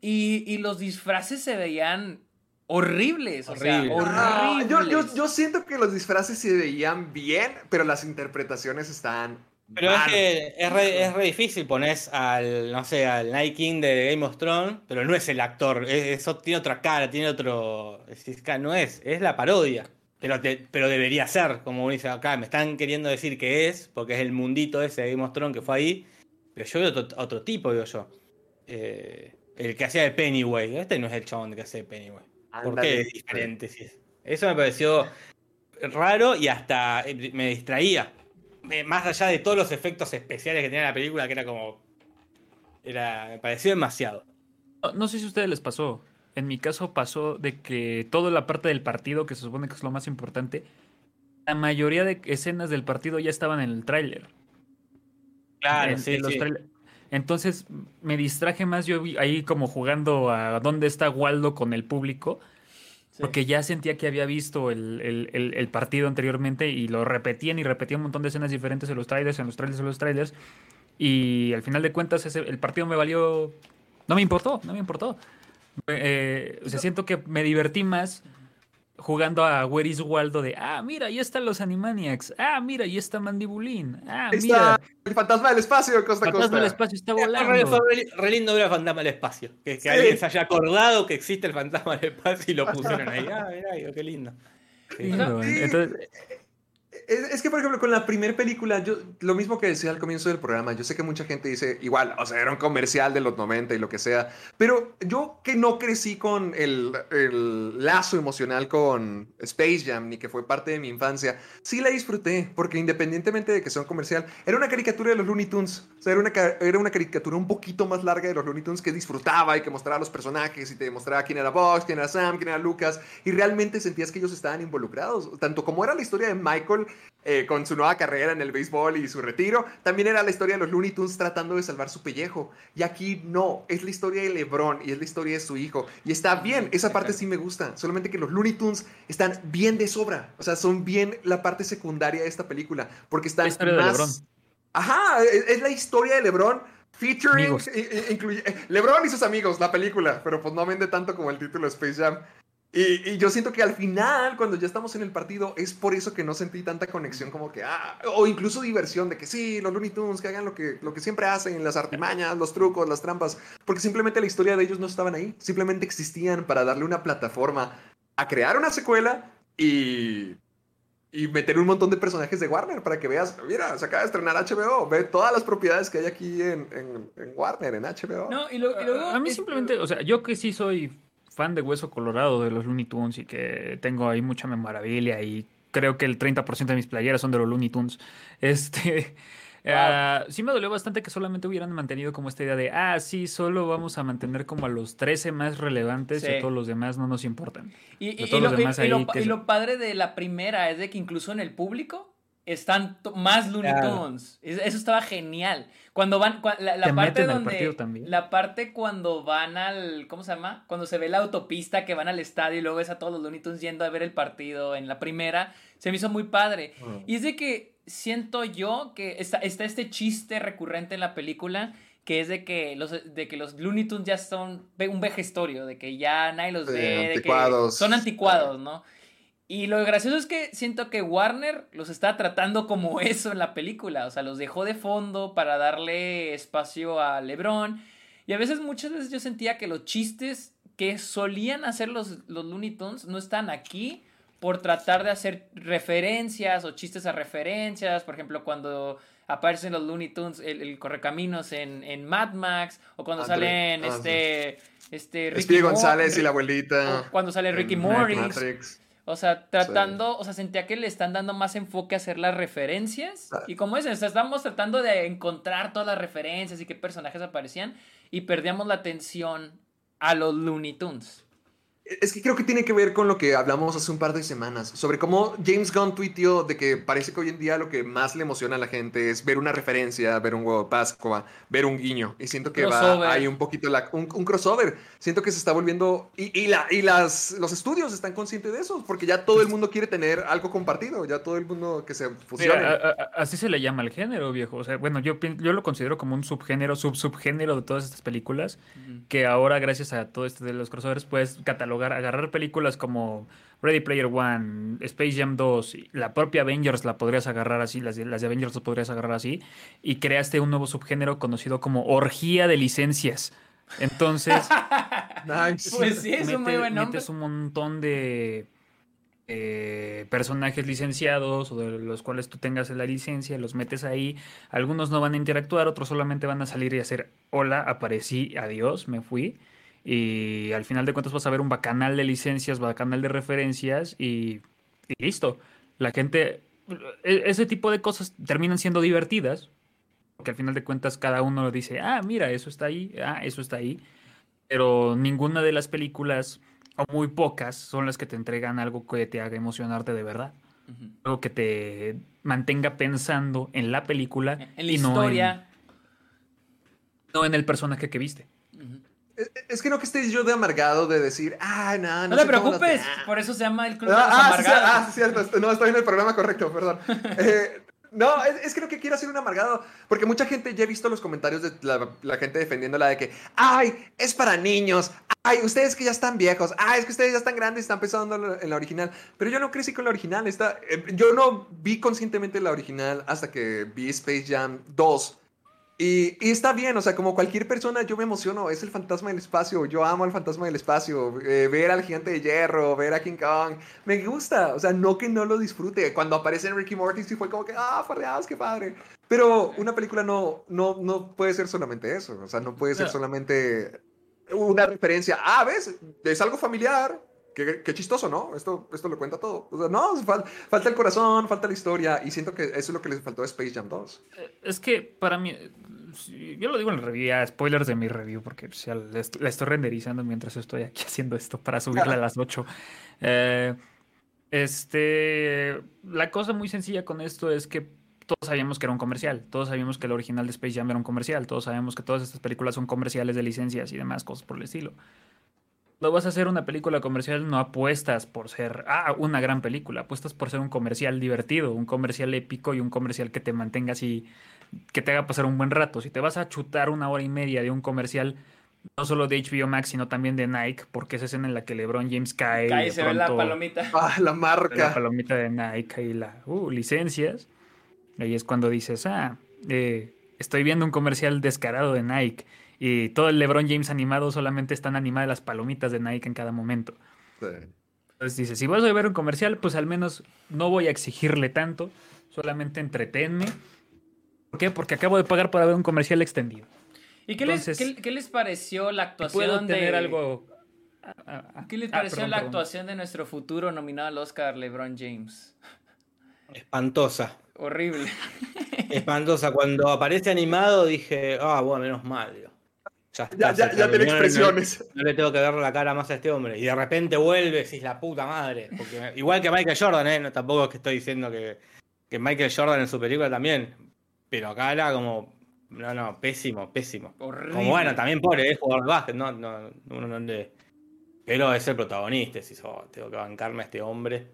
Y, y los disfraces se veían horribles. O sea, Horribles. Ah, yo, yo, yo siento que los disfraces se veían bien, pero las interpretaciones están. Pero es que es re, es re difícil, pones al, no sé, al Night King de Game of Thrones, pero no es el actor, es- eso tiene otra cara, tiene otro... no es, es la parodia. Pero, te- pero debería ser, como uno dice acá, me están queriendo decir que es, porque es el mundito ese de Game of Thrones que fue ahí, pero yo veo otro, otro tipo, digo yo. Eh, el que hacía de Pennywise, este no es el chabón que hace de Pennywise. ¿Por Ándale. qué es diferente? Eso me pareció raro y hasta eh, me distraía. Eh, Más allá de todos los efectos especiales que tenía la película, que era como. Era, me pareció demasiado. No, no sé si a ustedes les pasó. En mi caso pasó de que toda la parte del partido, que se supone que es lo más importante, la mayoría de escenas del partido ya estaban en el tráiler. Claro, En- sí, en los sí. Entonces me distraje más yo ahí como jugando a dónde está Waldo con el público, Sí. porque ya sentía que había visto el, el- el- el partido anteriormente y lo repetían y repetían un montón de escenas diferentes en los trailers, en los trailers, en los trailers. Y al final de cuentas ese, el partido me valió... No me importó, no me importó. Eh, o sea, siento que me divertí más jugando a Where is Waldo de, ah, mira, ahí están los Animaniacs, ah, mira, ahí está Mandibulín, ah, Ahí mira, está el fantasma del espacio, costa Fantasma costa. del Espacio está re, volando. fue re- re lindo ver al fantasma del espacio. Que, que Sí. alguien se haya acordado que existe el fantasma del espacio y lo *laughs* pusieron ahí. Ah, digo, qué lindo. Sí. entonces, Es, que, por ejemplo, con la primera película, yo lo mismo que decía al comienzo del programa, yo sé que mucha gente dice, igual, o sea, era un comercial de los 90 y lo que sea, pero yo que no crecí con el, lazo emocional con Space Jam, ni que fue parte de mi infancia, sí la disfruté, porque independientemente de que sea un comercial, era una caricatura de los Looney Tunes, o sea, era una, era una caricatura un poquito más larga de los Looney Tunes que disfrutaba y que mostraba los personajes y te mostraba quién era Bugs, quién era Sam, quién era Lucas, y realmente sentías que ellos estaban involucrados, tanto como era la historia de Michael eh, con su nueva carrera en el béisbol y su retiro. También era la historia de los Looney Tunes tratando de salvar su pellejo. Y aquí no, es la historia de LeBron y es la historia de su hijo. Y está bien, esa parte sí me gusta. Solamente que los Looney Tunes están bien de sobra. O sea, son bien la parte secundaria de esta película. Porque están La historia de más... LeBron. Ajá, es, es la historia de LeBron. Featuring, incluye- eh, LeBron y sus amigos, la película, pero pues no vende tanto como el título Space Jam. Y, y yo siento que al final, cuando ya estamos en el partido, es por eso que no sentí tanta conexión como que, ah, o incluso diversión de que sí, los Looney Tunes, que hagan lo que, lo que siempre hacen, las artimañas, los trucos, las trampas, porque simplemente la historia de ellos no estaban ahí, simplemente existían para darle una plataforma a crear una secuela y, y meter un montón de personajes de Warner para que veas, mira, se acaba de estrenar HBO, ve todas las propiedades que hay aquí en, en- en Warner, en HBO. No, y, lo- y luego. a mí simplemente, o sea, yo que sí soy fan de Hueso Colorado de los Looney Tunes y que tengo ahí mucha memorabilia y creo que el 30% de mis playeras son de los Looney Tunes, *laughs* este... ah, sí me dolió bastante que solamente hubieran mantenido como esta idea de, ah, sí, solo vamos a mantener como a los 13 más relevantes y a todos los demás no nos importan. Y, lo, los demás y- y lo ahí pa- que y se- lo padre de la primera es de que incluso en el público están más Looney. Tunes. Es- Eso estaba genial. Cuando van, cua- la, la Te parte donde, la parte cuando van al, ¿cómo se llama? Cuando se ve la autopista que van al estadio y luego ves a todos los Looney Tunes yendo a ver el partido en la primera, se me hizo muy padre. Mm. Y es de que siento yo que está, está este chiste recurrente en la película que es de que los, de que los Looney Tunes ya son un vejestorio, de que ya nadie los Sí, ve, de que anticuados. son anticuados, ¿no? Y lo gracioso es que siento que Warner los está tratando como *laughs* eso en la película, o sea, los dejó de fondo para darle espacio a LeBron. Y a veces, muchas veces yo sentía que los chistes que solían hacer los, los Looney Tunes no están aquí por tratar de hacer referencias o chistes a referencias. Por ejemplo, cuando aparecen los Looney Tunes, el, el correcaminos en, en Mad Max, o cuando salen ah, este, este Ricky González y la abuelita. cuando sale Ricky Morris. O sea, tratando, o sea, sentía que le están dando más enfoque a hacer las referencias. Ah. Y como dicen, o sea, estamos tratando de encontrar todas las referencias y qué personajes aparecían. Y perdíamos la atención a los Looney Tunes. Es que creo que tiene que ver con lo que hablamos hace un par de semanas, sobre cómo James Gunn tuiteó de que parece que hoy en día lo que más le emociona a la gente es ver una referencia, ver un huevo de Pascua, ver un guiño. Y siento que Crossover. va hay un poquito la, un, un crossover. Siento que se está volviendo... Y, y, la, y las, los estudios están conscientes de eso, porque ya todo el mundo quiere tener algo compartido, ya todo el mundo que se fusione. Mira, a- a- así se le llama al género, viejo. O sea, bueno, yo, yo lo considero como un subgénero, sub-subgénero de todas estas películas. Que ahora, gracias a todo esto de los crossovers, puedes catalogar, agarrar películas como Ready Player One, Space Jam 2, y la propia Avengers la podrías agarrar así, las de, las de Avengers las podrías agarrar así, y creaste un nuevo subgénero conocido como orgía de licencias. Entonces. *laughs* Nice. Pues sí, es un muy Mete- buen nombre. Metes un montón de eh, personajes licenciados o de los cuales tú tengas la licencia, los metes ahí. Algunos no van a interactuar, otros solamente van a salir y hacer hola, aparecí, adiós, me fui. Y al final de cuentas vas a ver un bacanal de licencias, bacanal de referencias y, y listo. La gente, e- ese tipo de cosas terminan siendo divertidas. Porque al final de cuentas cada uno dice, ah, mira, eso está ahí, ah, eso está ahí pero ninguna de las películas, o muy pocas, son las que te entregan algo que te haga emocionarte de verdad. Algo que te mantenga pensando en la película En la y no historia. en, no en el personaje que viste. Es- que no que estés yo de amargado de decir, ah, no, No, no te sé preocupes, Ah. por eso se llama el Club de los Ah, ah, sí, sí, Amargados. ah, sí, cierto. est- No, estoy en el programa correcto, perdón. *laughs* Eh, no, es, es que no que quiero ser un amargado. Porque mucha gente, ya he visto los comentarios de la, la gente defendiéndola de que, ay, es para niños. Ay, ustedes que ya están viejos. Ay, es que ustedes ya están grandes y están pensando en la- en la original. Pero yo no crecí con la original. Esta, eh, yo no vi conscientemente la original hasta que vi Space Jam 2. Y, y está bien, o sea, como cualquier persona, yo me emociono. Es el fantasma del espacio. Yo amo al fantasma del espacio. eh, ver al gigante de hierro, ver a King Kong. Me gusta. O sea, no que no lo disfrute. Cuando aparece en Ricky Morty, sí fue como que, ah, farreados, qué padre. Pero una película no, no, no puede ser solamente eso. O sea, no puede ser No. solamente una referencia. Ah, ¿ves? Es algo familiar. Qué, chistoso, ¿no? Esto, esto lo cuenta todo. No, fal- falta el corazón, falta la historia. Y siento que eso es lo que les faltó a Space Jam 2. Es que para mí, eh, yo lo digo en la review, ya, spoilers de mi review, porque la est- la estoy renderizando mientras estoy aquí *laughs* haciendo esto para subirla a las 8. Eh, este, la cosa muy sencilla con esto es que todos sabíamos que era un comercial, todos sabíamos que el original de Space Jam era un comercial, todos sabemos que todas estas películas son comerciales de licencias y demás cosas por el estilo. Cuando vas a hacer una película comercial, no apuestas por ser ah, una gran película, apuestas por ser un comercial divertido, un comercial épico y un comercial que te mantenga así, que te haga pasar un buen rato. Si te vas a chutar una hora y media de un comercial, no solo de HBO Max, sino también de Nike, porque esa escena en la que LeBron James cae. Cae y de se ve la palomita. *laughs* Ah, la la marca. palomita de Nike y la uh, licencias. Ahí es cuando dices, ah, eh, estoy viendo un comercial descarado de Nike y todo el LeBron James animado solamente están animadas las palomitas de Nike en cada momento. Sí. Entonces dices, si vas a ver un comercial, pues al menos no voy a exigirle tanto, solamente entretenme. ¿Por qué? Porque acabo de pagar para ver un comercial extendido. ¿Y qué, les, qué, qué les pareció la actuación Puedo de... tener algo... ah, ah. ¿Qué les Ah, pareció perdón, la perdón. actuación de nuestro futuro nominado al Oscar, LeBron James? Espantosa. Horrible. Espantosa. Cuando aparece animado dije, ah, bueno, menos mal. digo. Ya, está, Ya, ya, tiene no- expresiones. No, le tengo que ver la cara más a este hombre. Y de repente vuelve, decís la puta madre. Porque, igual que Michael Jordan, ¿eh? No, tampoco es que estoy diciendo que, que Michael Jordan en su película también. Pero acá era como. No, no, pésimo, pésimo. Horrible. Como bueno, también pobre, es jugador de básquet, no, no, uno no le- Pero es el protagonista, si tengo que bancarme a este hombre.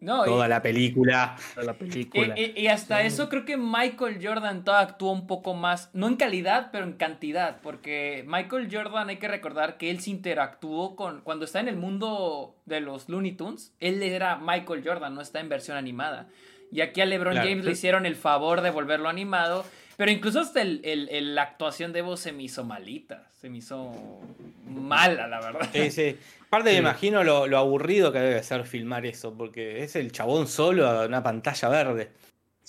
No, toda y, la película. de la película. y- y- y hasta eso creo que Michael Jordan todo actuó un poco más, no en calidad, pero en cantidad, porque Michael Jordan hay que recordar que él se interactuó con, cuando está en el mundo de los Looney Tunes, él era Michael Jordan, no está en versión animada. Y aquí a LeBron Claro. James le hicieron el favor de volverlo animado, pero incluso hasta el, el- el- la actuación de voz se me hizo malita, se me hizo mala, la verdad. Sí, sí. Aparte me imagino lo, lo aburrido que debe ser filmar eso, porque es el chabón solo a una pantalla verde.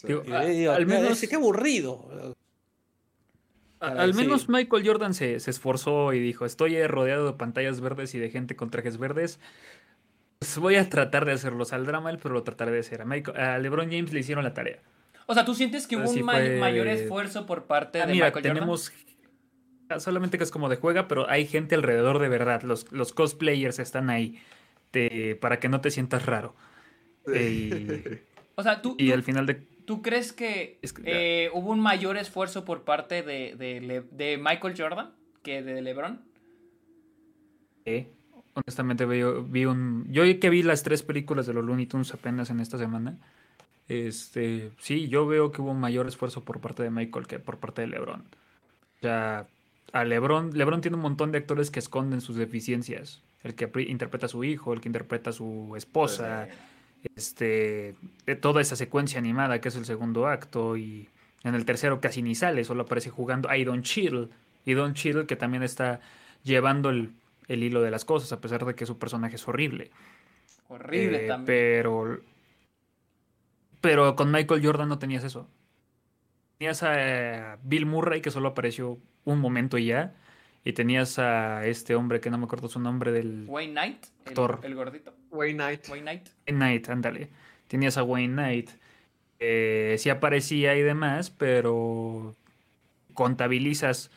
Digo, Y a- digo, al menos, "Ese, qué aburrido. a- al menos Michael Jordan se, se esforzó y dijo, estoy rodeado de pantallas verdes y de gente con trajes verdes. Pues voy a tratar de hacerlo. Saldrá mal, pero lo trataré de hacer. A, Michael- a LeBron James le hicieron la tarea. O sea, ¿tú sientes que hubo sí un fue- mayor esfuerzo por parte Ah, de mira, Michael Jordan? tenemos... ah, Solamente que es como de juega, pero hay gente alrededor de verdad. Los, los cosplayers están ahí te- para que no te sientas raro. Eh, *laughs* O sea, ¿tú, y, tú- al final de... ¿tú crees que, Es que- eh, hubo un mayor esfuerzo por parte de, de Michael Jordan que de LeBron? Eh, honestamente vi, vi un... Yo que vi las tres películas de los Looney Tunes apenas en esta semana. Este, sí, yo veo que hubo un mayor esfuerzo por parte de Michael que por parte de LeBron. O sea, a LeBron, LeBron tiene un montón de actores que esconden sus deficiencias. El que interpreta a su hijo, el que interpreta a su esposa, este, toda esa secuencia animada que es el segundo acto y en el tercero casi ni sale, solo aparece jugando a Don Cheadle. Y Don Cheadle que también está llevando el, el hilo de las cosas a pesar de que su personaje es horrible. Horrible Eh, también. Pero, pero con Michael Jordan no tenías eso. Tenías a eh, Bill Murray, que solo apareció un momento y ya. Y tenías a este hombre que no me acuerdo su nombre del Wayne Knight, actor. el gordito. Wayne Knight. Wayne Knight. Wayne Knight, ándale. Tenías a Wayne Knight. Eh, sí aparecía y demás, pero contabilizas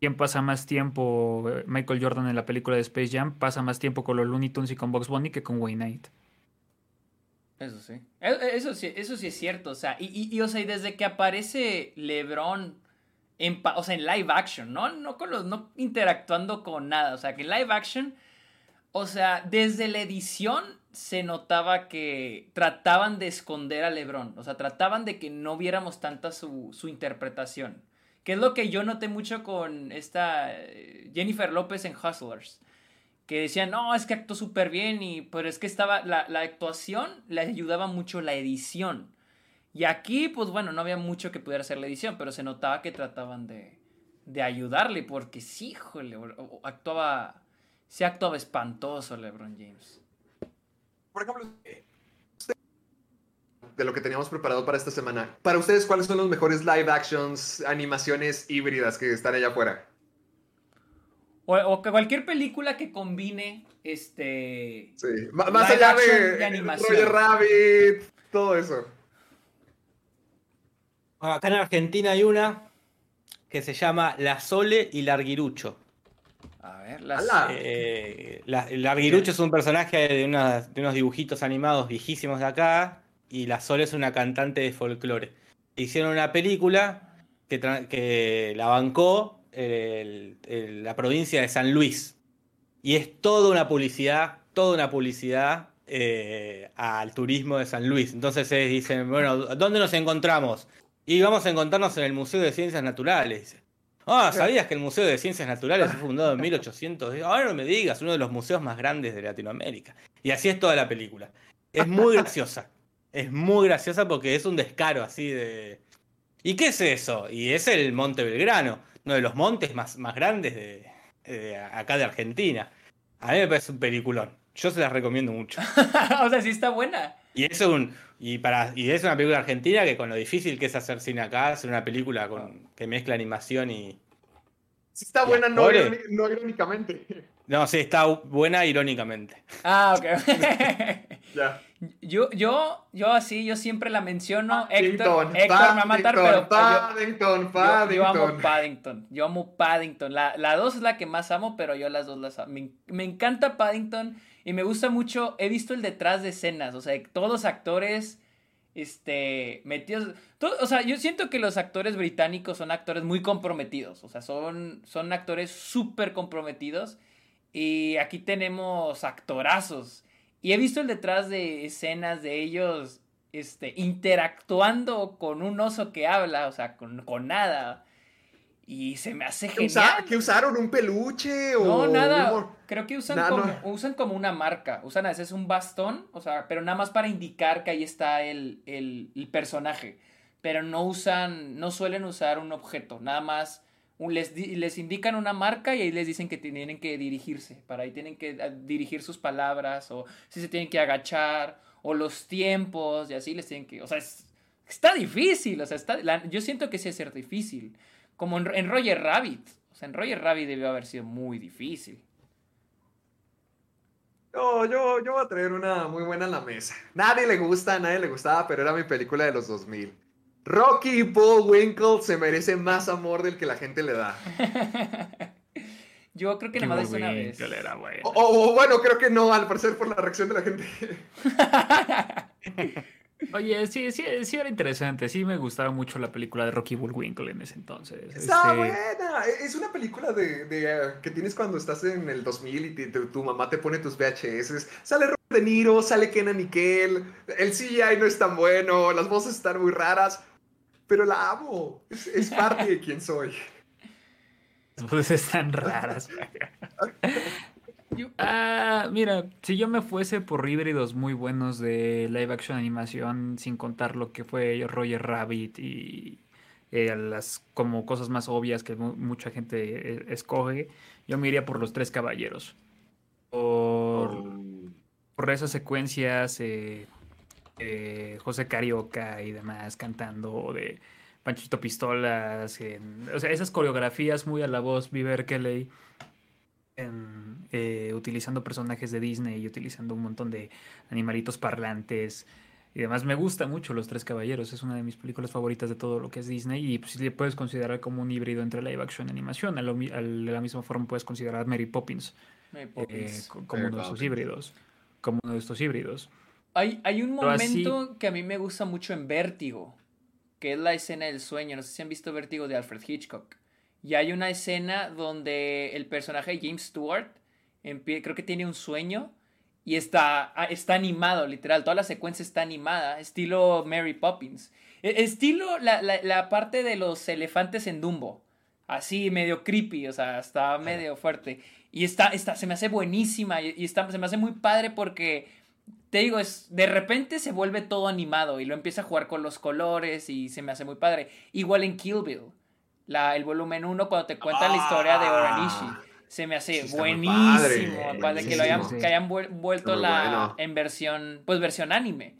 quién pasa más tiempo. eh, Michael Jordan en la película de Space Jam pasa más tiempo con los Looney Tunes y con Bugs Bunny que con Wayne Knight. Eso sí. E- e- Eso sí, eso sí es cierto. O sea, y, y- o sea, y desde que aparece LeBron en, o sea, en live action, ¿no? No con los, no interactuando con nada. O sea, que en live action, o sea, desde la edición se notaba que trataban de esconder a LeBron. O sea, trataban de que no viéramos tanta su, su interpretación. Que es lo que yo noté mucho con esta eh, Jennifer López en Hustlers que decían, no, es que actuó súper bien, y, pero es que estaba, la, la actuación le ayudaba mucho la edición. Y aquí, pues bueno, no había mucho que pudiera hacer la edición, pero se notaba que trataban de, de ayudarle, porque sí, híjole, actuaba, sí actuaba espantoso LeBron James. Por ejemplo, de lo que teníamos preparado para esta semana. Para ustedes, ¿cuáles son los mejores live actions, animaciones híbridas que están allá afuera? O, o que cualquier película que combine, este... Sí. M- más Live allá action de, de animación. Roger Rabbit, todo eso. Acá en Argentina hay una que se llama La Sole y Larguirucho. A ver, las... Eh, la- el Larguirucho es un personaje de, unos dibujitos animados viejísimos de acá y la Sole es una cantante de folclore. Hicieron una película que la bancó el- el- la provincia de San Luis y es toda una publicidad, toda una publicidad eh, al turismo de San Luis. Entonces ellos dicen, bueno, ¿dónde nos encontramos? Y vamos a encontrarnos en el Museo de Ciencias Naturales. Ah, ¿sabías que el Museo de Ciencias Naturales fue fundado en *laughs* 1800? Ahora no me digas, uno de los museos más grandes de Latinoamérica. Y así es toda la película. Es muy *laughs* graciosa. Es muy graciosa porque es un descaro así de... ¿Y qué es eso? Y es el Monte Belgrano, uno de los montes más, más grandes de, de acá de Argentina. A mí me parece un peliculón. Yo se las recomiendo mucho. *laughs* o sea, sí está buena. Y es un y para y es una película argentina que con lo difícil que es hacer cine acá, hacer una película con que mezcla animación y Sí está Y buena, no, no irónicamente. no, sí, está buena irónicamente. Ah, ok. *laughs* ya. Yo, yo, yo así, yo siempre la menciono. Paddington, Héctor, Héctor me va a matar, pero Paddington, yo, Paddington, yo- yo amo Paddington. Paddington. Yo amo Paddington. La, la dos es la que más amo, pero yo las dos las amo. Me, me encanta Paddington y me gusta mucho. He visto el detrás de escenas, o sea, todos los actores este metidos todo- o sea yo siento que los actores británicos son actores muy comprometidos o sea son son actores súper comprometidos y aquí tenemos actorazos Y he visto el detrás de escenas de ellos este, interactuando con un oso que habla, o sea, con, con nada. Y se me hace ¿Que, usa- genial. que usaron un peluche o No, nada. un- Creo que usan, como, no. usan como una marca. Usan a veces un bastón, o sea, pero nada más para indicar que ahí está el, el- el personaje. Pero no usan, no suelen usar un objeto. Nada más les, di- les indican una marca y ahí les dicen que tienen que dirigirse. Para ahí tienen que dirigir sus palabras o si se tienen que agachar o los tiempos y así les tienen que... O sea, es- está difícil. O sea, está, yo siento que sí es ser difícil. Como en, en Roger Rabbit. O sea, en Roger Rabbit debió haber sido muy difícil. No, yo, yo voy a traer una muy buena a la mesa. Nadie le gusta, nadie le gustaba, pero era mi película de los 2000. Rocky y Bullwinkle se merece más amor del que la gente le da. *laughs* Yo creo que nada más hice una vez. Winkle era bueno. O, o- o bueno, creo que no, al parecer por la reacción de la gente. *laughs* Oye, sí, sí, sí era interesante. Sí me gustaba mucho la película de Rocky Bullwinkle en ese entonces. Está Este, buena. Es una película de, de, que tienes cuando estás en el 2000 y te- tu, tu mamá te pone tus VHS. Sale Robert De Niro, sale Kenan Nickel. El CGI no es tan bueno, las voces están muy raras. Pero la amo. Es, es parte de quien soy. Las voces están raras. Yo- *laughs* Ah, mira, si yo me fuese por híbridos muy buenos de live action animación, sin contar lo que fue Roger Rabbit y eh, las como cosas más obvias que mu- mucha gente eh, escoge, yo me iría por los tres caballeros. Por, por esas secuencias, eh, eh, José Carioca y demás cantando, de Panchito Pistolas, en- o sea, esas coreografías muy a la voz, Viver Kelly, en, eh, utilizando personajes de Disney y utilizando un montón de animalitos parlantes. Y demás, me gusta mucho Los Tres Caballeros, es una de mis películas favoritas de todo lo que es Disney y pues, le puedes considerar como un híbrido entre live action y animación. A lo de la misma forma puedes considerar Mary Poppins Mary eh, Poppins. co- como Mary uno de estos híbridos. Como uno de estos híbridos. Hay, hay un así- momento que a mí me gusta mucho en Vértigo, que es la escena del sueño. No sé si han visto Vértigo de Alfred Hitchcock. Y hay una escena donde el personaje de James Stewart creo que tiene un sueño y está, ah, está animado, literal. Toda la secuencia está animada, estilo Mary Poppins. E- Estilo la, la- la parte de los elefantes en Dumbo. Así, medio creepy, o sea, está medio fuerte. Y está, está, se me hace buenísima y, y está, se me hace muy padre porque te digo, es, de repente se vuelve todo animado y lo empieza a jugar con los colores y se me hace muy padre. Igual en Kill Bill, la, el volumen 1 cuando te cuenta la historia de Oranishi. Se me hace buenísimo, padre, padre, que lo hayan, buenísimo. que hayan vuel- vuelto la bueno. en versión, pues versión anime.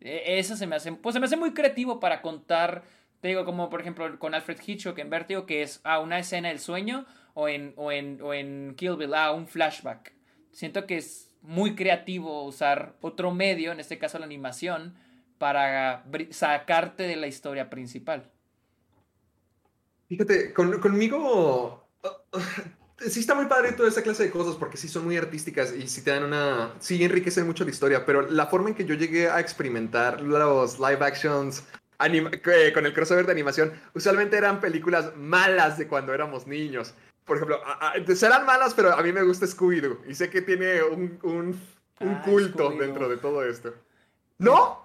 E- Eso se me hace, pues se me hace muy creativo para contar, te digo, como por ejemplo con Alfred Hitchcock en Vértigo, que es ah, una escena del sueño, o en, o en, o en Kill Bill, ah, un flashback. Siento que es muy creativo usar otro medio, en este caso la animación, para sacarte de la historia principal. Fíjate, con- conmigo *laughs* sí está muy padre toda esa clase de cosas porque sí son muy artísticas y sí te dan una... Sí enriquecen mucho la historia, pero la forma en que yo llegué a experimentar los live actions anima- que- con el crossover de animación usualmente eran películas malas de cuando éramos niños. Por ejemplo, a- a- serán malas, pero a mí me gusta Scooby-Doo y sé que tiene un, un- un Ah, culto dentro de todo esto. ¿No?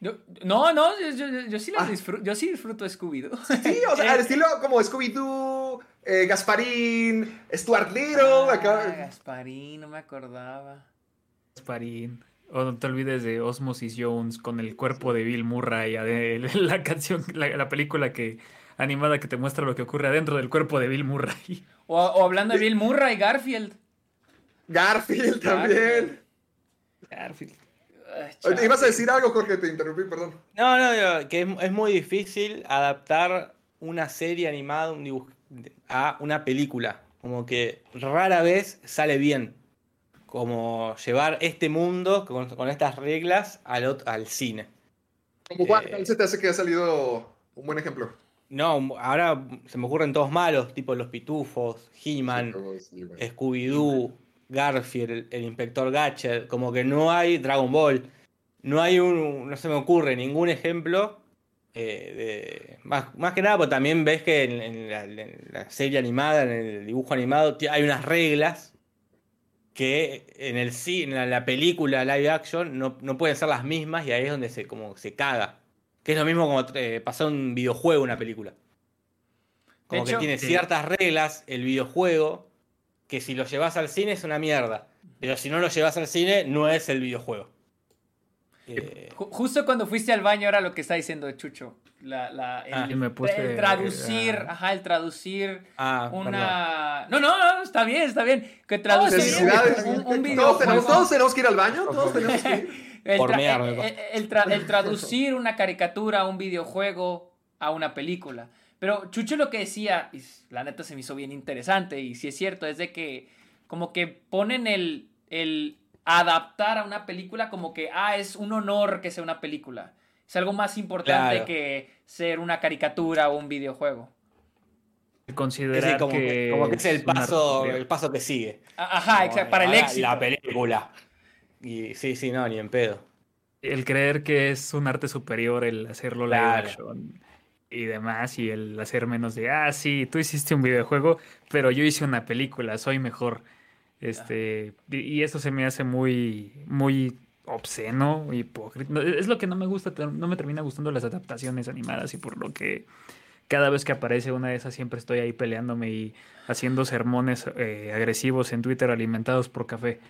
Yo- no, no, yo, yo- yo sí, las Ah. disfruto, yo sí disfruto Scooby-Doo. Sí, o sea, *laughs* al estilo como Scooby-Doo, eh, Gasparín, Stuart Little, Ah, acá. Gasparín, no me acordaba. Gasparín. O no te olvides de Osmosis Jones con el cuerpo de Bill Murray, de *laughs* la canción, la, la película que animada que te muestra lo que ocurre adentro del cuerpo de Bill Murray. O, o hablando de Bill Murray, Garfield. Garfield también. Garfield. Ay, Ibas a decir algo, Jorge, te interrumpí, perdón. No, no, que es, es muy difícil adaptar una serie animada un a una película. Como que rara vez sale bien. Como llevar este mundo con, con estas reglas al, cine. Como cuál Eh. cuál se te hace que ha salido un buen ejemplo? No, ahora se me ocurren todos malos, tipo Los Pitufos, He-Man, Scooby-Doo, Garfield, el, el Inspector Gadget, como que no hay Dragon Ball. No hay un, no se me ocurre ningún ejemplo. eh, de, más, más que nada, porque también ves que en, en la, en la serie animada, en el dibujo animado, hay unas reglas que en el cine, en la película live action no, no pueden ser las mismas y ahí es donde se, como, se caga. Que es lo mismo como eh, pasar un videojuego una película. Como hecho, que tiene sí. ciertas reglas el videojuego que si lo llevas al cine es una mierda. Pero si no lo llevas al cine, no es el videojuego. Eh, Ju- Justo cuando fuiste al baño era lo que está diciendo Chucho. La, la- el, Ah, y me puse, el traducir, ah. ajá, el traducir ah, una... No, no, no, está bien, está bien. Que traducir un, un Todos tenemos, todos tenemos que ir al baño, todos tenemos que ir. *laughs* El, Por el- pa. el- el tra- el *laughs* traducir una caricatura a un videojuego a una película. Pero Chucho lo que decía, y la neta se me hizo bien interesante, y si es cierto, es de que como que ponen el, el adaptar a una película como que, ah, es un honor que sea una película. Es algo más importante Claro. que ser una caricatura o un videojuego. Considerar Sí, como, que, que, como que es el paso, el paso que sigue. Ajá, Como, exacto, para el ahora éxito. La película. Y sí, sí, no, ni en pedo. El creer que es un arte superior el hacerlo live Claro. action y demás, y el hacer menos de, ah, sí, tú hiciste un videojuego, pero yo hice una película, soy mejor. Este, y, y eso se me hace muy, muy obsceno, hipócrita. Es lo que no me gusta, no me termina gustando las adaptaciones animadas y por lo que cada vez que aparece una de esas siempre estoy ahí peleándome y haciendo sermones eh, agresivos en Twitter alimentados por café.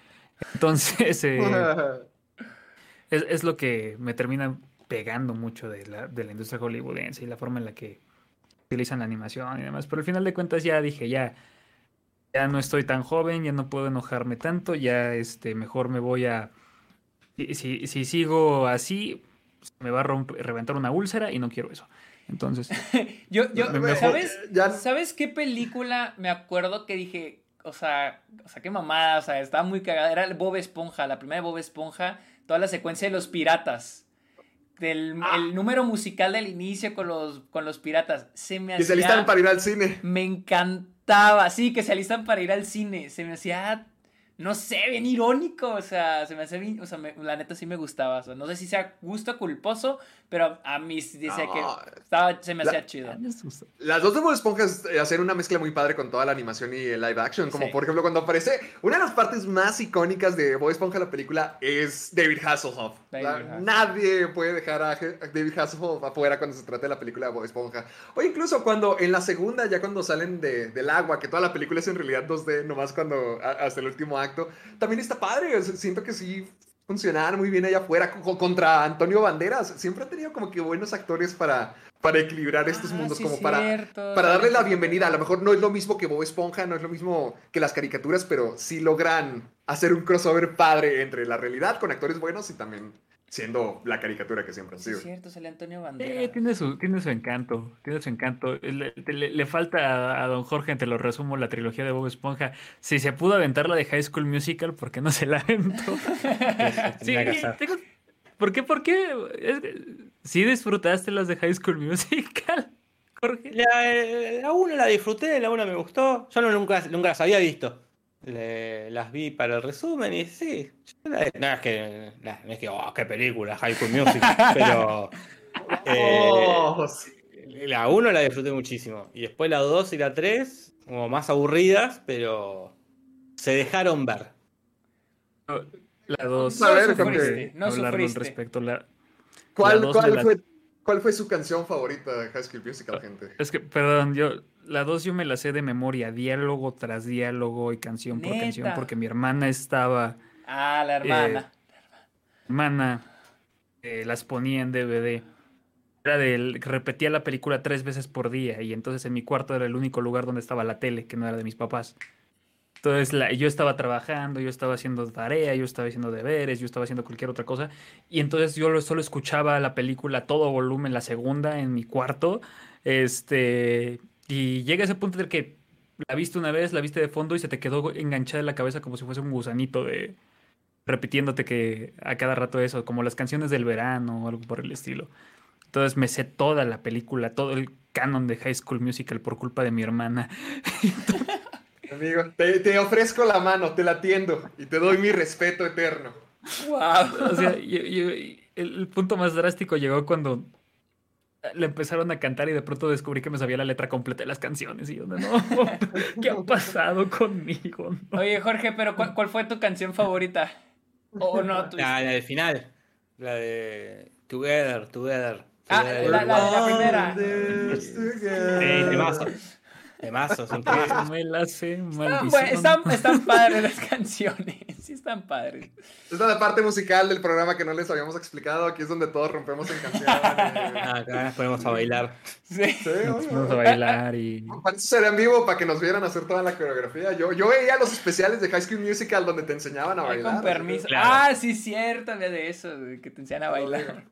Entonces, eh, *laughs* es, es lo que me termina pegando mucho de la, de la industria hollywoodense y la forma en la que utilizan la animación y demás. Pero al final de cuentas ya dije, ya, ya no estoy tan joven, ya no puedo enojarme tanto, ya este, mejor me voy a... Si, si, si sigo así, me va a romper- reventar una úlcera y no quiero eso. Entonces, *laughs* Yo, yo, ¿sabes? Ya- ¿Sabes qué película me acuerdo que dije, o sea, o sea, qué mamada, o sea, estaba muy cagada, era el Bob Esponja, la primera de Bob Esponja, toda la secuencia de los piratas. Del Ah. el número musical del inicio con los, con los piratas. Se me se hacía. alistan para ir al cine. Me encantaba, sí, que se alistan para ir al cine. Se me hacía, no sé, bien irónico. O sea, se me hacía bien, o sea, me- la neta sí me gustaba. O sea, no sé si sea gusto culposo, pero a mí dice No, que estaba, se me la- hacía chido. Las dos de Bob Esponja es, hacen una mezcla muy padre con toda la animación y el live action. Como Sí. por ejemplo cuando aparece. Una de las partes más icónicas de Bob Esponja, la película, es David Hasselhoff. David La- Hasselhoff. nadie puede dejar a, David Hasselhoff afuera cuando se trata de la película de Bob Esponja. O incluso cuando en la segunda, ya cuando salen de- del agua, que toda la película es en realidad 2D, nomás cuando a- hasta el último acto, también está padre. siento que sí funcionaban muy bien allá afuera co- contra Antonio Banderas. Siempre han tenido como que buenos actores para, para equilibrar estos Ah, mundos, sí, como para, cierto, para darle la bienvenida. A lo mejor no es lo mismo que Bob Esponja, no es lo mismo que las caricaturas, pero sí logran hacer un crossover padre entre la realidad con actores buenos y también siendo la caricatura que siempre han Sí, sido. es cierto, sale Antonio Eh, Banderas. tiene su, tiene su encanto, tiene su encanto. Le, le- le falta a, a Don Jorge, te lo resumo, la trilogía de Bob Esponja. Si se pudo aventar la de High School Musical, ¿por qué no se la aventó? *laughs* sí, tengo- ¿Por qué? ¿Por qué? Es que- ¿Sí disfrutaste las de High School Musical, Jorge? La, eh, la 1 la disfruté, la 1 me gustó. Yo no, nunca, nunca las había visto. Le- las vi para el resumen y sí. la- no es que, no, no es que, oh, qué película, High School Music, *laughs* pero eh, Oh, sí. la 1 la disfruté muchísimo. Y después la 2 y la 3, como más aburridas, pero se dejaron ver. La dos. A ver, no Jorge. sufriste, no hablar sufriste. respecto. La, ¿Cuál, La cuál la- fue, ¿Cuál fue su canción favorita de High School Musical, gente? Es que, perdón, yo, la dos yo me la sé de memoria, diálogo tras diálogo y canción por canción, porque mi hermana estaba, Ah, la hermana. hermana, eh, las ponía en DVD. Era del, repetía la película tres veces por día y entonces en mi cuarto era el único lugar donde estaba la tele, que no era de mis papás. Entonces la- yo estaba trabajando, yo estaba haciendo tarea, yo estaba haciendo deberes, yo estaba haciendo cualquier otra cosa. Y entonces yo lo- solo escuchaba la película a todo volumen, la segunda, en mi cuarto. Este, y llega ese punto en el que la viste una vez, la viste de fondo y se te quedó enganchada en la cabeza como si fuese un gusanito de repitiéndote que a cada rato eso, como las canciones del verano o algo por el estilo. Entonces me sé toda la película, todo el canon de High School Musical por culpa de mi hermana. *laughs* Amigo, te, te ofrezco la mano, te la tiendo y te doy mi respeto eterno. Wow. O sea, yo- yo- el, el punto más drástico llegó cuando le empezaron a cantar y de pronto descubrí que me sabía la letra completa de las canciones. Y yo, no, *laughs* ¿qué ha pasado conmigo? No. Oye, Jorge, pero ¿cuál, cuál fue tu canción favorita? ¿O no? Tu... La, la del final. La de Together, Together. Ah, together. la, la de la primera. Sí, temazo. Temazo, es un temazo. Me la sé, Ah, maldición. bueno, están, están padres las canciones. Sí, están padres. Esta es la parte musical del programa que no les habíamos explicado. Aquí es donde todos rompemos en canciones. Ah, acá nos ponemos a bailar. Sí. Sí, Nos fuimos a bailar y. Para eso sería en vivo, para que nos vieran hacer toda la coreografía. Yo, yo veía los especiales de High School Musical donde te enseñaban a bailar. con permiso. Claro. Ah, sí, cierto, había de eso, de que te enseñan a bailar.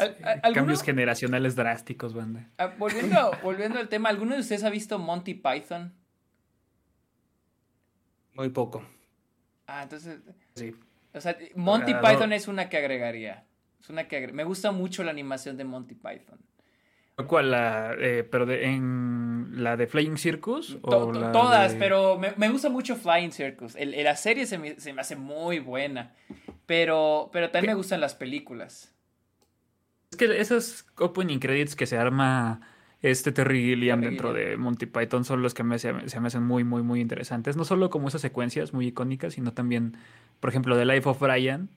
Al- al- ¿alguno- Cambios generaciones drásticos, banda. ah, volviendo, *laughs* volviendo al tema, ¿alguno de ustedes ha visto Monty Python? Muy poco. Ah, entonces, Sí. o sea, Monty Ah, Python es una que agregaría. Es una que agre- Me gusta mucho la animación de Monty Python. ¿Cuál? La, eh, pero de, en la de Flying Circus? To- o to- la todas, de- pero me, me gusta mucho Flying Circus. El, el- la serie se me, se me hace muy buena, pero, pero también me gustan las películas. Es que esos opening credits que se arma este Terry Gilliam Terry dentro Gilliam. de Monty Python son los que me, se, me hacen muy, muy, muy interesantes. No solo como esas secuencias muy icónicas, sino también, por ejemplo, The Life of Brian.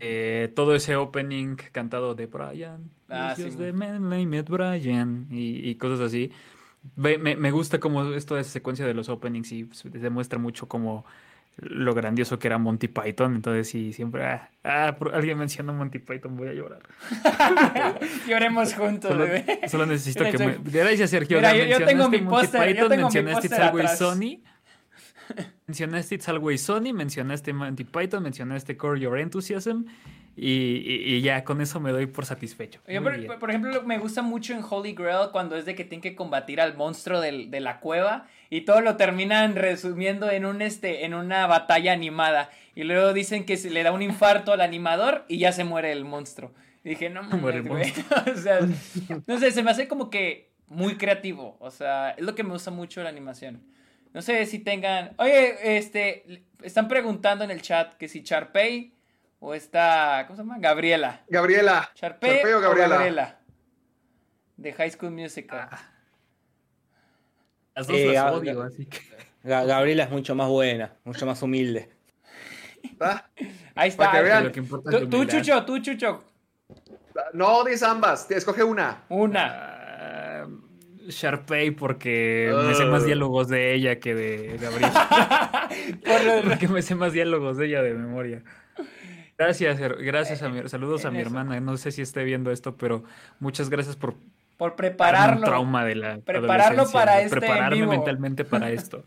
eh, todo ese opening cantado de Brian. Ah, "It's sí, man I met Brian. Y, y cosas así. Me, me gusta como es toda esa secuencia de los openings y demuestra mucho como lo grandioso que era Monty Python. Entonces, sí, siempre. Ah, ah, alguien menciona Monty Python, voy a llorar. *laughs* Lloremos juntos, Solo, bebé. solo necesito que me. Gracias, Sergio. Mira, yo- yo tengo mencionaste mi Monty póster, yo mi mencionaste It's Always. Sunny. Mencionaste It's Always Sunny, mencionaste Monty Python, mencionaste Core Your Enthusiasm. Y, y- y ya con eso me doy por satisfecho. Yo, por, por- ejemplo, lo- me gusta mucho en Holy Grail cuando es de que tienen que combatir al monstruo del- de la cueva y todo lo terminan resumiendo en un este en una batalla animada y luego dicen que se le da un infarto al animador y ya se muere el monstruo. Y dije, no *laughs* Muere el mames, güey. *laughs* o sea, *laughs* no sé, se me hace como que muy creativo, o sea, es lo que me gusta mucho de la animación. No sé si tengan, oye, este están preguntando en el chat que si Charpey o está, ¿cómo se llama? Gabriela. Gabriela. Charpey, Charpey o o Gabriela. Gabriela. De High School Musical. Las dos Eh, las odio, así que. Ga- Gabriela es mucho más buena, mucho más humilde. ¿Ah? Ahí está. Para que vean. Lo que importa es Tú, tú. Chucho, tú, Chucho. No dices ambas, te escoge una. Una. Ah, Sharpay porque me sé más Ah. diálogos de ella que de Gabriela. *laughs* Porque me sé más diálogos de ella de memoria. Gracias, gracias a mi, saludos a mi hermana. No sé si esté viendo esto, pero muchas gracias por por prepararlo. un trauma de la Prepararlo para este prepararme vivo. mentalmente para esto.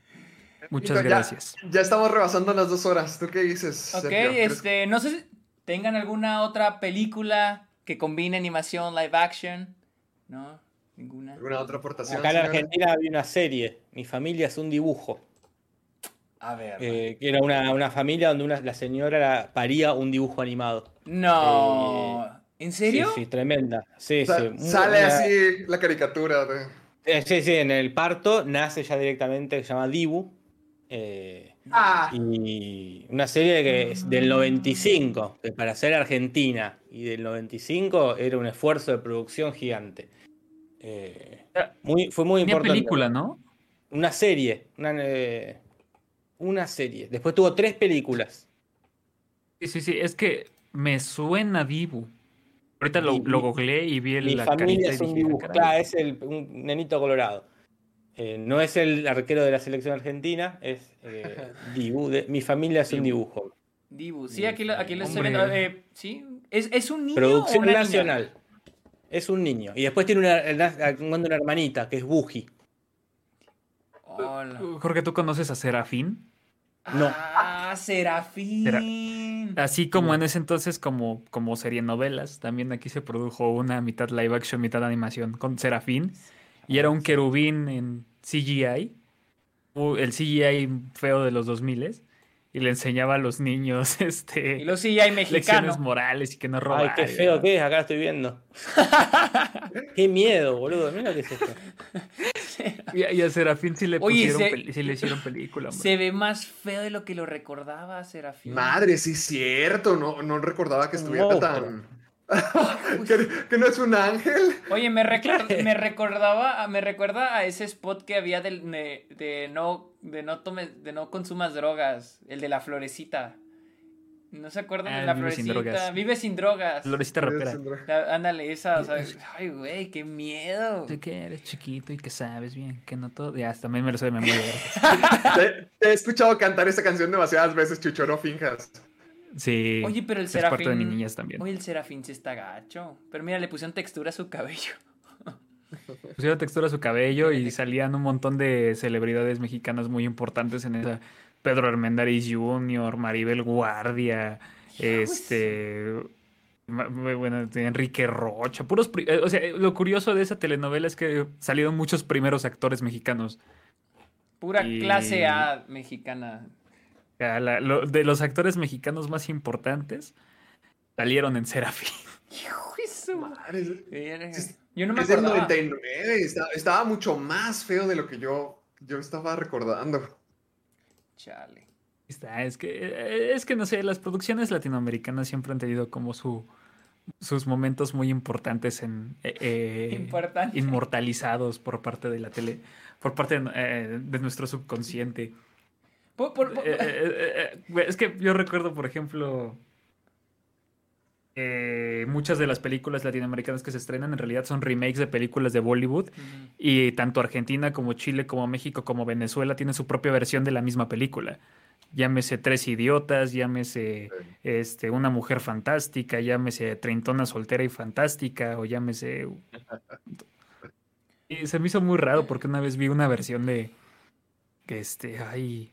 *laughs* Muchas gracias. Ya estamos rebasando las dos horas. ¿Tú qué dices? Ok, este, no sé si tengan alguna otra película que combine animación, live action. ¿No? Ninguna. ¿Alguna otra aportación? Acá en señora? Argentina había una serie, Mi familia es un dibujo, A ver. eh, que era una, una familia donde una, la señora paría un dibujo animado. No. ¿En serio? Sí, sí, tremenda. Sí, Sa- sí. Muy- sale una- así la caricatura. de- eh, sí, sí, en el parto nace ya directamente, se llama Dibu. eh, Ah, y una serie que es del 95, que para ser argentina y del 95 era un esfuerzo de producción gigante. Eh, muy, fue muy Tenía importante. película, ¿no? Una serie. Una, eh, una serie. Después tuvo tres películas. Sí, sí, sí. Es que me suena Dibu. Ahorita lo, Mi- lo googleé y vi Mi la familia es un ah, dibujo. caray. Claro, es el, un nenito colorado. Eh, no es el arquero de la selección argentina, es eh, *laughs* Dibu. de- mi familia es un Dibu. dibujo. Dibu. Sí, aquí lo, aquí lo estoy viendo. eh, sí. ¿Es, es un niño o Producción una niña? nacional. Es un niño. Y después tiene una, una, una hermanita que es Buji. Hola. Jorge, ¿tú conoces a Serafín? No. Ah, Serafín. Así como en ese entonces, como, como serie novelas, también aquí se produjo una mitad live action, mitad animación con Serafín. Y era un querubín en CGI, u- el CGI feo de los 2000 y le enseñaba a los niños *laughs* este, Y lo sí hay lecciones morales y que no Ay, robaran. qué feo que es, acá estoy viendo. *laughs* qué miedo, boludo. Mira lo que es esto. *laughs* *laughs* Y, a- y a Serafín sí le, Oye, pusieron se- peli- sí le hicieron película. hombre. Se ve más feo de lo que lo recordaba Serafín. madre, sí es cierto. No, no recordaba que estuviera tan. *laughs* ¿Que, que no es un ángel? Oye, me, recor- *laughs* me recordaba, me recuerda a ese spot que había del, de, de no, de no tome, de no consumas drogas, el de la florecita. ¿No se acuerdan Ah, de la Vive sin florecita? drogas. Vive sin drogas. Florecita rapera. La- ándale, esa, o sea, ay, güey, qué miedo. Sé que eres chiquito y que sabes bien, que no todo. Ya, también me lo sé de memoria. Te, te he escuchado cantar esa canción demasiadas veces, Chucho, no finjas. Sí. Oye, pero el es parte de serafín. mi niñez también. Oye, el serafín sí está gacho. Pero mira, le pusieron textura a su cabello. *laughs* Pusieron textura a su cabello y salían un montón de celebridades mexicanas muy importantes en esa. Pedro Armendáriz Jr., Maribel Guardia, este. Bueno, Enrique Rocha, puros. eh, O sea, lo curioso de esa telenovela es que salieron muchos primeros actores mexicanos. Pura Y- clase A mexicana. La- lo- de los actores mexicanos más importantes salieron en Serafín. Hijo de Yo no me es del acordaba. 99, estaba, estaba mucho más feo de lo que yo, yo estaba recordando. Chale. Está, es que, eh, es que no sé, las producciones latinoamericanas siempre han tenido como su, sus momentos muy importantes en eh, eh, Importante. inmortalizados por parte de la tele, por parte de, eh, de nuestro subconsciente. Por- por- por- es que yo recuerdo, por ejemplo, eh, muchas de las películas latinoamericanas que se estrenan en realidad son remakes de películas de Bollywood. Y tanto Argentina como Chile como México como Venezuela tienen su propia versión de la misma película. Llámese Tres Idiotas, llámese este, Una Mujer Fantástica, llámese Treintona Soltera y Fantástica, o llámese... *laughs* Y se me hizo muy raro porque una vez vi una versión de... Que este, ay...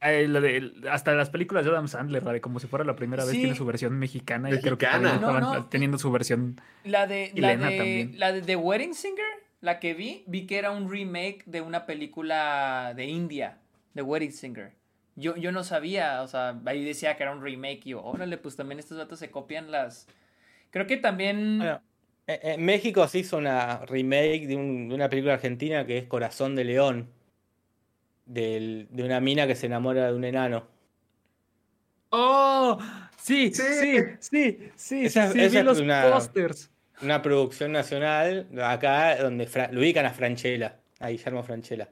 ay, la de- hasta las películas de Adam Sandler, la de como si fuera la primera vez, tiene su versión mexicana, y creo que No, estaban no. teniendo su versión... La de, la de, también. la de The Wedding Singer, la que vi, vi que era un remake de una película de India, The Wedding Singer. Yo, yo no sabía, o sea, ahí decía que era un remake y yo, órale, pues también estos datos se copian las... Creo que también... Bueno, en- en México se hizo una remake de, un- de una película argentina que es Corazón de León. Del- de una mina que se enamora de un enano. ¡Oh! Sí, Sí. sí, sí, sí, Esa- sí, esa vi es los una- pósters. Una producción nacional acá donde Fra- lo ubican a Franchella, a Guillermo Franchella.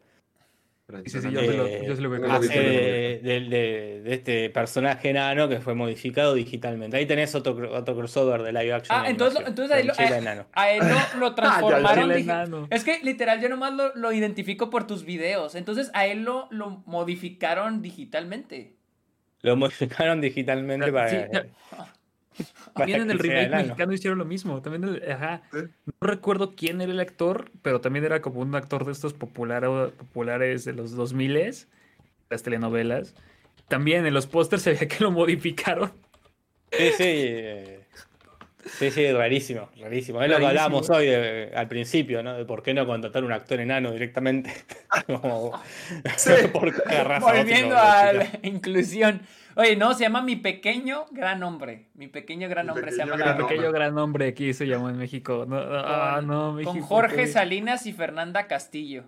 Sí, sí, yo lo, Eh, yo lo de, de- de- de este personaje enano que fue modificado digitalmente. Ahí tenés otro, otro crossover de live action. Ah, entonces, entonces ahí lo, Franchella a, enano. a él lo, lo *laughs* transformaron. Enano. Es que literal yo nomás lo, lo identifico por tus videos. Entonces a él lo, lo modificaron digitalmente. Lo modificaron digitalmente para. Sí, ya- para *laughs* También en el remake mexicano hicieron lo mismo. También, el- ajá. Sí. No recuerdo quién era el actor, pero también era como un actor de estos popular- populares de los 2000 las telenovelas. También en los pósters se veía que lo modificaron. Sí, sí. eh, Sí, sí, rarísimo, rarísimo. Es lo que hablábamos hoy de- al principio, ¿no? De por qué no contratar un actor enano directamente. *laughs* Como, Sí. *laughs* ¿Por qué agarrás a otro y Volviendo a la inclusión. Oye, no, se llama Mi Pequeño Gran Hombre. Mi Pequeño Gran Mi Hombre se llama Gran Hombre. pequeño gran hombre aquí se llamó en México. No, ah, Con- no, Con México. Jorge qué- Salinas y Fernanda Castillo.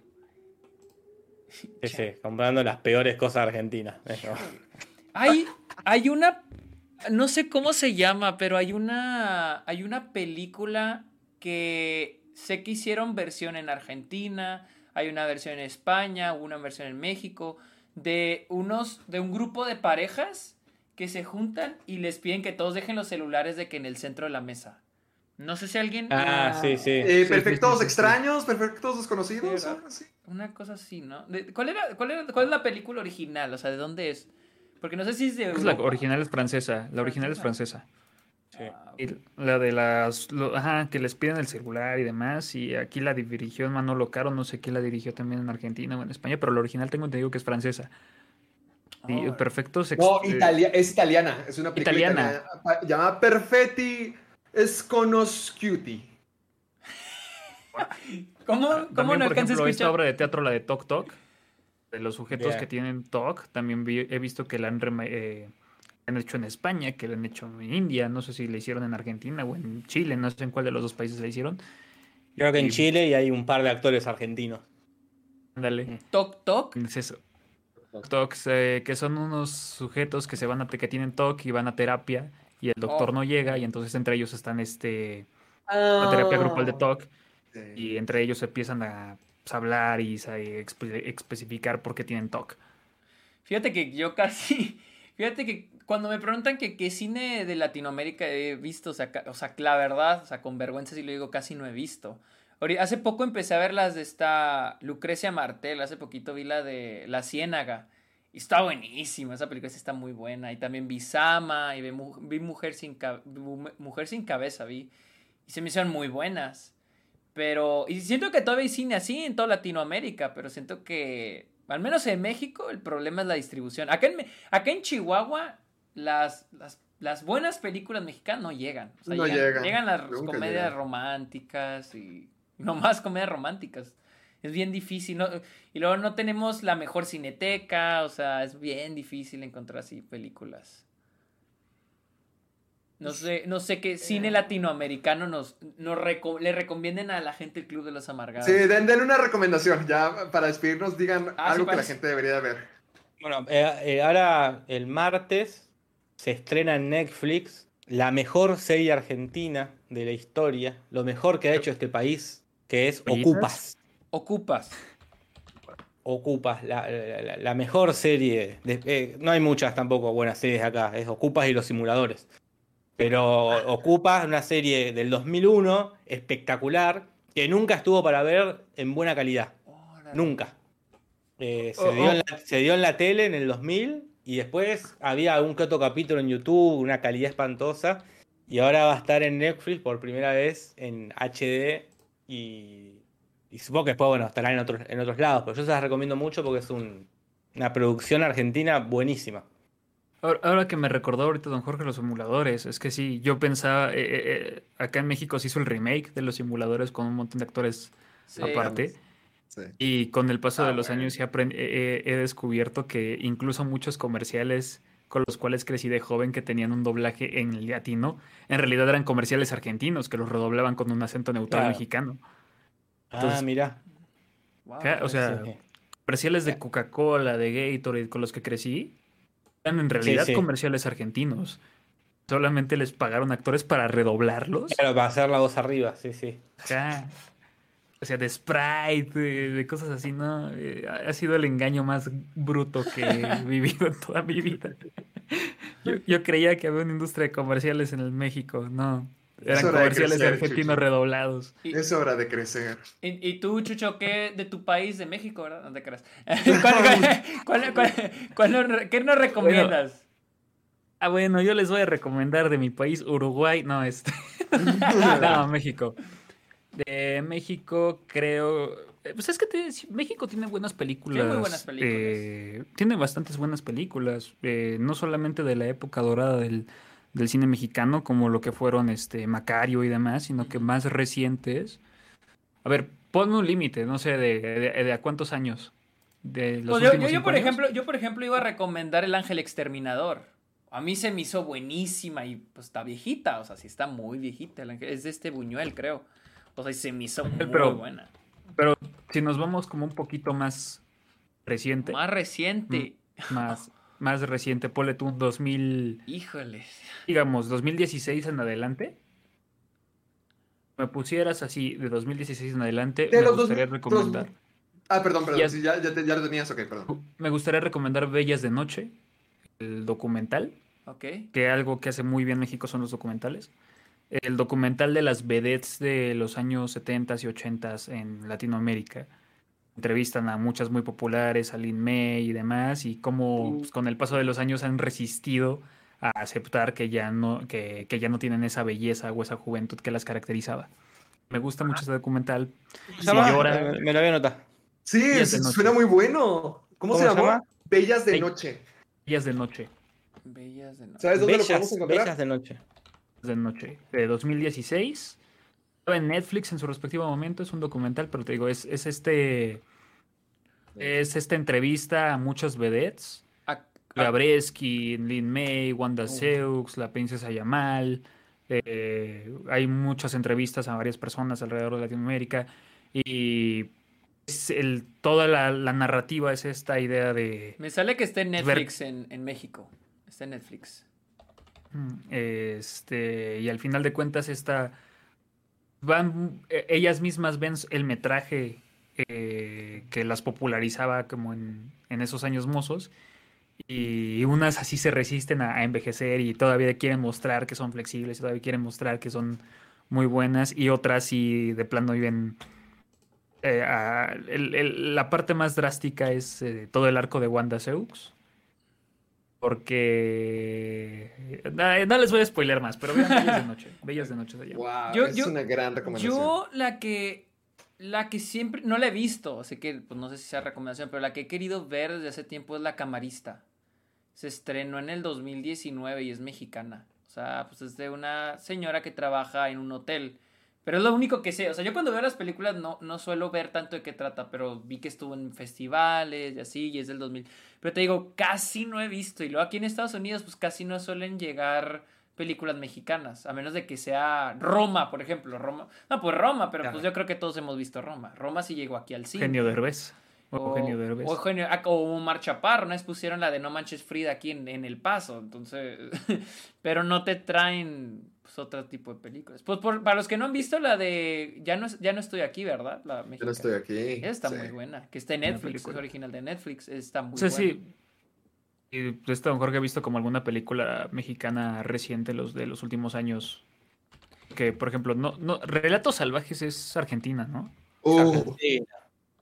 *laughs* Comprando las peores cosas argentinas. *laughs* Hay, hay una. No sé cómo se llama, pero hay una. Hay una película que sé que hicieron versión en Argentina. Hay una versión en España, hubo una versión en México. De unos. de un grupo de parejas que se juntan y les piden que todos dejen los celulares de que en el centro de la mesa. No sé si alguien. Ah, sí, sí. Eh, sí, perfectos sí, sí. extraños, perfectos desconocidos. Una cosa así, ¿no? De- ¿cuál, era, cuál, era- ¿Cuál es la película original? O sea, ¿de dónde es? Porque no sé si es de. Pues la original es francesa. La original es ¿Francesa? Ah, Y la de las. lo- ajá, que les piden el celular y demás. Y aquí la dirigió Manolo Caro. No sé quién la dirigió también en Argentina o en España. Pero la original tengo entendido que es francesa. Y Oh. perfectos. ex- No, eh, Italia, es italiana. Es una película Italiana. italiana. Llamada Perfetti Sconosciuti. *laughs* ¿Cómo, También, cómo no por a ejemplo, esta obra de teatro, la de Tok Tok, de los sujetos Yeah. que tienen Tok, también vi- he visto que la han, rema- eh, han hecho en España, que la han hecho en India, no sé si la hicieron en Argentina o en Chile, no sé en cuál de los dos países la hicieron. Creo que en Chile y hay un par de actores argentinos. Ándale, Toc Toc. es eso. Tok Toks, eh, que son unos sujetos que se van a, que tienen TOC y van a terapia y el doctor Oh. no llega y entonces entre ellos están este la terapia grupal de TOC Sí. y entre ellos empiezan a pues, hablar y a expe- especificar por qué tienen TOC. Fíjate que yo casi. Fíjate que cuando me preguntan qué cine de Latinoamérica he visto, o sea, la verdad, o sea, con vergüenza sí lo digo, casi no he visto. Hace poco empecé a ver las de esta Lucrecia Martel, hace poquito vi la de La Ciénaga. Y está buenísima, esa película está muy buena. Y también vi Sama, y vi, vi Mujer, sin Mujer sin Cabeza, vi. Y se me hicieron muy buenas. Pero, y siento que todavía hay cine así en toda Latinoamérica, pero siento que, al menos en México, el problema es la distribución. Acá en, acá en Chihuahua, las, las, las buenas películas mexicanas no llegan. O sea, No llegan, llegan, las nunca comedias llegan. románticas y no más comedias románticas. Es bien difícil, ¿no? Y luego no tenemos la mejor cineteca, o sea, es bien difícil encontrar así películas. No sé, no sé qué cine latinoamericano nos, nos reco- le recomienden a la gente el Club de los Amargados. Sí, den, den una recomendación, ya para despedirnos, digan Ah, sí, algo que la gente debería de ver. Bueno, eh, eh, ahora el martes se estrena en Netflix la mejor serie argentina de la historia, lo mejor que ha hecho este país, que es. Ocupas. Ocupas. Ocupas, la, la- la- la mejor serie. de- eh, no hay muchas tampoco buenas series acá, es Ocupas y los simuladores. Pero Ocupas, una serie del 2001, espectacular, que nunca estuvo para ver en buena calidad. Nunca. Eh, se, Oh, dio oh. En la, se dio en la tele en el 2000 y después había algún que otro capítulo en YouTube, una calidad espantosa. Y ahora va a estar en Netflix por primera vez en HD y, y supongo que después, bueno, estará en otros, en otros lados. Pero yo se las recomiendo mucho porque es un- una producción argentina buenísima. Ahora, ahora que me recordó ahorita don Jorge los simuladores, es que sí, yo pensaba, eh, eh, eh, acá en México se hizo el remake de los simuladores con un montón de actores Sí. aparte. Sí. Y con el paso Ah, de los bueno. años he, aprend- he- he- he descubierto que incluso muchos comerciales con los cuales crecí de joven que tenían un doblaje en latino, en realidad eran comerciales argentinos que los redoblaban con un acento neutral Claro. mexicano. Ah, mirá. Wow, o sea, Sí. comerciales de Coca-Cola, de Gatorade, con los que crecí, eran en realidad sí. comerciales argentinos. Solamente les pagaron actores para redoblarlos. Claro, para hacer la voz arriba, sí, sí. O sea, de Sprite, de, de cosas así, ¿no? Eh, ha ha sido el engaño más bruto que he *laughs* vivido en toda mi vida. Yo, yo creía que había una industria de comerciales en el México, no. Eran hora de comerciales crecer, argentinos Chucho. redoblados. Y, Es hora de crecer. y- y tú, Chucho, ¿qué de tu país, de México, verdad? No te creas. *laughs* ¿Cuál- cuál- cuál- cuál- cuál nos- ¿Qué nos recomiendas? Ah, bueno, yo les voy a recomendar de mi país, Uruguay, no, este. *laughs* no, México. De México, creo. eh, Pues es que te- México tiene buenas películas. Tiene muy buenas películas. eh, tiene bastantes buenas películas. eh, no solamente de la época dorada del, del cine mexicano, como lo que fueron este Macario y demás, sino que más recientes. A ver, ponme un límite, no sé, de, de- de a cuántos años. De los Pues yo, por años? ejemplo, yo, por ejemplo, iba a recomendar El Ángel Exterminador. A mí se me hizo buenísima y pues está viejita, o sea, sí está muy viejita. El ángel, es de este Buñuel, creo. O sea, y se me hizo *laughs* muy Pero- buena. Pero si nos vamos como un poquito más reciente, Más reciente. más, más reciente, ponle tú 2000, Híjole. digamos, 2016 en adelante. Me pusieras así de 2016 en adelante, De me dos- gustaría dos- recomendar. Ah, perdón, perdón. Ya- sí, ya, ya, te- ya lo tenías, ok, perdón. Me gustaría recomendar Bellas de Noche, el documental, Ok. que algo que hace muy bien México son los documentales. El documental de las vedettes de los años 70 y 80 en Latinoamérica. Entrevistan a muchas muy populares, a Lin May y demás, y cómo pues, con el paso de los años han resistido a aceptar que ya no, que, que ya no tienen esa belleza o esa juventud que las caracterizaba. Me gusta mucho ese documental. ¿Cómo se llama? llora. Me, me lo voy a anotar. Sí, Bellas suena muy bueno. ¿Cómo, se ¿Cómo se llamó? llama? Bellas de. Noche. Ellas de Noche, Bellas de noche. ¿Sabes dónde lo podemos Bellas, encontrar? bellas de noche. de noche, de 2016. En Netflix en su respectivo momento, es un documental, pero te digo, es, es este. Es esta entrevista a muchos vedettes. Gabreski, Lin May, Wanda Seux, la princesa Yamal. eh, hay muchas entrevistas a varias personas alrededor de Latinoamérica. Y es el, toda la, la narrativa es esta idea de. me sale que está en Ver- Netflix en, en México. Está en Netflix. Mm, Este, y al final de cuentas, esta. Van, e- ellas mismas ven el metraje eh, que las popularizaba como en, en esos años mozos. Y unas así se resisten a, envejecer y todavía quieren mostrar que son flexibles, todavía quieren mostrar que son muy buenas. Y otras sí de plano viven. eh, la parte más drástica es eh, todo el arco de Wanda Seux. Porque. No, no les voy a spoiler más, pero vean Bellas de Noche. *laughs* Bellas de Noche se llama. Wow, Yo- es yo- una gran recomendación. Yo la que la que siempre no la he visto, así que pues no sé si sea recomendación, pero la que he querido ver desde hace tiempo es La Camarista. Se estrenó en el 2019 y es mexicana. O sea, pues es de una señora que trabaja en un hotel. Pero es lo único que sé. O sea, yo cuando veo las películas no, no suelo ver tanto de qué trata, pero vi que estuvo en festivales y así, y es del 2000. Pero te digo, casi no he visto. Y luego aquí en Estados Unidos, pues casi no suelen llegar películas mexicanas, a menos de que sea Roma, por ejemplo. Roma. No, pues Roma, pero pues yo creo que todos hemos visto Roma. Roma sí llegó aquí al cine. Genio Derbez. O Eugenio Derbez. O, Eugenio- ah, o Omar Chaparro, vez pusieron la de No Manches Frida aquí en, en El Paso, entonces, *laughs* pero no te traen otro tipo de películas. Pues por- para los que no han visto la de Ya no, ya no estoy aquí, ¿verdad? La Yo no mexicana. estoy aquí. Esa está sí. muy buena, que está en Netflix, es original de Netflix, está muy buena. sí. Y esto a lo mejor que he visto como alguna película mexicana reciente los de los últimos años. Que, por ejemplo, no, no, Relatos Salvajes es Argentina, ¿no? Uh, Argentina.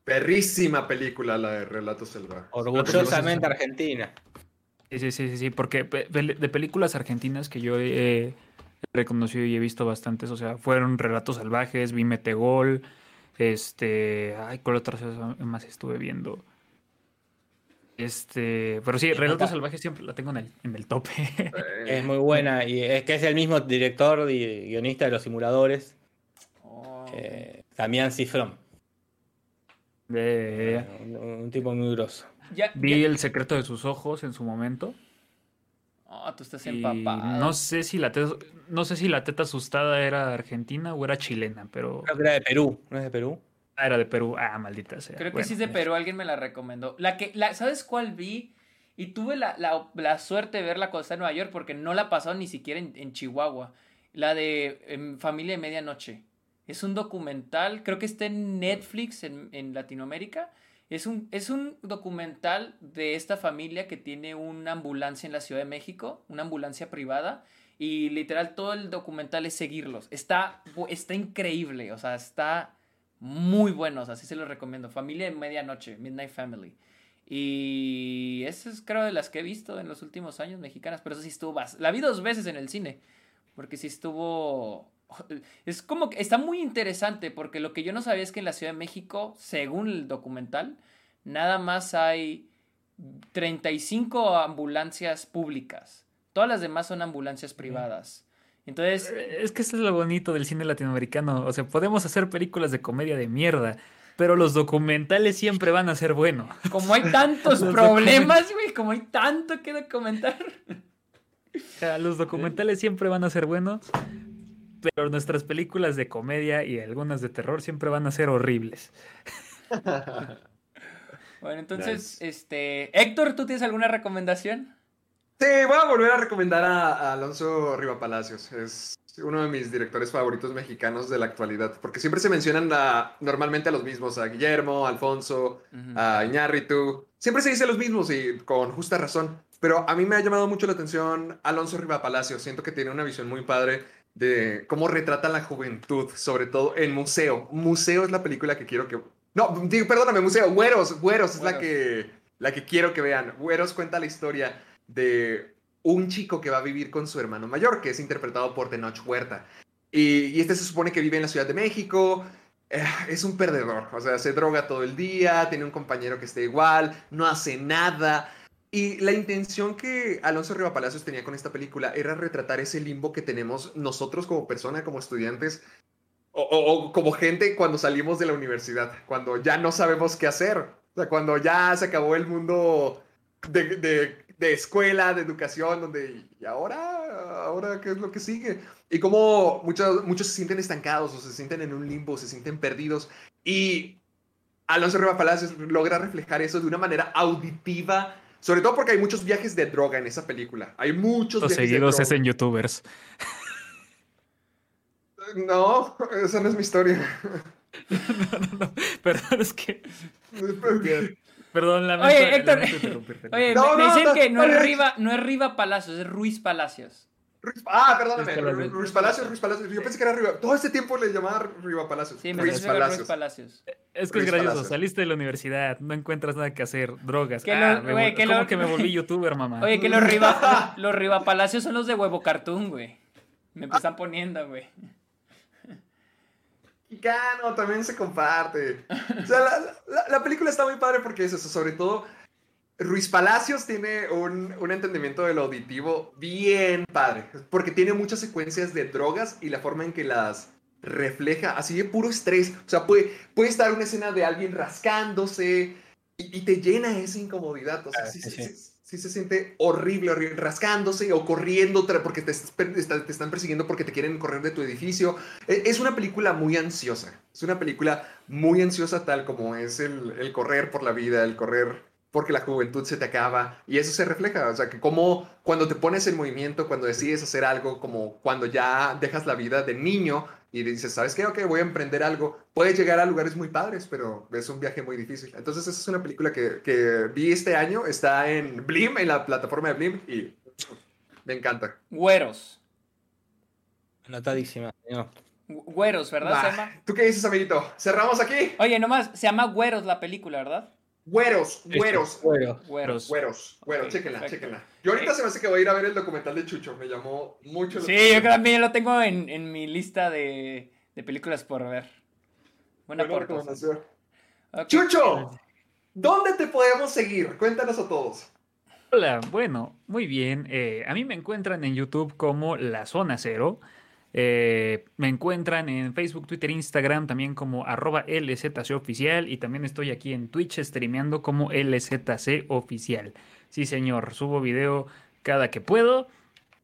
perrísima película la de Relatos Salvajes. Orgullosamente Argentina. Sí, sí, sí, sí, sí, porque de películas argentinas que yo he reconocido y he visto bastantes, o sea, fueron Relatos Salvajes, vi Metegol, este, ay, ¿cuál otra cosa más estuve viendo? Este, pero sí, Relatos Salvajes siempre la tengo en el, en el tope. Eh, Es muy buena y es que es el mismo director y guionista de Los Simuladores, Oh, eh, Damián Cifrón. De- Un, un tipo muy grosso. ya, vi ya- El secreto de sus ojos en su momento. Oh, tú estás Y empapado. no sé si la teta, no sé si la teta asustada era argentina o era chilena, pero Creo que era de Perú, ¿no es de Perú? ah, era de Perú. Ah, maldita sea. Creo que Bueno, sí es de Perú, alguien me la recomendó. La que, la, ¿Sabes cuál vi? Y tuve la, la- la suerte de verla cuando estaba en Nueva York porque no la pasaron ni siquiera en, en Chihuahua. La de em, Familia de Medianoche. Es un documental, creo que está en Netflix en, en Latinoamérica. Es un, es un documental de esta familia que tiene una ambulancia en la Ciudad de México, una ambulancia privada. Y literal todo el documental es seguirlos. Está, está increíble, o sea, está muy buenos, así se los recomiendo. Familia de Medianoche, Midnight Family. Y esa es creo de las que he visto en los últimos años mexicanas, pero eso sí estuvo La vi dos veces en el cine, porque sí estuvo... *laughs* Es como que está muy interesante, porque lo que yo no sabía es que en la Ciudad de México, según el documental, nada más hay 35 ambulancias públicas. Todas las demás son ambulancias privadas. Entonces, Eh, Es que eso es lo bonito del cine latinoamericano. O sea, podemos hacer películas de comedia de mierda, pero los documentales siempre van a ser buenos. *laughs* como hay tantos *laughs* problemas, güey, como hay tanto que documentar. O sea, los documentales siempre van a ser buenos, pero nuestras películas de comedia y algunas de terror siempre van a ser horribles. *laughs* Bueno, entonces, Nice. este, Héctor, ¿tú tienes alguna recomendación? Sí, voy a volver a recomendar a, a Alonso Riva Palacios. Es uno de mis directores favoritos mexicanos de la actualidad, porque siempre se mencionan a- normalmente a los mismos, a Guillermo, a Alfonso, a Iñárritu. Siempre se dice los mismos y con justa razón. Pero a mí me ha llamado mucho la atención Alonso Riva Palacios. Siento que tiene una visión muy padre de cómo retrata la juventud, sobre todo en Museo. Museo es la película que quiero que... No, digo, perdóname, Museo. Güeros, Güeros es la que, la que quiero que vean. Güeros cuenta la historia de un chico que va a vivir con su hermano mayor, que es interpretado por Tenoch Huerta. Y, y este se supone que vive en la Ciudad de México. Eh, es un perdedor, o sea, se droga todo el día, tiene un compañero que está igual, no hace nada. Y la intención que Alonso Riva Palacios tenía con esta película era retratar ese limbo que tenemos nosotros como persona, como estudiantes, o, o- o como gente cuando salimos de la universidad, cuando ya no sabemos qué hacer, o sea, cuando ya se acabó el mundo de, de- de escuela, de educación, donde, ¿y ahora? ¿Ahora qué es lo que sigue? Y como muchos, muchos se sienten estancados o se sienten en un limbo, se sienten perdidos. Y Alonso Riva Palacios logra reflejar eso de una manera auditiva, Sobre todo porque hay muchos viajes de droga en esa película. Hay muchos Los viajes seguidos de es droga. en youtubers. *laughs* No, esa no es mi historia. *laughs* Perdón, es que. Perdón, lamento, Oye, Héctor. lamento. Oye, No, me, me no, dicen no, que no es no, Riva, no es Riva Palacios, es Ruiz Palacios. Ruiz- ah, perdóname, Ruiz Palacios. Ruiz Palacios, Ruiz Palacios. Yo pensé que era Riva. Todo este tiempo le llamaba Riva Palacios. Sí, me Ruiz era Ruiz Palacios. Palacios. Es que es gracioso, Palacios. saliste de la universidad, no encuentras nada que hacer, drogas. Que ah, lo- que ¿Cómo lo- que me volví youtuber, mamá? Oye, que los *laughs* Riva, los Riva Palacios son los de huevo cartoon, güey. Me están poniendo, güey. Mexicano, también se comparte. O sea, la, la- la película está muy padre porque es eso, sobre todo Ruiz Palacios tiene un, un entendimiento del auditivo bien padre, porque tiene muchas secuencias de drogas y la forma en que las refleja, así de puro estrés. O sea, puede, puede estar una escena de alguien rascándose y, y te llena esa incomodidad. O sea, Ah, sí, sí, sí, sí. sí, sí se siente horrible, horrible, rascándose o corriendo porque te, te- están persiguiendo porque te quieren correr de tu edificio. E- Es una película muy ansiosa. Es una película muy ansiosa tal como es el, el correr por la vida, el correr porque la juventud se te acaba. Y eso se refleja. O sea, que como cuando te pones en movimiento, cuando decides hacer algo, como cuando ya dejas la vida de niño y dices, ¿sabes qué? Ok, voy a emprender algo. Puedes llegar a lugares muy padres, pero es un viaje muy difícil. Entonces, esa es una película que, que vi este año. Está en Blim, en la plataforma de Blim, y me encanta. Güeros. Anotadísima. Gu- Güeros, ¿verdad? Llama. ¿Tú qué dices, amiguito? ¿Cerramos aquí? Oye, nomás, se llama Güeros la película, ¿verdad? Güeros, güeros. Bueno, Güeros. Güeros, güeros, Ok, chéquenla. Yo ahorita se me hace que voy a ir a ver el documental de Chucho. Me llamó mucho. la Sí, yo también lo tengo en, en mi lista de, de películas por ver. Buena Buena recomendación. Chucho, ¿dónde te podemos seguir? Cuéntanos a todos. Hola, bueno, muy bien. eh, a mí me encuentran en YouTube como La Zona Cero. Eh, me encuentran en Facebook, Twitter, Instagram también como arroba LZC oficial y también estoy aquí en Twitch streameando como LZC oficial. Sí, señor, subo video cada que puedo.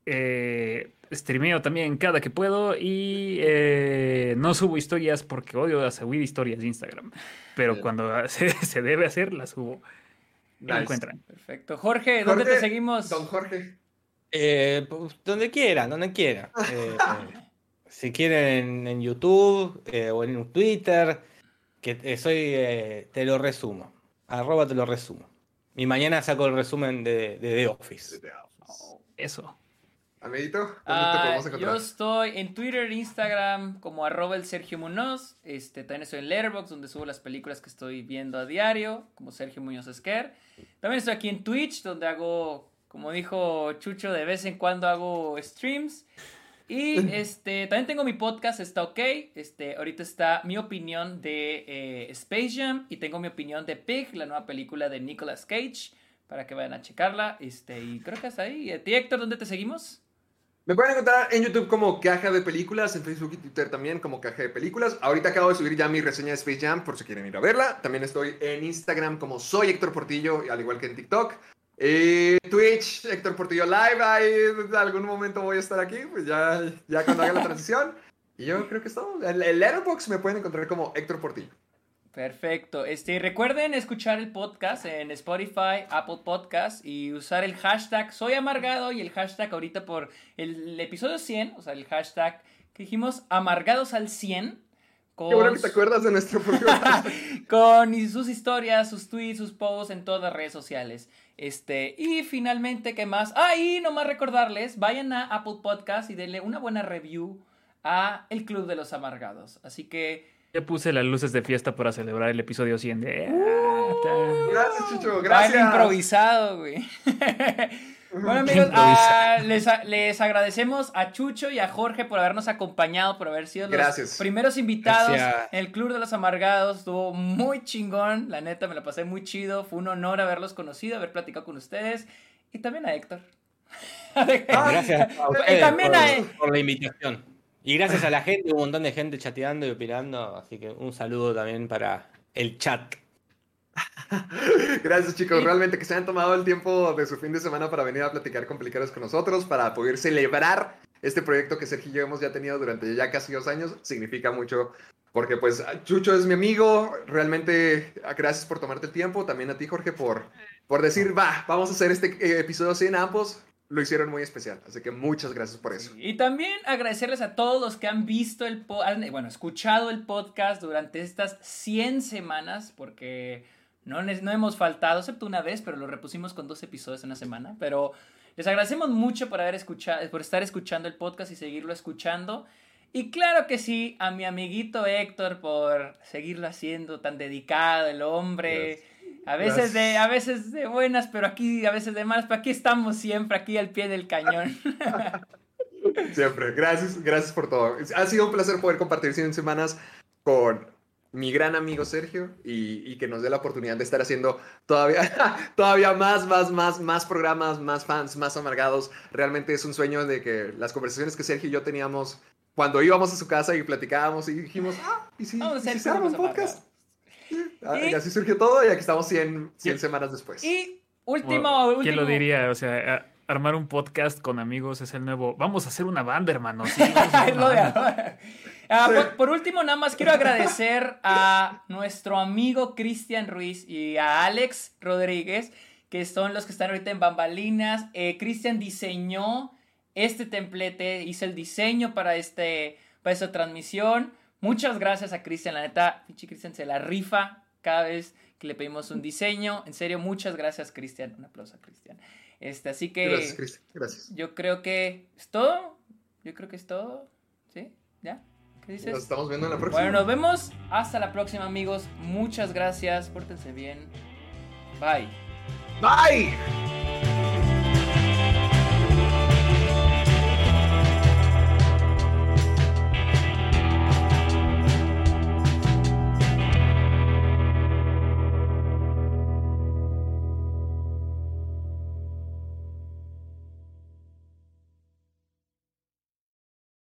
Eh, streameo también cada que puedo y eh, no subo historias porque odio subir historias de Instagram. Pero cuando *laughs* se, se debe hacer, las subo. Nice. encuentran. Perfecto. Jorge, ¿dónde Jorge, te seguimos? Don Jorge. eh, pues, donde quiera, donde quiera. *laughs* Eh, si quieren en, YouTube eh, o en Twitter, que eh, soy, eh, te lo resumo. Arroba te lo resumo. Y mañana saco el resumen de, de The Office. Eso. Amiguito, ¿dónde te Ah, podemos yo encontrar? estoy en Twitter, Instagram, como arroba el Sergio Munoz. Este, también estoy en Letterboxd, donde subo las películas que estoy viendo a diario, como Sergio Muñoz Esquer. También estoy aquí en Twitch, donde hago, como dijo Chucho, de vez en cuando hago streams. Y *laughs* este, también tengo mi podcast, está ok. Este, ahorita está mi opinión de eh, Space Jam y tengo mi opinión de Pig, la nueva película de Nicolas Cage, para que vayan a checarla. Este, y creo que hasta ahí. ¿Y a ti, Héctor, dónde te seguimos? Me pueden encontrar en YouTube como Caja de Películas, en Facebook y Twitter también como Caja de Películas. Ahorita acabo de subir ya mi reseña de Space Jam por si quieren ir a verla. También estoy en Instagram como soy Héctor Portillo, al igual que en TikTok. Eh, Twitch, Héctor Portillo Live, ahí en algún momento voy a estar aquí, pues ya, ya cuando haga la transición. Y yo creo que es todo. En el Letterboxd me pueden encontrar como Héctor Portillo. Perfecto. Este, recuerden escuchar el podcast en Spotify, Apple Podcast y usar el hashtag Soy Amargado y el hashtag ahorita por el, episodio 100, o sea, el hashtag que dijimos Amargados al 100. Con, Qué bueno que te acuerdas de nuestro *laughs* programa. con sus historias, sus tweets, sus posts en todas las redes sociales. Este, y finalmente, ¿qué más? Ah, y nomás recordarles, vayan a Apple Podcast y denle una buena review a El Club de los Amargados. Así que Ya puse las luces de fiesta para celebrar el episodio 100 de... Ta- Gracias, Chucho, Baile gracias. improvisado, güey. *laughs* bueno, amigos, ah, les, a- les agradecemos a Chucho y a Jorge por habernos acompañado, por haber sido los Gracias. primeros invitados Gracias. en el Club de los Amargados. Estuvo muy chingón, la neta, me la pasé muy chido. Fue un honor haberlos conocido, haber platicado con ustedes. Y también a Héctor. *laughs* Gracias a Y ustedes también por, a- por la invitación. Y gracias a la gente, un montón de gente chateando y opinando. Así que un saludo también para el chat. *laughs* Gracias chicos, realmente que se hayan tomado el tiempo de su fin de semana para venir a platicar con Plicaros con nosotros, para poder celebrar este proyecto que Sergio y yo hemos ya tenido durante ya casi dos años, significa mucho. Porque pues Chucho es mi amigo, realmente gracias por tomarte el tiempo, también a ti Jorge por, por decir, va, vamos a hacer este eh, episodio así en ambos, lo hicieron muy especial, así que muchas gracias por eso. Y también agradecerles a todos los que han visto el, bueno, escuchado el podcast durante estas 100 semanas, porque no, no hemos faltado, excepto una vez, pero lo repusimos con dos episodios en una semana, pero les agradecemos mucho por haber escuchado, por estar escuchando el podcast y seguirlo escuchando. Y claro que sí, a mi amiguito Héctor por seguirlo haciendo tan dedicado, el hombre. A veces, de, a veces de buenas, pero aquí, a veces de malas, pero aquí estamos siempre, aquí al pie del cañón. *laughs* siempre, gracias, gracias por todo. Ha sido un placer poder compartir 100 semanas con mi gran amigo Sergio y, que nos dé la oportunidad de estar haciendo todavía, *laughs* todavía más, más, más, más programas, más fans, más amargados. Realmente es un sueño de que las conversaciones que Sergio y yo teníamos cuando íbamos a su casa y platicábamos y dijimos, ah, ¿y si, ¿y si un podcast? Ah, y, así surgió todo y aquí estamos 100, 100 semanas después. Y último, último. ¿Quién lo diría? O sea, armar un podcast con amigos es el nuevo. Vamos a hacer una banda, hermano. *laughs* Ah, por, último, nada más quiero agradecer a nuestro amigo Cristian Ruiz y a Alex Rodríguez, que son los que están ahorita en Bambalinas. Eh, Cristian diseñó este templete, hizo el diseño para, este, para esta transmisión. Muchas gracias a Cristian, la neta, pinche Cristian se la rifa cada vez que le pedimos un diseño. En serio, muchas gracias, Cristian. Un aplauso a Cristian. Este, así que. Gracias, Cristian. Gracias. Yo creo que es todo. Yo creo que es todo. ¿Sí? ¿Ya? ¿Qué dices? Nos estamos viendo en la próxima. Bueno, nos vemos. Hasta la próxima, amigos. Muchas gracias. Pórtense bien. Bye. Bye.